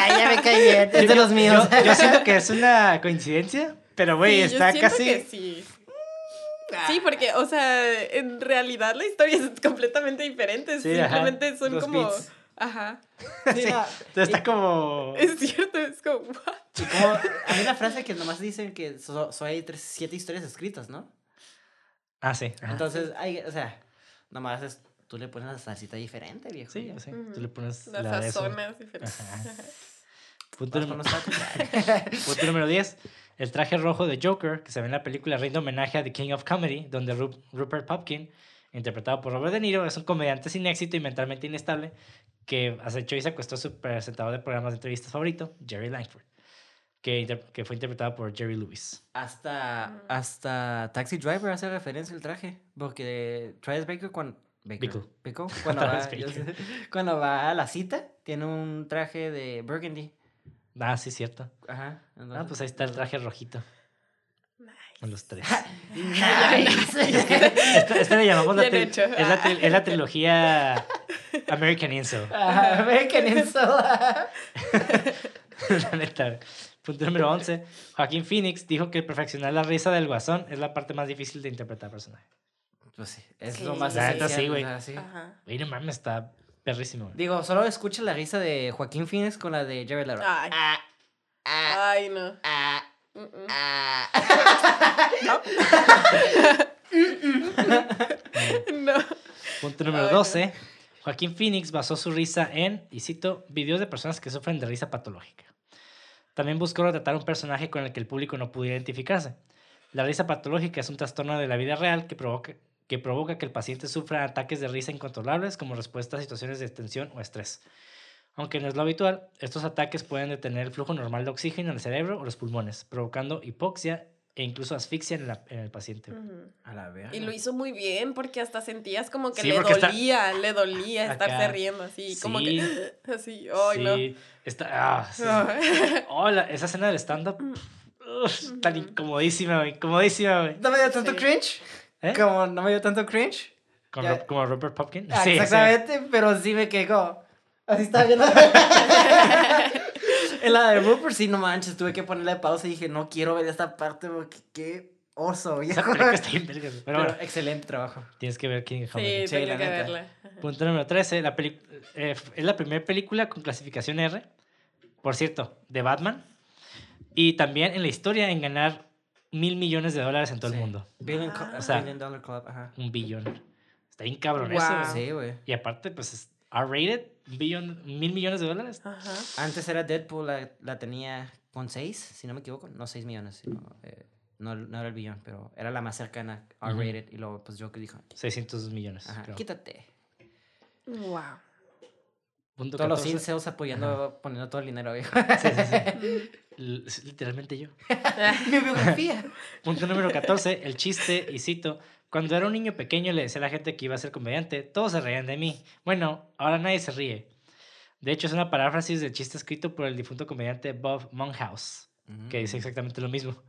Ah, ya me bien. Es de los míos. Yo, yo siento que es una coincidencia, pero güey, sí, yo está siento casi... que sí. Sí, porque, o sea, en realidad la historia es completamente diferente. Sí, ajá, Simplemente son los como. beats. Ajá. *laughs* Sí, Sí, no, entonces está como... Es cierto, es como. what? y como hay una frase que nomás dicen que so- so hay tres, siete historias escritas, ¿no? Ah, sí. ajá. Entonces, hay, o sea, nomás es, tú le pones la salsita diferente, viejo. Sí, ya. sí. Tú le pones Las la sazonas diferentes. Ajá. *laughs* Punto, Vas número, *laughs* punto número 10. El traje rojo de Joker, que se ve en la película, rinde homenaje a The King of Comedy, donde Ru- Rupert Pupkin, interpretado por Robert De Niro, es un comediante sin éxito y mentalmente inestable que acechó y secuestró a su presentador de programas de entrevistas favorito, Jerry Langford, que, inter- que fue interpretado por Jerry Lewis. Hasta, Mm. hasta Taxi Driver hace referencia al traje. Porque Travis Baker *laughs* cuando. Baker, Bickle. Bickle, cuando, va, Travis yo Baker. sé, cuando va a la cita, tiene un traje de Burgundy. Ah, sí, cierto. Ajá. Ah, pues ahí está el traje rojito. Con los tres. Este, este le llamamos la, Bien tri- hecho. es, la tri- es la trilogía American. Ajá, American Insult. *laughs* la neta. Punto número 11. Joaquín Phoenix dijo que perfeccionar la risa del guasón es la parte más difícil de interpretar al personaje. Pues sí, es Sí. lo más La neta, sí, güey. Güey, no mames, está perrísimo. Digo, solo escucha la risa de Joaquín Phoenix con la de Jared Leto. Ay. Ah, ah, Ay, no. ah, Mm, mm. ah. *laughs* No. Punto número Ay, no. 12. Joaquín Phoenix basó su risa en, y cito, videos de personas que sufren de risa patológica. También buscó retratar un personaje con el que el público no pudo identificarse. La risa patológica es un trastorno de la vida real que provoca, que provoca que el paciente sufra ataques de risa incontrolables como respuesta a situaciones de tensión o estrés. Aunque no es lo habitual, estos ataques pueden detener el flujo normal de oxígeno en el cerebro o los pulmones, provocando hipoxia e incluso asfixia en, la- en el paciente. A la verga. Y lo hizo muy bien porque hasta sentías como que Sí, le está- dolía, le dolía estarse Acá. riendo así, como que *laughs* así, ay no. Sí, está, ah, sí. *laughs* Oh, la- esa escena del stand-up. uf, tan incomodísima, güey. Incomodísima, güey. ¿No me dio tanto Sí. cringe? ¿Eh? Como no me dio tanto cringe. Como Robert Popkin. Ah, Sí, sí. exactamente, pero sí me quedó. Así estaba viendo. *laughs* en la de Rupert, sí, no manches, tuve que ponerle pausa y dije, no quiero ver esta parte porque qué oso, viejo. está bien. Pero Pero bueno, excelente trabajo. tienes que ver King of Sí. Sí, tengo la que neta. verla. Punto número 13. La peli- eh, es la primera película con clasificación R. Por cierto, de Batman. Y también en la historia en ganar mil millones de dólares en todo Sí. el mundo. Billion, Ah. O sea, Billion Dollar Club, ajá. un billón. Está bien cabrón Wow. eso. Sí, güey. Y aparte, pues es- R-rated, billón, mil millones de dólares. Ajá. Antes era Deadpool, la, la tenía con 6, si no me equivoco. No 6 millones, sino, eh, no, no era el billón, pero era la más cercana. R-rated. Y luego, pues Joker dijo, 600 millones. ajá, creo. quítate. Wow. Punto Todos los 14. incels apoyando, poniendo todo el dinero, viejo. Sí, sí, sí. *laughs* Literalmente yo. *laughs* Mi biografía. Punto número 14, el chiste, y cito, cuando era un niño pequeño le decía a la gente que iba a ser comediante, todos se reían de mí. Bueno, ahora nadie se ríe. De hecho, es una paráfrasis del chiste escrito por el difunto comediante Bob Monkhouse, que dice exactamente lo mismo.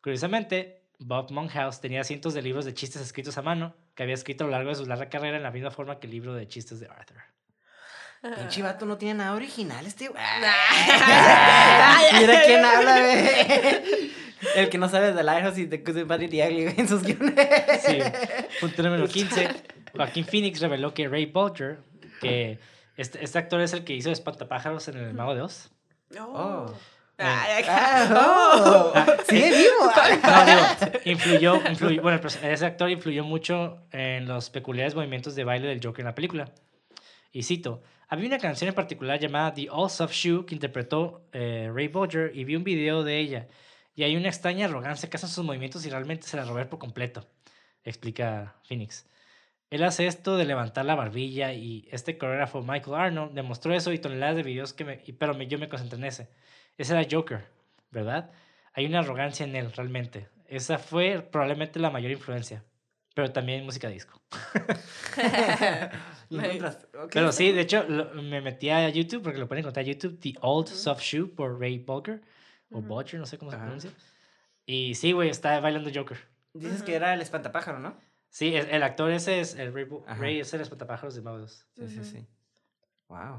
Curiosamente, Bob Monkhouse tenía cientos de libros de chistes escritos a mano que había escrito a lo largo de su larga carrera en la misma forma que el libro de chistes de Arthur. Pinche vato no tiene nada original este güey. *laughs* Mira quién habla, güey. El que no sabe de Lighthouse y de Good, Bad and the Ugly en sus guiones. Sí. Punto número 15. Joaquín Phoenix reveló que Ray Bolger, que este, este actor es el que hizo Espantapájaros en El Mago de Oz. Oh. Ay, Ah, *laughs* oh. Sigue vivo. *laughs* No, digo, influyó, influyó, bueno, ese actor influyó mucho en los peculiares movimientos de baile del Joker en la película. Y cito, había una canción en particular llamada The All Soft Shoe que interpretó eh, Ray Bolger y vi un video de ella. Y hay una extraña arrogancia que hacen sus movimientos y realmente se la robé por completo, explica Phoenix. Él hace esto de levantar la barbilla y este coreógrafo Michael Arnold demostró eso y toneladas de videos que me... y- Pero me- yo me concentré en ese. Ese era Joker, ¿verdad? Hay una arrogancia en él, realmente. Esa fue probablemente la mayor influencia. Pero también música disco. *laughs* Pero sí, de hecho, lo- me metí a YouTube porque lo pueden encontrar en YouTube. The Old Soft Shoe por Ray Bolger. O. Bolger, no sé cómo se Ajá. pronuncia. Y sí, güey, está bailando Joker. Dices que era el espantapájaro, ¿no? Sí, es- el actor ese es el Ajá. Ray es el espantapájaros de 2. Sí, sí, sí. Wow.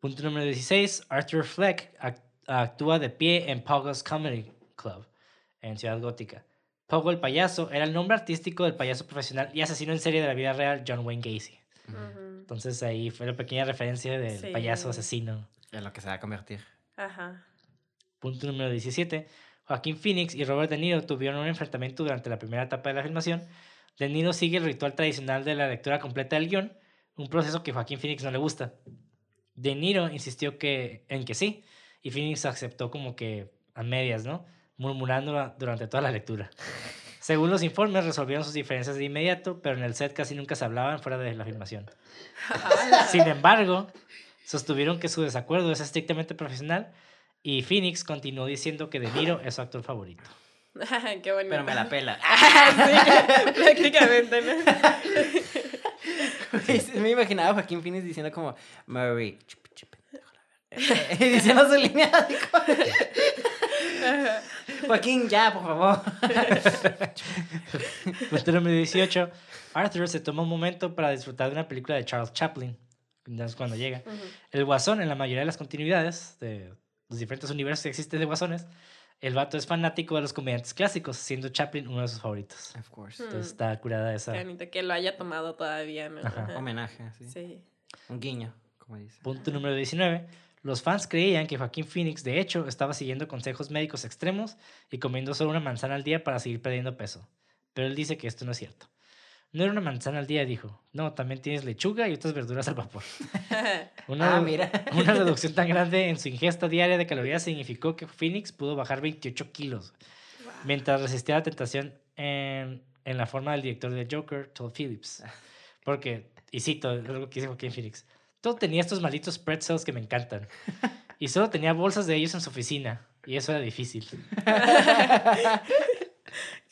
Punto número 16. Arthur Fleck ac- actúa de pie en Pogo's Comedy Club en Ciudad Gótica. Pogo el payaso era el nombre artístico del payaso profesional y asesino en serie de la vida real John Wayne Gacy. Ujú. Entonces ahí fue la pequeña referencia del Sí. payaso asesino. En lo que se va a convertir. Ajá. Punto número 17. Joaquín Phoenix y Robert De Niro tuvieron un enfrentamiento durante la primera etapa de la filmación. De Niro sigue el ritual tradicional de la lectura completa del guion, un proceso que Joaquín Phoenix no le gusta. De Niro insistió que, en que sí, y Phoenix aceptó como que a medias, ¿no? Murmurando durante toda la lectura. Según los informes, resolvieron sus diferencias de inmediato, pero en el set casi nunca se hablaban fuera de la filmación. *laughs* Sin embargo, sostuvieron que su desacuerdo es estrictamente profesional y Phoenix continuó diciendo que De Niro es su actor favorito. *laughs* Qué bonito. Pero me la pela. *laughs* sí, prácticamente, *laughs* me imaginaba a Joaquín Phoenix diciendo como Murray. chup, chup, verga". diciendo su línea. Joaquín, ya, por favor. Punto número 18. Arthur se toma un momento para disfrutar de una película de Charles Chaplin. Es cuando llega. El Guasón, en la mayoría de las continuidades de los diferentes universos que existen de Guasones, el vato es fanático de los comediantes clásicos, siendo Chaplin uno de sus favoritos. Of course. Entonces está curada esa. Qué bonito que lo haya tomado todavía, ¿no? Ajá. Ajá. Homenaje, sí. Sí. Un guiño, como dice. Punto número 19. Los fans creían que Joaquín Phoenix, de hecho, estaba siguiendo consejos médicos extremos y comiendo solo una manzana al día para seguir perdiendo peso. Pero él dice que esto no es cierto. No era una manzana al día, dijo. No, también tienes lechuga y otras verduras al vapor. *laughs* Una, Ah, mira. *laughs* una reducción tan grande en su ingesta diaria de calorías significó que Phoenix pudo bajar 28 kilos, mientras resistía la tentación en, en la forma del director de Joker, Todd Phillips. *laughs* Porque, y cito algo que dice Joaquín Phoenix, todo tenía estos malditos pretzels que me encantan. Y solo tenía bolsas de ellos en su oficina. Y eso era difícil.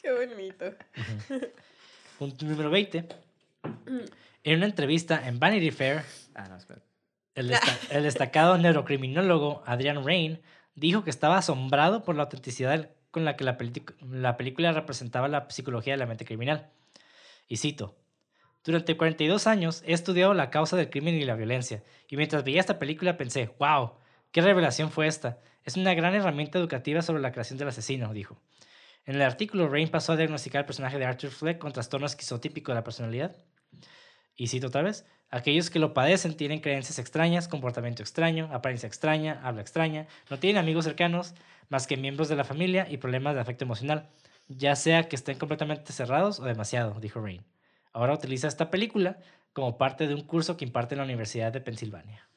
Qué bonito. Punto número 20. En una entrevista en Vanity Fair, Ah, no, el, desta- el destacado neurocriminólogo Adrian Rain dijo que estaba asombrado por la autenticidad con la que la, película- la película representaba la psicología de la mente criminal. Y cito, durante 42 años he estudiado la causa del crimen y la violencia, y mientras veía esta película pensé, wow, qué revelación fue esta. Es una gran herramienta educativa sobre la creación del asesino, dijo. En el artículo, Rain pasó a diagnosticar el personaje de Arthur Fleck con trastorno esquizotípico de la personalidad. Y cito otra vez, aquellos que lo padecen tienen creencias extrañas, comportamiento extraño, apariencia extraña, habla extraña, no tienen amigos cercanos más que miembros de la familia y problemas de afecto emocional, ya sea que estén completamente cerrados o demasiado, dijo Rain. Ahora utiliza esta película como parte de un curso que imparte en la Universidad de Pensilvania.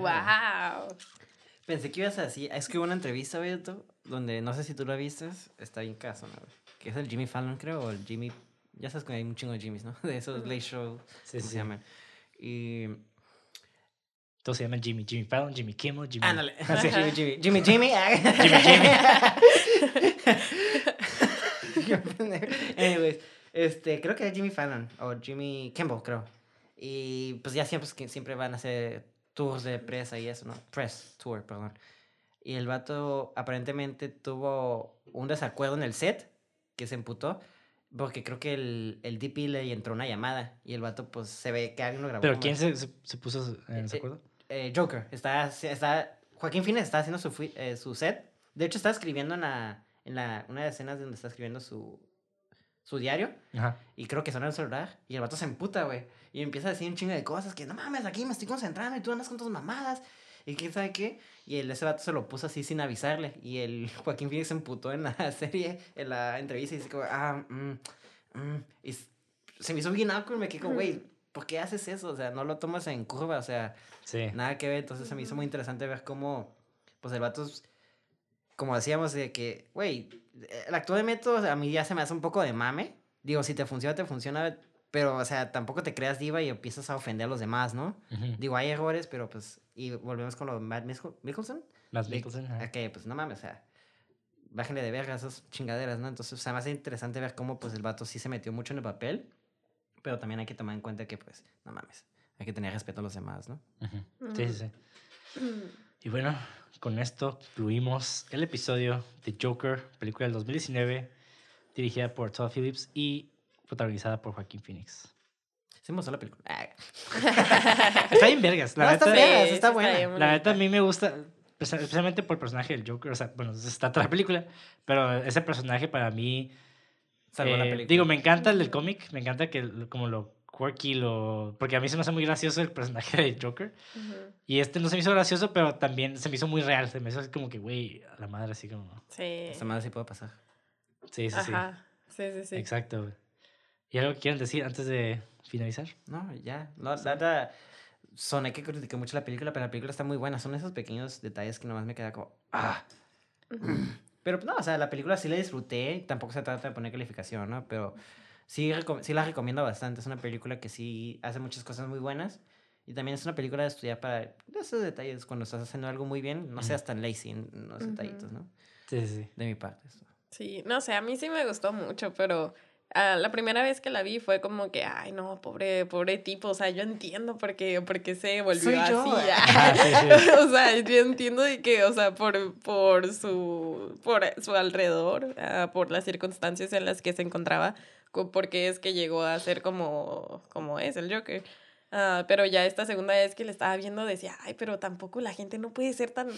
Wow. Pensé que ibas a decir, es que hubo una entrevista, Beto, donde no sé si tú la viste, está bien caso, ¿no? Que es el Jimmy Fallon, creo, o el Jimmy, ya sabes que hay un chingo de Jimmys, ¿no? *laughs* De esos late show, Sí, ¿cómo sí, se llaman? Y... Todos se llaman Jimmy. Jimmy Fallon, Jimmy Kimmel, Jimmy... Ándale, *laughs* Sí. Jimmy, Jimmy, Jimmy, Jimmy. *laughs* Anyways, este, creo que es Jimmy Fallon, o Jimmy Kimball, creo. Y pues ya siempre, siempre van a hacer tours de presa y eso, ¿no? Press tour, perdón. Y el vato aparentemente tuvo un desacuerdo en el set que se emputó. Porque creo que el, el DP le entró una llamada y el vato pues se ve que alguien lo grabó. ¿Pero quién se, se, se puso en Eh, desacuerdo? eh, Joker. Está, está, Joaquín Phoenix está haciendo su, eh, su set. De hecho, está escribiendo en, la, en la, una de las escenas donde está escribiendo su, su diario. Ajá. Y creo que suena el celular. Y el vato se emputa, güey. Y empieza a decir un chingo de cosas. Que no mames, aquí me estoy concentrando y tú andas con tus mamadas. Y quién sabe qué. Y el, ese vato se lo puso así sin avisarle. Y el *laughs* Joaquín Phoenix se emputó en la *laughs* serie, en la entrevista. Y dice como, ah, mm, mm. Y se me hizo bien awkward. Me quedé como, güey, ¿por qué haces eso? O sea, no lo tomas en curva. O sea, Sí. nada que ver. Entonces se me hizo muy interesante ver cómo, pues el vato, como decíamos, de que, güey, el actor de método a mí ya se me hace un poco de mame. Digo, si te funciona, te funciona. Pero, o sea, tampoco te creas diva y empiezas a ofender a los demás, ¿no? Ujú. Digo, hay errores, pero pues, y volvemos con lo de Matt Mikkelsen. Matt a que, pues, no mames, o sea, bájenle de verga esas chingaderas, ¿no? Entonces, o sea, hace interesante ver cómo, pues, el vato sí se metió mucho en el papel. Pero también hay que tomar en cuenta que, pues, no mames, hay que tener respeto a los demás, ¿no? Ujú. Sí, sí, sí. Y bueno, con esto concluimos el episodio de Joker, película del 2019, dirigida por Todd Phillips y protagonizada por Joaquín Phoenix. Sí me la película. Ah, *laughs* Está bien vergas, la No, está neta. bien. Sí, está sí buena. bien La neta a mí me gusta, espe- especialmente por el personaje del Joker, o sea, bueno, está toda la película, pero ese personaje para mí, salvó la eh, película. digo, me encanta el del cómic, me encanta que como lo quirky, lo, porque a mí se me hace muy gracioso el personaje de Joker. Ujú. Y este no se me hizo gracioso, pero también se me hizo muy real. Se me hizo así como que, güey, a la madre, así como. Sí. Esta madre sí puede pasar. Sí, sí, sí. Ajá. Sí, sí, sí. Exacto, güey. ¿Y algo que quieren decir antes de finalizar? No, ya. No, la verdad, soné que critiqué mucho la película, pero la película está muy buena. Son esos pequeños detalles que nomás me queda como, ah. Pero no, o sea, la película sí la disfruté. Tampoco se trata de poner calificación, ¿no? Pero sí, recom- sí la recomiendo bastante. Es una película que sí hace muchas cosas muy buenas. Y también es una película de estudiar para esos detalles. Cuando estás haciendo algo muy bien, no seas tan lazy en los Ujú. detallitos, ¿no? Sí, sí. De mi parte. eso. Sí, no sé, a mí sí me gustó mucho, pero ah, la primera vez que la vi fue como que, ay, no, pobre, pobre tipo, o sea, yo entiendo por qué, por qué se volvió Soy yo. así. Sí, sí. *laughs* o sea, yo entiendo de que, o sea, por, por su, por su alrededor, ah, por las circunstancias en las que se encontraba, co- porque es que llegó a ser como, como es el Joker. Ah, pero ya esta segunda vez que le estaba viendo decía, ay, pero tampoco la gente no puede ser tan...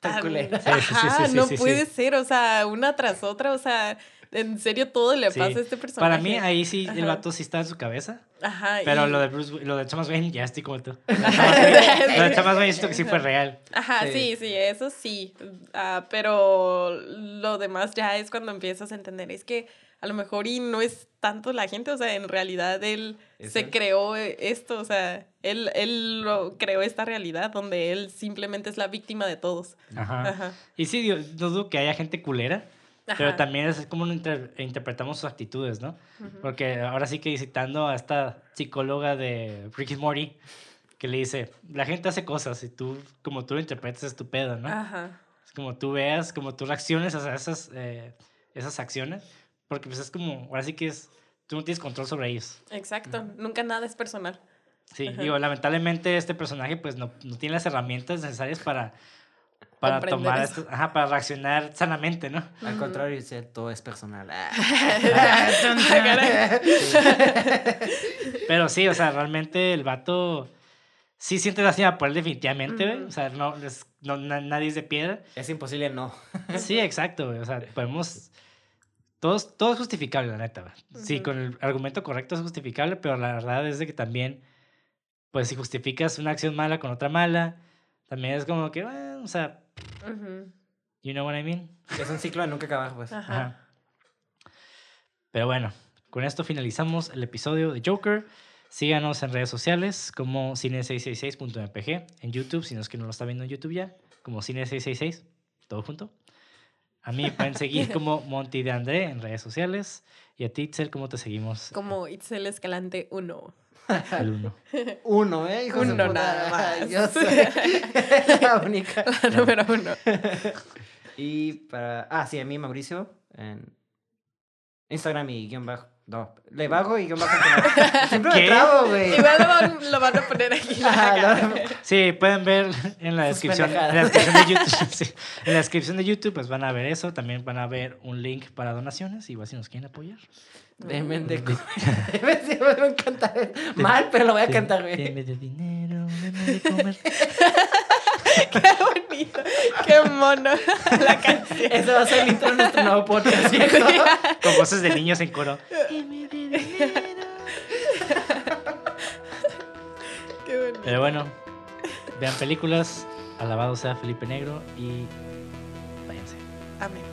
Tan culera. *laughs* Sí, sí, sí, Ajá, sí, no puede ser, o sea, una tras otra, o sea, en serio todo le pasa a este personaje. Para mí, ahí sí, el Ajá. vato sí está en su cabeza. Ajá, Pero y- lo de Bruce, lo de Thomas Wayne, ya estoy como tú. *laughs* Lo de Thomas Wayne, siento que sí fue real. Ajá, Sí. sí, sí, eso sí. Ah, pero lo demás ya es cuando empiezas a entender. Es que a lo mejor y no es tanto la gente, o sea, en realidad él ¿Es se él? creó esto, o sea, él, él lo creó esta realidad donde él simplemente es la víctima de todos. Ajá. Ajá. Y sí, no dudo que haya gente culera, pero Ajá. también es como inter- interpretamos sus actitudes, ¿no? Porque ahora sí que citando a esta psicóloga de Ricky Morty, que le dice, la gente hace cosas y tú, como tú lo interpretas, es tu pedo, ¿no? Ajá. Es como tú veas, como tú reacciones a esas, eh, esas acciones, porque pues es como, ahora sí que es, tú no tienes control sobre ellos. Exacto. Nunca nada es personal. Sí, Ajá. digo, lamentablemente este personaje pues no, no tiene las herramientas necesarias para, para Comprender tomar esto, ajá, para reaccionar sanamente, ¿no? Al Ujú. contrario, dice, todo es personal. Ah. *laughs* Ah, caray. *laughs* Pero sí, o sea, realmente el vato sí siente lástima por él definitivamente, güey. Ujú. O sea, no, es- no, na- nadie es de piedra. Es imposible no. Sí, exacto, güey. O sea, podemos... Todos, todo es justificable, la neta, güey. Sí, Ujú. con el argumento correcto es justificable, pero la verdad es de que también, pues si justificas una acción mala con otra mala, también es como que, bueno, o sea, Ujú. you know what I mean. Es un ciclo de nunca acabar, pues. Ajá. Ajá. Pero bueno, con esto finalizamos el episodio de Joker. Síganos en redes sociales como cine666.mpg, en YouTube, si no es que no lo está viendo en YouTube ya, como cine666, todo junto. A mí pueden seguir *laughs* como Monty de André en redes sociales. Y a ti, Itzel, ¿cómo te seguimos? Como Itzel Escalante 1. El uno. *laughs* Uno, ¿eh? Hijos de Uno nada más. Yo soy *laughs* la única. La número uno. Y para. Ah, sí, a mí, Mauricio, en Instagram y guion bajo. No, le bajo y guion bajo. *laughs* Siempre me ¿Qué? trabo, güey. Igual lo van, lo van a poner aquí. Ajá, lo- Sí, pueden ver en la Sus descripción, en la descripción de YouTube. *laughs* sí, en la descripción de YouTube, pues van a ver eso. También van a ver un link para donaciones, igual si nos quieren apoyar. Deme de co- Deme de- *laughs* me va a cantar mal, pero lo voy a cantar, güey. Deme de dinero, deme de comer. *laughs* Qué bonito. Qué mono *laughs* la canción. Ese va a ser el intro de nuestro nuevo podcast. *laughs* Con voces de niños en coro. Qué bonito. Pero bueno, vean películas. Alabado sea Felipe Negro y váyanse. Amén.